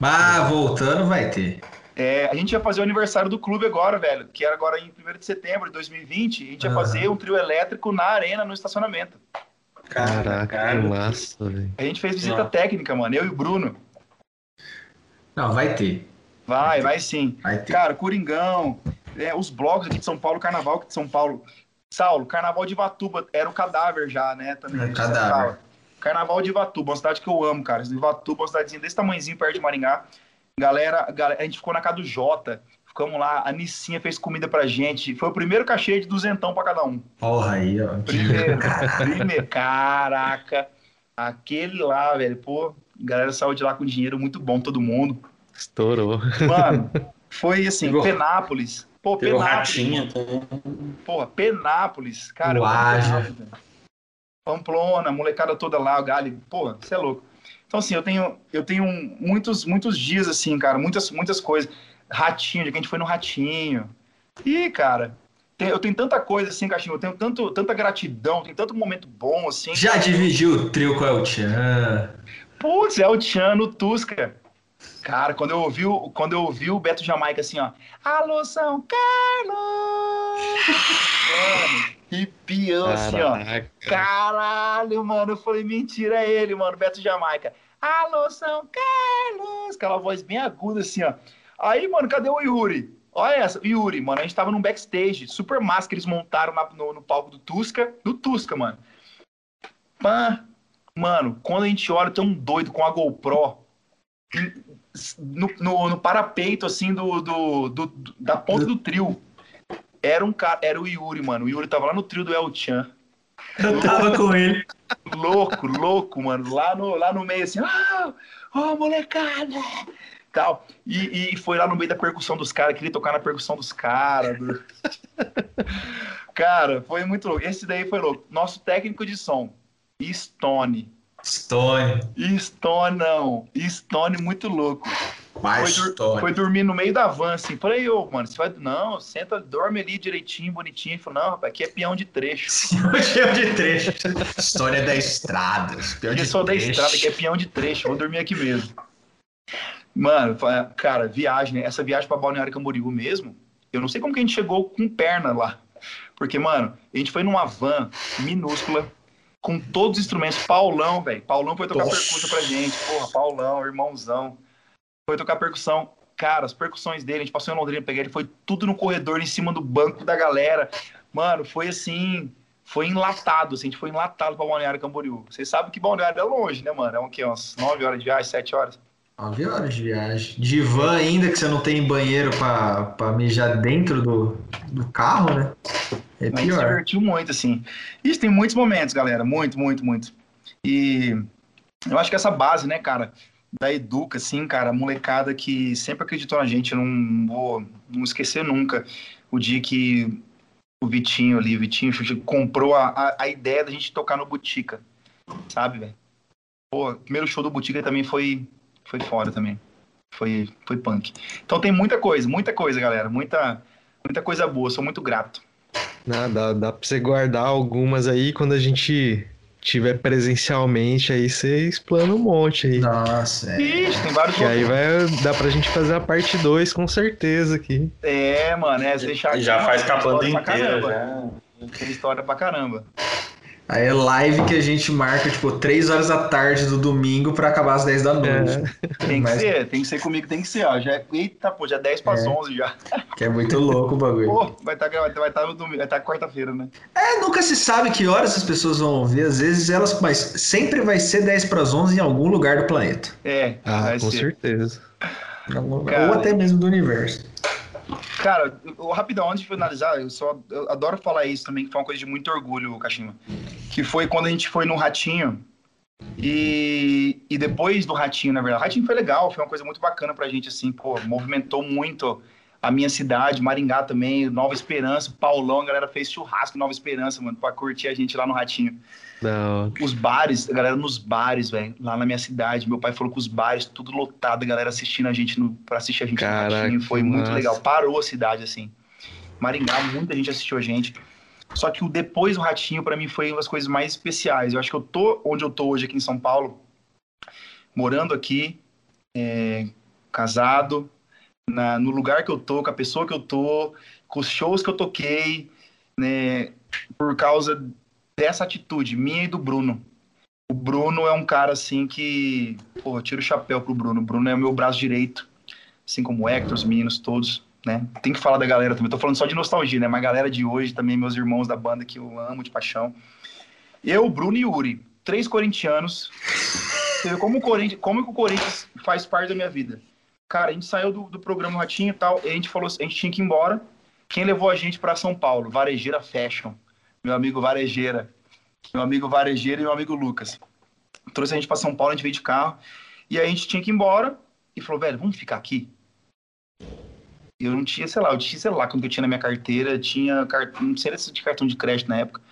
Mas voltando vai ter. É, a gente ia fazer o aniversário do clube agora, velho, que era agora em 1 de setembro de 2020. A gente ia uhum. fazer um trio elétrico na arena, no estacionamento. Caraca, cara. que massa, velho. A gente fez visita técnica, mano, eu e o Bruno. Não, vai ter. Vai, vai sim. Vai ter. Cara, Coringão, é, os blocos aqui de São Paulo, Carnaval aqui de São Paulo. Saulo, Carnaval de Ivatuba, era o cadáver já, né? Também, é, cadáver. Carnaval de Ivatuba, uma cidade que eu amo, cara. Ivatuba, uma cidadezinha desse tamanhozinho perto de Maringá. Galera, galera, a gente ficou na casa do Jota. Ficamos lá, a Nissinha fez comida pra gente. Foi o primeiro cachê de duzentão pra cada um. Porra aí, ó. Primeiro, primeiro. Caraca. Aquele lá, velho, pô, a galera saiu de lá com dinheiro muito bom, todo mundo. Estourou. Mano, foi assim, Pegou. Penápolis. Pô, Pegou Penápolis. Ratinha, Porra, Penápolis. Cara, Uaja. Pamplona, molecada toda lá, o Gali. Porra, você é louco. Então, assim, eu tenho, eu tenho muitos, muitos dias, assim, cara, muitas, muitas coisas. Ratinho, de que a gente foi no Ratinho. E, cara, eu tenho tanta coisa, assim, Caixinho, eu tenho tanto, tanta gratidão, tem tanto momento bom, assim. Já dividiu o trio com o El Putz, El Chan no Tusca. Cara, quando eu ouvi, quando eu ouvi o Beto Jamaica assim, ó. Alô, São Carlos! Mano, arrepiou assim, ó. Caralho, mano. Eu falei, mentira, é ele, mano. Beto Jamaica. Alô, São Carlos! Aquela voz bem aguda assim, ó. Aí, mano, cadê o Yuri? Olha essa, Yuri, mano, a gente tava num backstage, super massa que eles montaram na, no, no, palco do Tusca, do Tusca, mano. Pã, mano, quando a gente olha, tem um doido com a GoPro no, no, no parapeito, assim, do, do, do, da ponta do trio. Era um cara, era o Yuri, mano. O Yuri tava lá no trio do El Chan. Eu tava com ele. Louco, louco, mano. Lá no, lá no meio, assim, ah, oh, molecada! Tal. E, e foi lá no meio da percussão dos caras, queria tocar na percussão dos caras. Do... cara, foi muito louco. Esse daí foi louco. Nosso técnico de som, Stone. Stone. Stone, não. Stone muito louco. foi, foi, dormir no meio da van, assim. Falei, ô, mano, você vai. Não, senta, dorme ali direitinho, bonitinho. Ele falou, não, rapaz, aqui é peão de trecho. peão de trecho. História da estrada. Peão de sou da estrada, que é peão de trecho. Vou dormir aqui mesmo. Mano, cara, viagem, né? Essa viagem pra Balneário Camboriú mesmo, eu não sei como que a gente chegou com perna lá. Porque, mano, a gente foi numa van minúscula, com todos os instrumentos. Paulão, velho. Paulão foi tocar percussão pra gente. Porra, Paulão, irmãozão. Foi tocar percussão. Cara, as percussões dele, a gente passou em Londrina, peguei ele, foi tudo no corredor, em cima do banco da galera. Mano, foi assim, foi enlatado, assim, a gente foi enlatado pra Balneário Camboriú. Vocês sabem que Balneário é longe, né, mano? É um, que, umas 9 horas de viagem, 7 horas. 9 horas de viagem. De van ainda, que você não tem banheiro pra, pra mijar dentro do, do carro, né? É pior. A gente se divertiu muito, assim. Isso tem muitos momentos, galera. Muito, muito, muito. E eu acho que essa base, né, cara, da Educa, assim, cara, a molecada que sempre acreditou na gente, eu não vou não esquecer nunca o dia que o Vitinho ali, o Vitinho comprou a, a, a ideia da gente tocar no Butica, sabe, velho? Pô, o primeiro show do Butica também foi foi fora também. Foi, foi punk. Então tem muita coisa, muita coisa, galera. Muita, muita coisa boa. Sou muito grato. Não, dá, dá pra você guardar algumas aí quando a gente tiver presencialmente, aí você explana um monte aí. Nossa, é. Ixi, tem vários Que aí vai dar pra gente fazer a parte 2 com certeza aqui. É, mano, é, deixar Já aqui, faz capando inteira, já. Tem história pra caramba. Aí é live que a gente marca, tipo, 3 horas da tarde do domingo pra acabar às 10 da noite. É. Tem que Mas... ser, tem que ser comigo, tem que ser, ó. Já, é, eita, pô, já é 10 para é. 11 já. Que é muito louco o bagulho. Pô, vai estar tá, vai tá, tá no domingo, vai estar tá quarta-feira, né? É, nunca se sabe que horas as pessoas vão ouvir. Às vezes elas, mas sempre vai ser 10 para as 11 em algum lugar do planeta. É, ah, com ser. certeza. Cara, Ou até mesmo do universo. Cara, o rapidão, antes de finalizar, eu só eu adoro falar isso também, que foi uma coisa de muito orgulho, Kashima. Que foi quando a gente foi no Ratinho. E, e depois do Ratinho, na verdade. O Ratinho foi legal, foi uma coisa muito bacana pra gente, assim, pô, movimentou muito a minha cidade, Maringá também, Nova Esperança, Paulão, a galera fez churrasco Nova Esperança, mano, pra curtir a gente lá no Ratinho. Não. Os bares, a galera nos bares, velho, lá na minha cidade. Meu pai falou que os bares, tudo lotado, a galera assistindo a gente no, pra assistir a gente Caraca, no Ratinho. Foi muito massa. legal. Parou a cidade, assim. Maringá, muita gente assistiu a gente. Só que o depois do Ratinho, para mim, foi uma das coisas mais especiais. Eu acho que eu tô onde eu tô hoje aqui em São Paulo, morando aqui, é, casado, na, no lugar que eu tô, com a pessoa que eu tô, com os shows que eu toquei, né, por causa dessa atitude minha e do Bruno. O Bruno é um cara assim que, pô, tiro o chapéu pro Bruno. O Bruno é o meu braço direito, assim como o Hector, os meninos todos, né? Tem que falar da galera também. Tô falando só de nostalgia, né? Mas a galera de hoje também, meus irmãos da banda que eu amo de paixão. Eu, Bruno e Yuri, três corintianos. Você vê como o Corinthians, como o Corinthians faz parte da minha vida. Cara, a gente saiu do, do programa Ratinho e tal, e a gente falou, a gente tinha que ir embora. Quem levou a gente para São Paulo? Varejeira Fashion meu amigo Varejeira, meu amigo Varejeira e meu amigo Lucas. Trouxe a gente para São Paulo, a gente veio de carro, e aí a gente tinha que ir embora, e falou, velho, vamos ficar aqui? Eu não tinha, sei lá, eu tinha, sei lá, quando eu tinha na minha carteira, tinha, não sei se de cartão de crédito na época.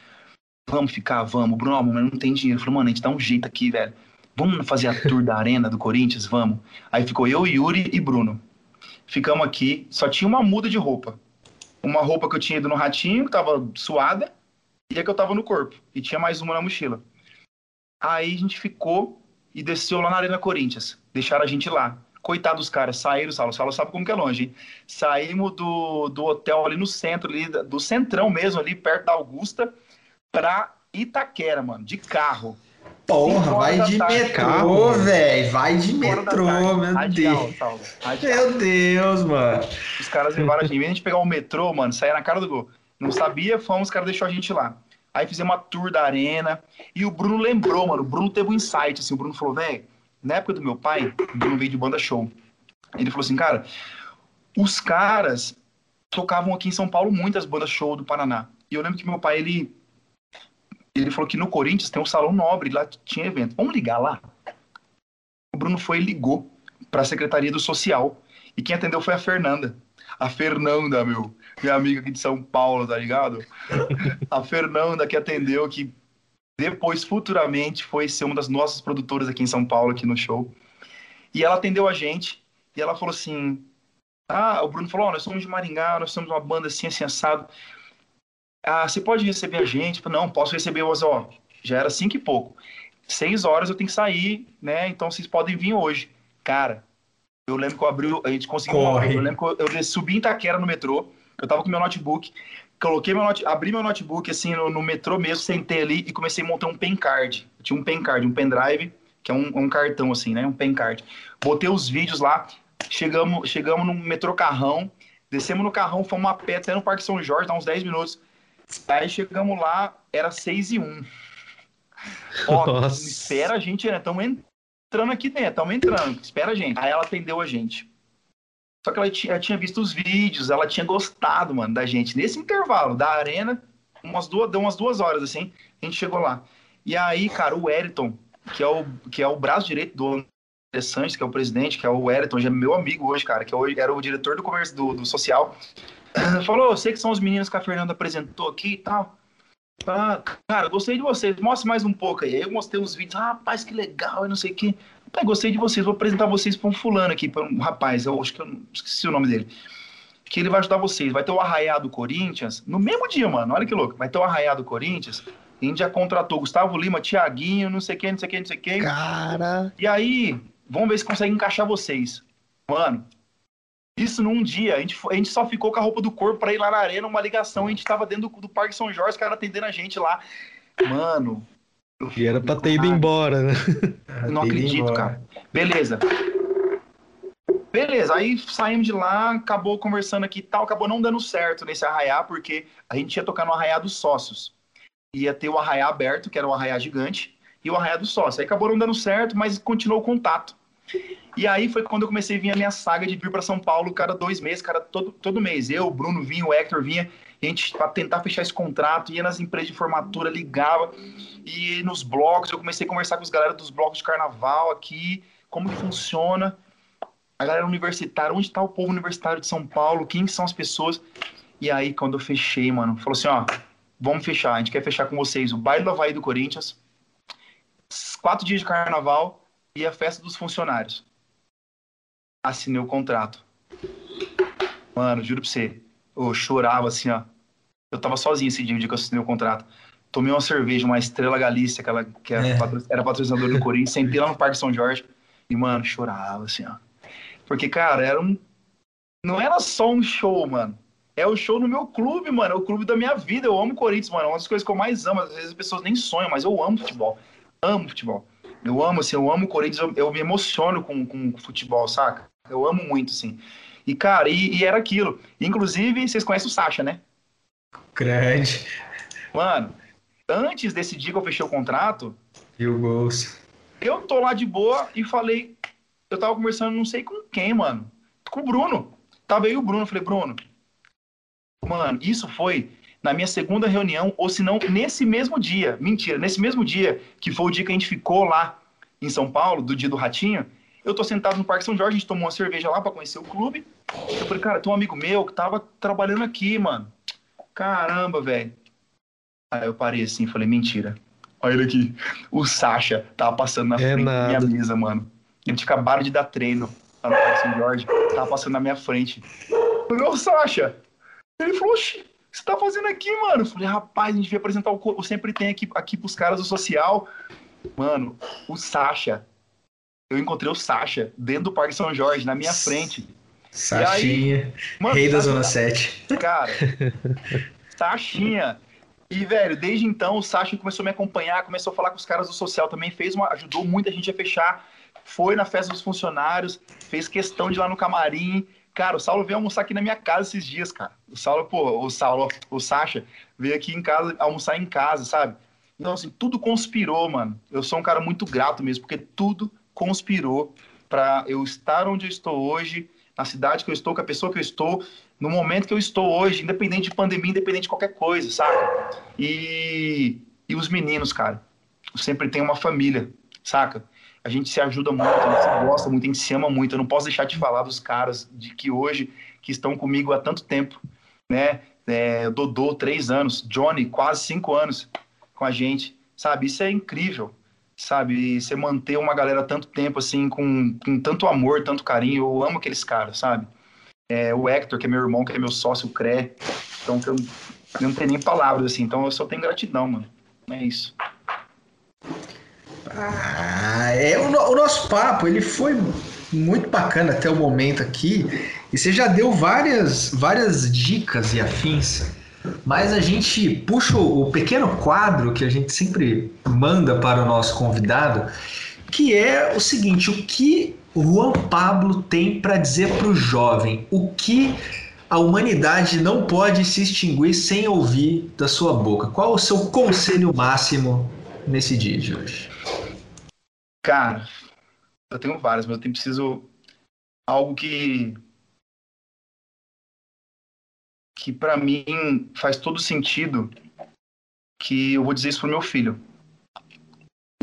Vamos ficar, vamos. Bruno, mas não tem dinheiro. Falei, mano, a gente dá um jeito aqui, velho. Vamos fazer a tour da arena do Corinthians? Vamos. Aí ficou eu, Yuri e Bruno. Ficamos aqui, só tinha uma muda de roupa. Uma roupa que eu tinha ido no ratinho, que tava suada, e a que eu tava no corpo. E tinha mais uma na mochila. Aí a gente ficou e desceu lá na Arena Corinthians. Deixaram a gente lá. Coitado dos caras, saíram, Saulo. Saulo sabe como que é longe, hein? Saímos do, do hotel ali no centro, ali, do centrão mesmo, ali perto da Augusta, pra Itaquera, mano, de carro. Porra, vai de metrô, velho. Vai de metrô, meu Radial, Deus. Saulo. Meu Deus, mano. Os caras levaram a gente. Em vez de pegar o metrô, mano, sair na cara do gol. Não sabia, fomos, os caras deixou a gente lá. Aí fizemos uma tour da arena. E o Bruno lembrou, mano. O Bruno teve um insight, assim. O Bruno falou, velho, na época do meu pai, o Bruno veio de banda show. Ele falou assim, cara, os caras tocavam aqui em São Paulo muitas bandas show do Paraná. E eu lembro que meu pai, ele, ele falou que no Corinthians tem um salão nobre, lá tinha evento. Vamos ligar lá? O Bruno foi e ligou para a Secretaria do Social. E quem atendeu foi a Fernanda. A Fernanda, meu minha amiga aqui de São Paulo, tá ligado? A Fernanda que atendeu, que depois, futuramente, foi ser uma das nossas produtoras aqui em São Paulo, aqui no show. E ela atendeu a gente E ela falou assim: Ah, o Bruno falou: oh, nós somos de Maringá, nós somos uma banda assim, assim, assado. Ah, você pode receber a gente? Falei, não, posso receber, mas ó, já era cinco e pouco. Seis horas eu tenho que sair, né? Então vocês podem vir hoje. Cara, eu lembro que eu abri, a gente conseguiu. Corre. Eu lembro que eu, eu subi em Itaquera no metrô. Eu tava com meu notebook, coloquei meu note, abri meu notebook assim no, no metrô mesmo, sentei ali e comecei a montar um pen card. Eu tinha um pen card, um pendrive, que é um, um cartão assim, né? Um pen card. Botei os vídeos lá, chegamos, chegamos no metrô Carrão, descemos no Carrão, fomos a pé até no Parque São Jorge, dá uns 10 minutos. Aí chegamos lá, era 6 e 1. Ó, Nossa. espera a gente, né? Estamos entrando aqui dentro, estamos entrando, espera a gente. Aí ela atendeu a gente. Só que ela tinha, ela tinha visto os vídeos, ela tinha gostado, mano, da gente. Nesse intervalo da arena, umas duas, deu umas duas horas, assim, a gente chegou lá. E aí, cara, o Eriton, que é o, que é o braço direito do André Sanches, que é o presidente, que é o Eriton, já é meu amigo hoje, cara, que hoje era o diretor do comércio do, do social, falou, eu sei que são os meninos que a Fernanda apresentou aqui e tal. Ah, cara, gostei de vocês, mostra mais um pouco aí. Aí eu mostrei uns vídeos, ah, rapaz, que legal, e não sei o quê. Rapaz, gostei de vocês, vou apresentar vocês para um fulano aqui, para um rapaz, eu acho que eu esqueci o nome dele. Que ele vai ajudar vocês. Vai ter o Arraiá do Corinthians, no mesmo dia, mano, olha que louco. Vai ter o Arraiá do Corinthians, a gente já contratou Gustavo Lima, Tiaguinho, não sei quem, não sei quem, não sei quem. Cara. E aí, vamos ver se consegue encaixar vocês. Mano, isso num dia, a gente, a gente só ficou com a roupa do corpo pra ir lá na arena, uma ligação, a gente tava dentro do, do Parque São Jorge, os caras atendendo a gente lá. Mano. E era pra ter ido embora, né? não acredito, cara. Beleza. Beleza, aí saímos de lá, acabou conversando aqui e tal, acabou não dando certo nesse arraiá, porque a gente ia tocar no arraiá dos sócios. Ia ter o arraiá aberto, que era o arraiá gigante, e o arraiá dos sócios. Aí acabou não dando certo, mas continuou o contato. E aí foi quando eu comecei a vir a minha saga de vir para São Paulo, cada dois meses, cada todo, todo mês. Eu, o Bruno vinha, o Hector vinha, a gente para tentar fechar esse contrato, ia nas empresas de formatura, ligava, e nos blocos, eu comecei a conversar com os galera dos blocos de carnaval aqui, como que funciona. A galera universitária, onde está o povo universitário de São Paulo, quem são as pessoas. E aí, quando eu fechei, mano, falou assim, ó, vamos fechar, a gente quer fechar com vocês o baile do Havaí do Corinthians, quatro dias de carnaval e a festa dos funcionários. Assinei o contrato. Mano, juro pra você, eu chorava assim, ó. Eu tava sozinho esse dia, o dia que eu assinei o contrato. Tomei uma cerveja, uma Estrela Galícia, aquela que era, É. patro- era patrocinador do Corinthians, sentei lá no Parque São Jorge e, mano, chorava assim, ó. Porque, cara, era um. Não era só um show, mano. É o show no meu clube, mano. É o clube da minha vida. Eu amo Corinthians, mano. É uma das coisas que eu mais amo. Às vezes as pessoas nem sonham, mas eu amo futebol. Amo futebol. Eu amo, assim, eu amo o Corinthians. Eu, eu me emociono com, com futebol, saca? Eu amo muito, assim. E, cara, e, e era aquilo. Inclusive, vocês conhecem o Sacha, né? Grande. Mano, antes desse dia que eu fechei o contrato, E o gols. eu tô lá de boa e falei. Eu tava conversando, não sei com quem, mano. Com o Bruno. Tava aí o Bruno. Falei, Bruno, mano, isso foi na minha segunda reunião, ou se não, nesse mesmo dia. Mentira, nesse mesmo dia, que foi o dia que a gente ficou lá em São Paulo, do dia do Ratinho. Eu tô sentado no Parque São Jorge, a gente tomou uma cerveja lá pra conhecer o clube. Eu falei, cara, tem um amigo meu que tava trabalhando aqui, mano. Caramba, velho. Aí eu parei assim, falei, mentira. Olha ele aqui. O Sasha tava passando na É frente da minha nada. mesa, mano. Ele tinha acabado de dar treino lá no Parque São Jorge. Tava passando na minha frente. Eu falei, ô Sasha. Ele falou, oxi, que você tá fazendo aqui, mano? Eu falei, rapaz, a gente veio apresentar o. co- Eu sempre tenho aqui, aqui pros caras do social. Mano, o Sasha. Eu encontrei o Sasha dentro do Parque São Jorge, na minha frente. Sachinha. Mano, Rei da Zona 7. Cara, Sachinha. E, velho, desde então o Sasha começou a me acompanhar, começou a falar com os caras do social também, fez uma, ajudou muita gente a fechar. Foi na festa dos funcionários, fez questão de ir lá no camarim. Cara, o Saulo veio almoçar aqui na minha casa esses dias, cara. O Saulo, pô, o Saulo, o Sasha veio aqui em casa, almoçar em casa, sabe? Então, assim, tudo conspirou, mano. Eu sou um cara muito grato mesmo, porque tudo conspirou pra eu estar onde eu estou hoje, na cidade que eu estou, com a pessoa que eu estou, no momento que eu estou hoje, independente de pandemia, independente de qualquer coisa, saca? E, e os meninos, cara, sempre tem uma família, saca? A gente se ajuda muito, a gente se gosta muito, a gente se ama muito. Eu não posso deixar de falar dos caras de que hoje, que estão comigo há tanto tempo, né? É, Dodô, três anos, Johnny, quase cinco anos com a gente, sabe? Isso é incrível. sabe? E você manter uma galera tanto tempo, assim, com, com tanto amor, tanto carinho. Eu amo aqueles caras, sabe? É, o Hector, que é meu irmão, que é meu sócio, o CRE. Então, eu, eu não tenho nem palavras, assim. Então, eu só tenho gratidão, mano. É isso. Ah, é o, o, nosso papo, ele foi muito bacana até o momento aqui. E você já deu várias, várias dicas e afins. Mas a gente puxa o pequeno quadro que a gente sempre manda para o nosso convidado, que é o seguinte: o que Juan Pablo tem para dizer para o jovem? O que a humanidade não pode se extinguir sem ouvir da sua boca? Qual o seu conselho máximo nesse dia de hoje? Cara, eu tenho vários, mas eu tenho preciso algo que que para mim faz todo sentido que eu vou dizer isso pro meu filho.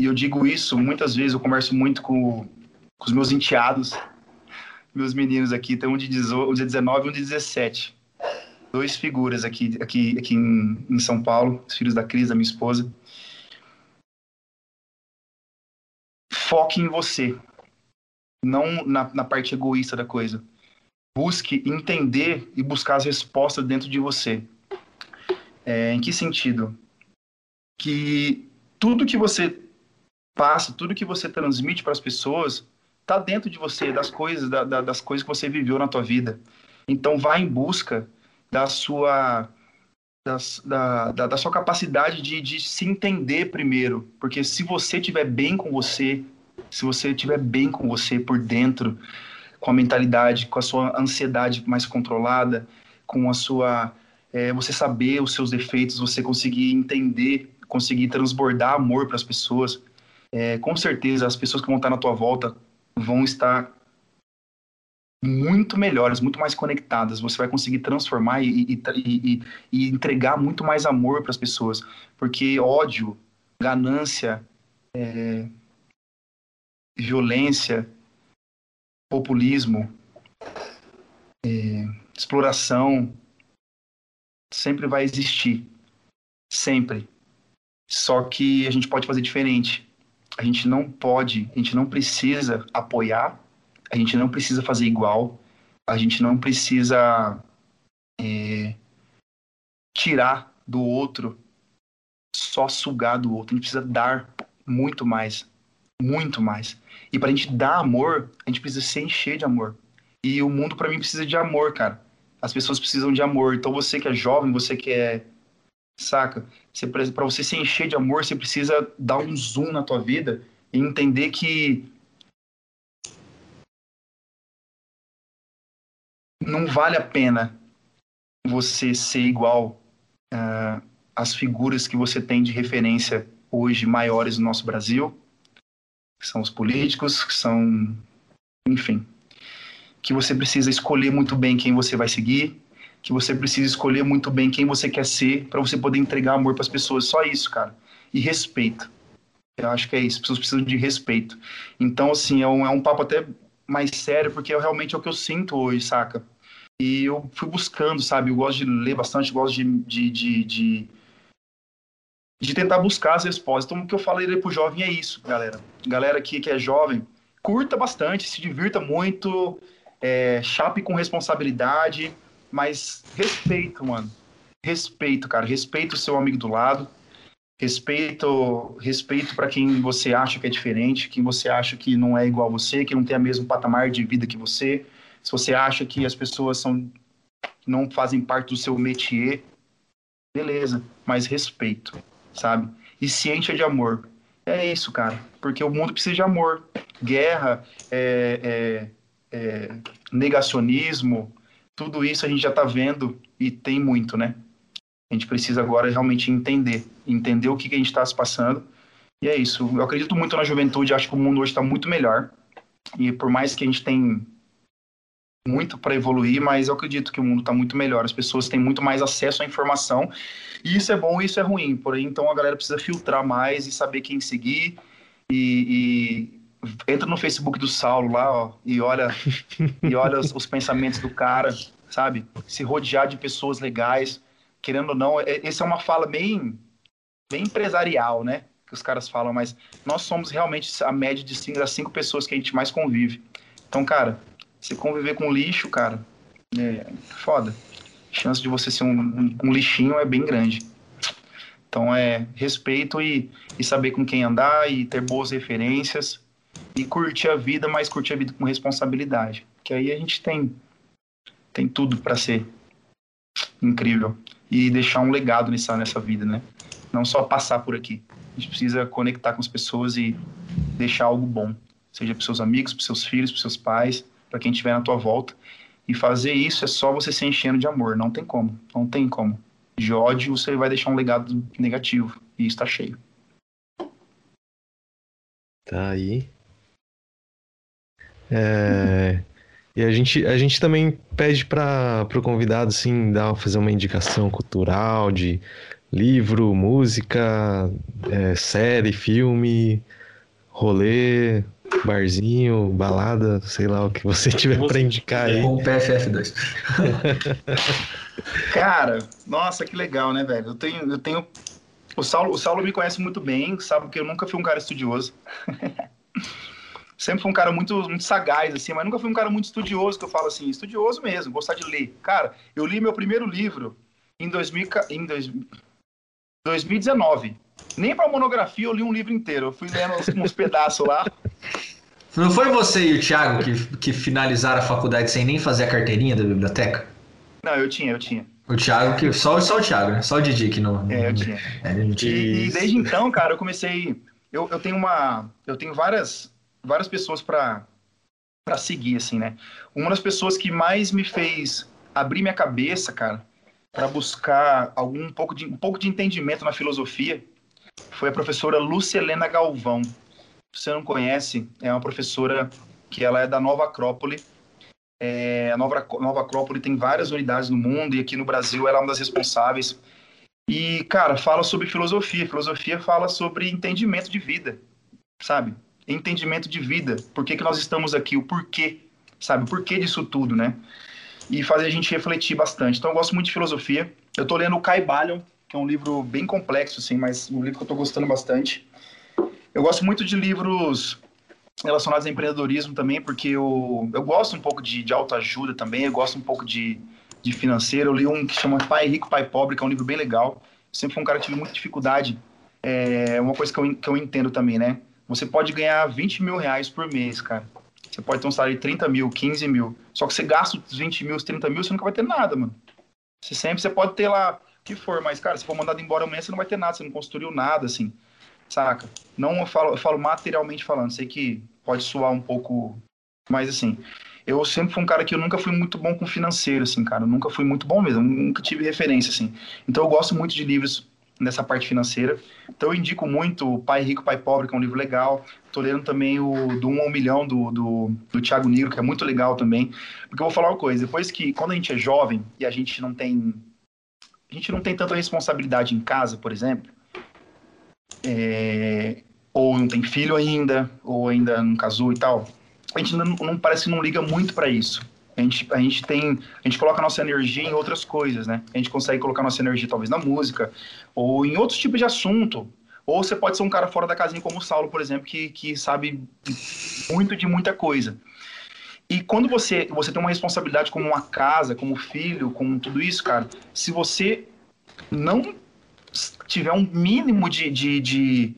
E eu digo isso muitas vezes, eu converso muito com, com os meus enteados, meus meninos aqui, tem um de, 19 e um de 17. Dois figuras aqui, aqui, aqui em, em São Paulo, os filhos da Cris, da minha esposa. Foque em você, não na, na parte egoísta da coisa busque entender e buscar as respostas dentro de você. É, em que sentido? Que tudo que você passa, tudo que você transmite para as pessoas, está dentro de você, das coisas, da, da, das coisas que você viveu na tua vida. Então, vá em busca da sua da, da, da, sua capacidade de, de se entender primeiro. Porque se você estiver bem com você, se você estiver bem com você por dentro, com a mentalidade, com a sua ansiedade mais controlada, com a sua é, você saber os seus defeitos, você conseguir entender, conseguir transbordar amor para as pessoas, é, com certeza as pessoas que vão estar na tua volta vão estar muito melhores, muito mais conectadas. Você vai conseguir transformar e, e, e, e entregar muito mais amor para as pessoas, porque ódio, ganância, é, violência, populismo, é, exploração, sempre vai existir. Sempre. Só que a gente pode fazer diferente. A gente não pode, a gente não precisa apoiar, a gente não precisa fazer igual, a gente não precisa é, tirar do outro, só sugar do outro. A gente precisa dar muito mais, muito mais. E pra gente dar amor, a gente precisa se encher de amor. E o mundo, para mim, precisa de amor, cara. As pessoas precisam de amor. Então, você que é jovem, você que é. Saca? Para você se encher de amor, você precisa dar um zoom na tua vida e entender que. Não vale a pena você ser igual uh, às figuras que você tem de referência hoje maiores no nosso Brasil que são os políticos, que são, enfim, que você precisa escolher muito bem quem você vai seguir, que você precisa escolher muito bem quem você quer ser para você poder entregar amor para as pessoas. Só isso, cara. E respeito. Eu acho que é isso. As pessoas precisam de respeito. Então, assim, é um, é um papo até mais sério, porque é realmente é o que eu sinto hoje, saca? E eu fui buscando, sabe? Eu gosto de ler bastante, gosto de, de, de, de de tentar buscar as respostas. Então, o que eu falei pro jovem é isso, galera. Galera aqui que é jovem, curta bastante, se divirta muito, é, chape com responsabilidade, mas respeito, mano. Respeito, cara. Respeito o seu amigo do lado. Respeito, respeito para quem você acha que é diferente, quem você acha que não é igual a você, que não tem o mesmo patamar de vida que você. Se você acha que as pessoas são não fazem parte do seu métier, beleza, mas respeito sabe? E se de amor. É isso, cara. Porque o mundo precisa de amor. Guerra, é, é, é, negacionismo, tudo isso a gente já está vendo e tem muito, né? A gente precisa agora realmente entender, entender o que, que a gente está se passando. E é isso. Eu acredito muito na juventude, acho que o mundo hoje está muito melhor. E por mais que a gente tenha muito para evoluir, mas eu acredito que o mundo está muito melhor. As pessoas têm muito mais acesso à informação. E isso é bom e isso é ruim. Porém, então a galera precisa filtrar mais e saber quem seguir. E, e entra no Facebook do Saulo lá, ó, e olha, e olha os, os, pensamentos do cara, sabe? Se rodear de pessoas legais, querendo ou não. É, essa é uma fala bem, bem empresarial, né? que os caras falam, mas nós somos realmente a média de cinco, das cinco pessoas que a gente mais convive. Então, cara, você conviver com lixo, cara, é foda. A chance de você ser um, um, um lixinho é bem grande. Então é respeito e, e saber com quem andar e ter boas referências e curtir a vida, mas curtir a vida com responsabilidade. Que aí a gente tem tem tudo para ser incrível e deixar um legado nessa nessa vida, né? Não só passar por aqui. A gente precisa conectar com as pessoas e deixar algo bom, seja para seus amigos, para seus filhos, para seus pais, para quem estiver na tua volta. E fazer isso é só você se enchendo de amor, não tem como, não tem como de ódio, você vai deixar um legado negativo. E está cheio. Tá aí. É... E a gente, a gente também pede para o convidado assim, dar, fazer uma indicação cultural de livro, música, é, série, filme, rolê, barzinho, balada, sei lá o que você tiver para indicar aí. Com o PFF2. Cara, nossa, que legal, né, velho? Eu tenho, eu tenho. O Saulo, o Saulo me conhece muito bem, sabe que eu nunca fui um cara estudioso. Sempre fui um cara muito, muito sagaz, assim, mas nunca fui um cara muito estudioso, que eu falo assim, estudioso mesmo, gostar de ler. Cara, eu li meu primeiro livro em, 2000, em dois, 2019. Nem pra monografia eu li um livro inteiro. Eu fui lendo uns, uns pedaços lá. Não foi você e o Thiago que, que finalizaram a faculdade sem nem fazer a carteirinha da biblioteca? Não, eu tinha, eu tinha. O Thiago, que, só, só o Thiago, né? Só o Didi que não. É, eu tinha. É, e, e, desde então, cara, eu comecei. Eu, eu tenho uma. Eu tenho várias, várias pessoas para para seguir, assim, né? Uma das pessoas que mais me fez abrir minha cabeça, cara, para buscar algum um pouco de um pouco de entendimento na filosofia, foi a professora Lúcia Helena Galvão. Se você não conhece, é uma professora que ela é da Nova Acrópole, é, a Nova, Nova Acrópole tem várias unidades no mundo e aqui no Brasil ela é uma das responsáveis. E, cara, fala sobre filosofia. Filosofia fala sobre entendimento de vida, sabe? Entendimento de vida. Por que, que nós estamos aqui? O porquê, sabe? O porquê disso tudo, né? E fazer a gente refletir bastante. Então, eu gosto muito de filosofia. Eu tô lendo o Caibalion, que é um livro bem complexo, assim, mas um livro que eu tô gostando bastante. Eu gosto muito de livros relacionados a empreendedorismo também, porque eu, eu gosto um pouco de, de autoajuda também, eu gosto um pouco de, de financeiro. Eu li um que chama Pai Rico, Pai Pobre, que é um livro bem legal. sempre fui um cara que tive muita dificuldade. É uma coisa que eu, que eu entendo também, né? Você pode ganhar 20 mil reais por mês, cara. Você pode ter um salário de 30 mil, 15 mil. Só que você gasta os 20 mil, os 30 mil, você nunca vai ter nada, mano. Você sempre você pode ter lá que for, mas, cara, se for mandado embora amanhã, você não vai ter nada, você não construiu nada, assim saca? Não eu falo, eu falo materialmente falando, sei que pode soar um pouco, mas assim, eu sempre fui um cara que eu nunca fui muito bom com financeiro, assim, cara, eu nunca fui muito bom mesmo, nunca tive referência, assim. Então eu gosto muito de livros nessa parte financeira. Então eu indico muito Pai Rico, Pai Pobre, que é um livro legal. Tô lendo também o Do 1 ao Milhão, do, do, do Thiago Nigro, que é muito legal também. Porque eu vou falar uma coisa, depois que, quando a gente é jovem e a gente não tem... A gente não tem tanta responsabilidade em casa, por exemplo, é, ou não tem filho ainda, ou ainda não casou e tal, a gente não, não parece que não liga muito para isso. A gente, a gente tem, a gente coloca nossa energia em outras coisas, né? A gente consegue colocar nossa energia talvez na música, ou em outros tipos de assunto. Ou você pode ser um cara fora da casinha como o Saulo, por exemplo, que, que sabe muito de muita coisa. E quando você, você tem uma responsabilidade como uma casa, como filho, como tudo isso, cara, se você não tiver um mínimo de, de, de,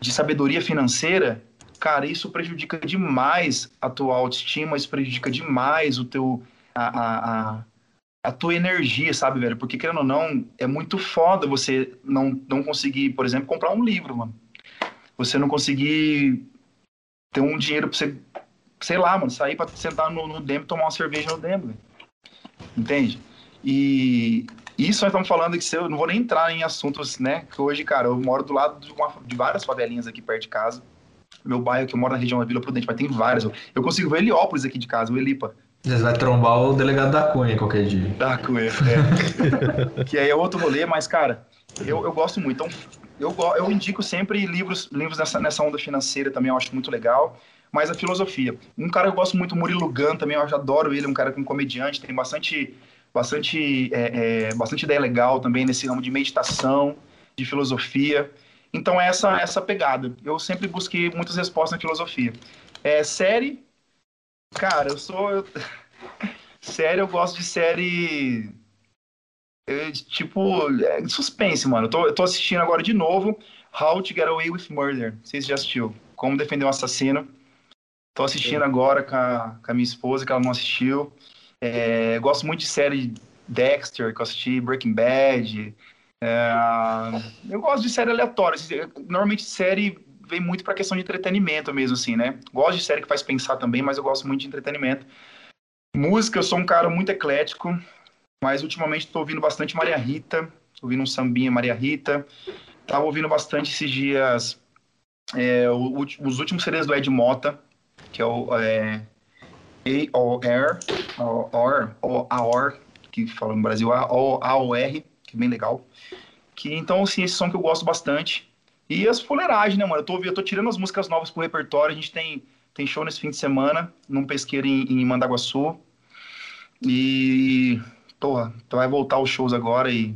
de sabedoria financeira, cara, isso prejudica demais a tua autoestima, isso prejudica demais o teu. A, a, a, tua energia, sabe, velho? Porque, querendo ou não, é muito foda você não, não conseguir, por exemplo, comprar um livro, mano. Você não conseguir ter um dinheiro pra você, sei lá, mano, sair pra sentar no, no Demo e tomar uma cerveja no Demo, Entende? E, isso nós estamos falando que eu não vou nem entrar em assuntos, né? Que hoje, cara, eu moro do lado de, uma, de várias favelinhas aqui perto de casa. Meu bairro, que eu moro na região da Vila Prudente, mas tem várias. Eu consigo ver Heliópolis aqui de casa, o Elipa. Você vai trombar o delegado da Cunha qualquer dia. Da Cunha, é. que aí é outro rolê, mas, cara, eu, eu gosto muito. Então, eu, eu indico sempre livros, livros nessa, nessa onda financeira também, eu acho muito legal. Mas a filosofia. Um cara que eu gosto muito, Murilo Gun, também, eu adoro ele, um cara que é um comediante, tem bastante bastante, é, é, bastante ideia legal também nesse ramo de meditação, de filosofia. Então, é essa, essa pegada. Eu sempre busquei muitas respostas na filosofia. É, série, cara, eu sou. Eu... série, eu gosto de série. é, tipo, é, suspense, mano. Eu tô, eu tô assistindo agora de novo How to Get Away with Murder. Não sei se já assistiu. Como Defender um Assassino. Tô assistindo agora com a, com a minha esposa, que ela não assistiu. É, gosto muito de série Dexter, que eu assisti, Breaking Bad. É, eu gosto de série aleatória. assim, Normalmente série vem muito pra questão de entretenimento mesmo, assim, né? Gosto de série que faz pensar também, mas eu gosto muito de entretenimento. Música, eu sou um cara muito eclético, mas ultimamente tô ouvindo bastante Maria Rita, tô ouvindo um sambinha Maria Rita. Tava ouvindo bastante esses dias é, os últimos CDs do Ed Mota, que é o é, A-O-R, A-O-R, ou A-O-R, que fala no Brasil, A-O-R, que é bem legal. Que, então, assim, esse som que eu gosto bastante. E as fuleiragens, né, mano? Eu tô, eu tô tirando as músicas novas pro repertório. A gente tem, tem show nesse fim de semana, num pesqueiro em, em Mandaguaçu. E, porra, vai voltar os shows agora e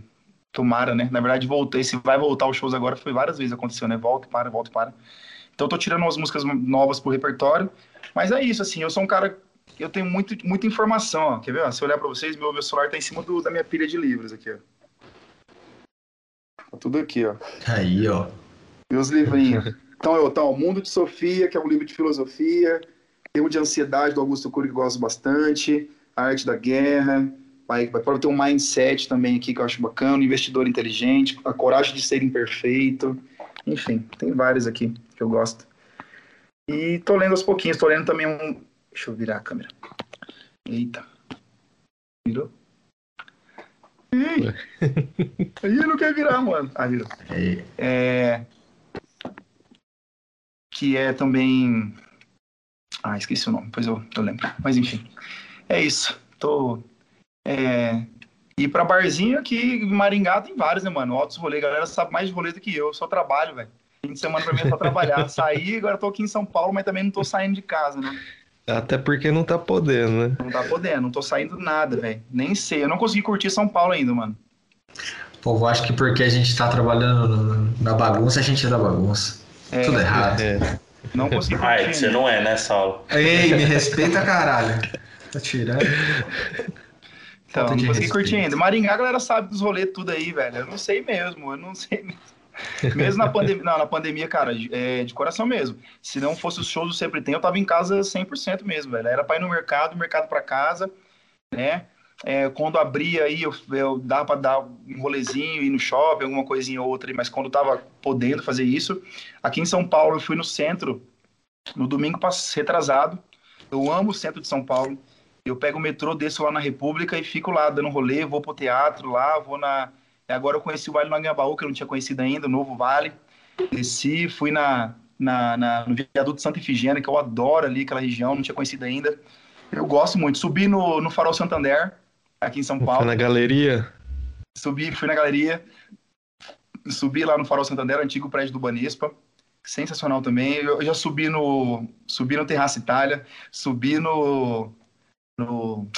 tomara, né? Na verdade, voltei. Se vai voltar os shows agora, foi várias vezes aconteceu, né? Volta, para, volta, para. Então, eu tô tirando umas músicas novas pro repertório. Mas é isso, assim, eu sou um cara. Eu tenho muito, muita informação, ó. Quer ver? ó? Se eu olhar pra vocês, meu, meu celular tá em cima do- da minha pilha de livros aqui, ó. Tá tudo aqui, ó. Aí, ó. Meus livrinhos. Então, eu, então, O Mundo de Sofia, que é um livro de filosofia. Termo de Ansiedade, do Augusto Cury, que eu gosto bastante. A Arte da Guerra. Vai, vai para ter um Mindset também aqui, que eu acho bacana. Um Investidor Inteligente. A Coragem de Ser Imperfeito. Enfim, tem vários aqui que eu gosto. E tô lendo aos pouquinhos. Tô lendo também um... Deixa eu virar a câmera. Eita. Virou? Ih! Aí não quer virar, mano. Ah, virou é, que é também. Ah, esqueci o nome, depois eu, eu lembro. Mas enfim, é isso. Tô. É, e pra barzinho aqui em Maringá tem vários, né, mano? Altos rolê, a galera sabe mais de rolê do que eu. Eu só trabalho, velho. Fim de semana pra mim é só trabalhar. Saí, agora tô aqui em São Paulo, mas também não tô saindo de casa, né? Até porque não tá podendo, né? Não tá podendo, não tô saindo nada, velho. Nem sei. Eu não consegui curtir São Paulo ainda, mano. O povo acha que porque a gente tá trabalhando na bagunça, a gente é da bagunça. É, Tudo errado. É. Não consegui curtir. Ai, você não é, né, Saulo? Ei, me respeita, caralho. Tá tirando. Então, Falta não consegui respeito. curtir ainda. Maringá, a galera sabe dos rolês tudo aí, velho. Eu não sei mesmo, eu não sei mesmo. Mesmo na pandemia, não, na pandemia, cara, é, de coração mesmo. Se não fosse os shows do Sempre Tem, eu tava em casa 100% mesmo, velho. Era pra ir no mercado, mercado pra casa, né? É, quando abria aí, eu, eu dava pra dar um rolezinho, ir no shopping, alguma coisinha ou outra, mas quando tava podendo fazer isso. Aqui em São Paulo, eu fui no centro, no domingo retrasado. Eu amo o centro de São Paulo. Eu pego o metrô, desço lá na República e fico lá dando rolê, vou pro teatro lá, vou na. Agora eu conheci o Vale do Anhangabaú, que eu não tinha conhecido ainda, o novo Vale. Desci, fui na, na, na- no viaduto Santa Ifigênia, que eu adoro ali, aquela região, não tinha conhecido ainda. Eu gosto muito. Subi no, no Farol Santander, aqui em São Foi Paulo. na galeria. Subi, fui na galeria. Subi lá no Farol Santander, antigo prédio do Banespa. Sensacional também. Eu eu já subi no, subi no Terraço Itália, subi no, no,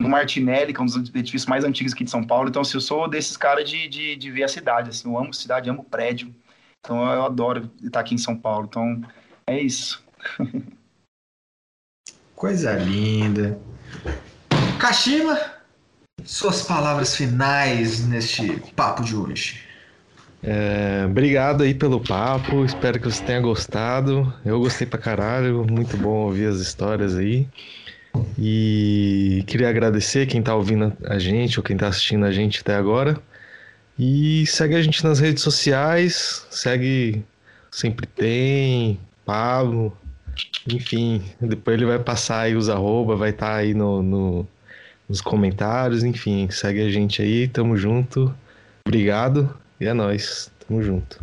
no Martinelli, que é um dos edifícios mais antigos aqui de São Paulo. Então, assim, eu sou desses caras de, de, de ver a cidade. Assim, eu amo cidade, amo prédio. Então, eu adoro estar aqui em São Paulo. Então, é isso. Coisa linda. Kashima, suas palavras finais neste papo de hoje. É, obrigado aí pelo papo, espero que você tenha gostado. Eu gostei pra caralho, muito bom ouvir as histórias aí. E queria agradecer quem tá ouvindo a gente ou quem tá assistindo a gente até agora. E segue a gente nas redes sociais, segue Sempre Tem, Pablo, enfim. Depois ele vai passar aí os arroba, vai estar aí no, no- nos comentários, enfim. Segue a gente aí, tamo junto. Obrigado e é nóis. Tamo junto.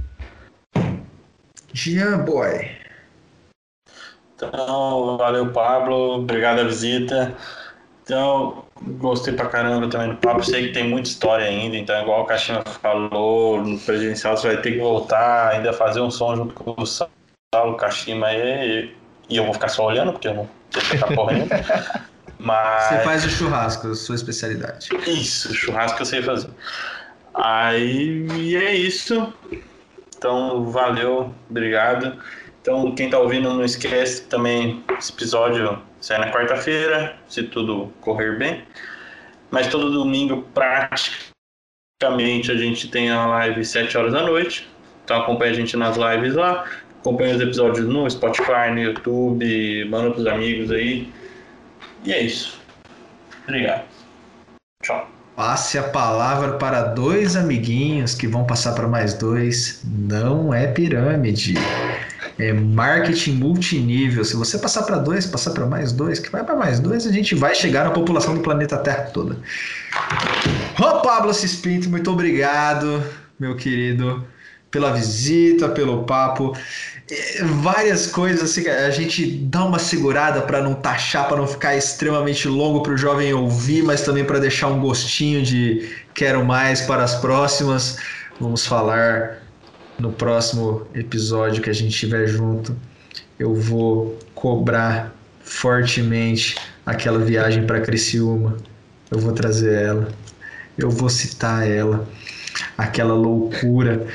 Jean Boy. Então, valeu, Pablo. Obrigado a visita. Então, gostei pra caramba também do papo. Sei que tem muita história ainda, então, igual o Caixinha falou, no presencial você vai ter que voltar, ainda fazer um som junto com o Saulo, Kashima e, e eu vou ficar só olhando, porque eu não sei ficar correndo. Mas. Você faz o churrasco, sua especialidade. Isso, churrasco eu sei fazer. Aí e é isso. Então, valeu, obrigado. Então, quem tá ouvindo, não esquece também, esse episódio sai na quarta-feira, se tudo correr bem. Mas todo domingo, praticamente, a gente tem a live 7 horas da noite. Então, acompanha a gente nas lives lá. Acompanha os episódios no Spotify, no YouTube, manda pros amigos aí. E é isso. Obrigado. Tchau. Passe a palavra para dois amiguinhos que vão passar para mais dois. Não é pirâmide. É marketing multinível. Se você passar para dois, passar para mais dois, que vai para mais dois, a gente vai chegar na população do planeta Terra toda. Ô Pablo Cispinto, muito obrigado, meu querido, pela visita, pelo papo. É, várias coisas assim, a gente dá uma segurada para não taxar, para não ficar extremamente longo para o jovem ouvir, mas também para deixar um gostinho de quero mais para as próximas. Vamos falar no próximo episódio que a gente estiver junto. Eu vou cobrar fortemente aquela viagem para Criciúma. Eu vou trazer ela. Eu vou citar ela aquela loucura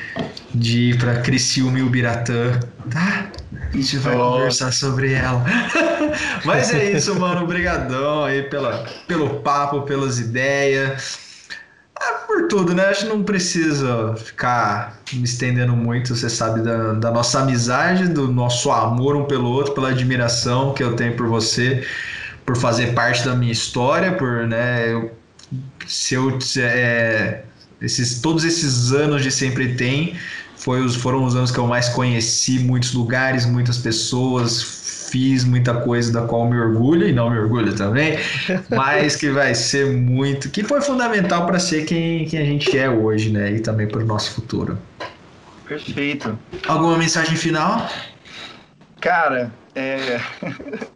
de ir para Criciúma e Ubiratã, tá? A gente vai Nossa. conversar sobre ela. Mas é isso, mano. Obrigadão aí pela, pelo papo, pelas ideias. Ah, por tudo, né? Acho que não precisa ficar me estendendo muito. Você sabe da, da nossa amizade, do nosso amor um pelo outro, pela admiração que eu tenho por você, por fazer parte da minha história, por, né? Eu, se eu é, esses, todos esses anos de sempre tem foi os, foram os anos que eu mais conheci muitos lugares, muitas pessoas, fiz muita coisa da qual me orgulho e não me orgulho também, mas que vai ser muito, que foi fundamental para ser quem, quem a gente é hoje, né? E também para o nosso futuro. Perfeito. Alguma mensagem final? Cara, é...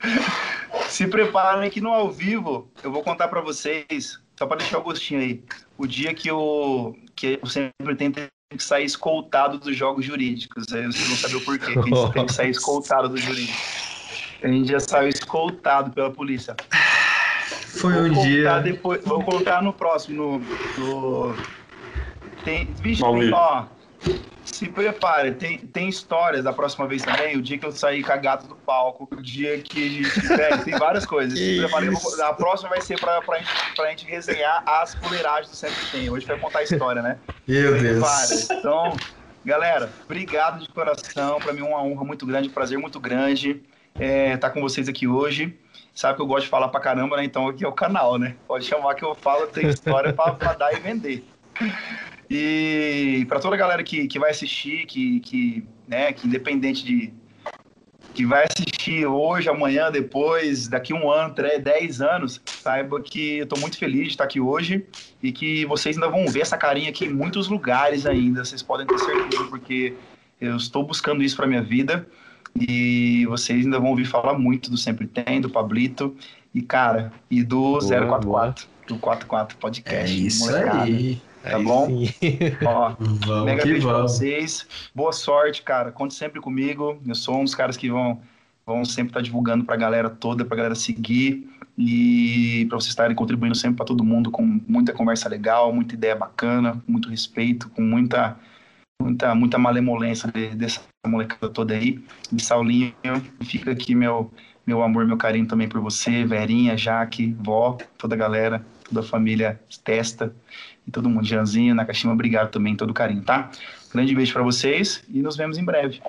se preparem que no ao vivo eu vou contar para vocês, só para deixar o gostinho aí o dia que eu, que eu sempre tento que sair escoltado dos jogos jurídicos. Aí vocês vão saber o porquê. Que a gente tem que sair escoltado dos jurídicos. A gente já saiu escoltado pela polícia. Foi vou um dia. Depois, vou colocar no próximo. No, no... Tem, bicho, tem, ó, se prepare, tem, tem histórias da próxima vez também, o dia que eu sair com a gata do palco, o dia que a gente. É, tem várias coisas. Se prepare, a próxima vai ser pra, pra, gente, pra gente resenhar as fuleiragens do Sempre Tem. Hoje vai contar a história, né? Meu Deus. Então, galera, obrigado de coração. Pra mim é uma honra muito grande, um prazer muito grande é, tá com vocês aqui hoje. Sabe que eu gosto de falar pra caramba, né? Então aqui é o canal, né? Pode chamar que eu falo, tem história pra, pra dar e vender. E para toda a galera que, que vai assistir, que, que, né, que independente de. que vai assistir hoje, amanhã, depois, daqui um ano, três, dez anos, saiba que eu estou muito feliz de estar aqui hoje e que vocês ainda vão ver essa carinha aqui em muitos lugares ainda. Vocês podem ter certeza, porque eu estou buscando isso para minha vida e vocês ainda vão ouvir falar muito do Sempre Tem, do Pablito e, cara, e do boa, 044, boa. do 44 Podcast. É isso molecada. aí. Tá Aí bom? Ó, vamos mega beijo pra vocês. Boa sorte, cara. Conte sempre comigo. Eu sou um dos caras que vão, vão sempre estar tá divulgando pra galera toda, pra galera seguir. E para vocês estarem contribuindo sempre para todo mundo com muita conversa legal, muita ideia bacana, muito respeito, com muita muita muita malemolência de, dessa molecada toda aí. E Saulinho, fica aqui meu meu amor, meu carinho também por você, Verinha, Jaque, vó, toda a galera, toda a família Testa e todo mundo. Janzinho, Nakashima, obrigado também, todo carinho, tá? Grande beijo para vocês e nos vemos em breve.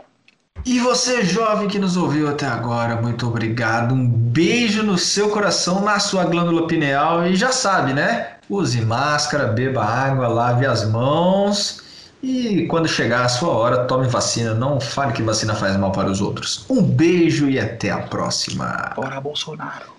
E você, jovem que nos ouviu até agora, muito obrigado. Um beijo no seu coração, na sua glândula pineal. E já sabe, né? Use máscara, beba água, lave as mãos. E quando chegar a sua hora, tome vacina. Não fale que vacina faz mal para os outros. Um beijo e até a próxima. Bora, Bolsonaro.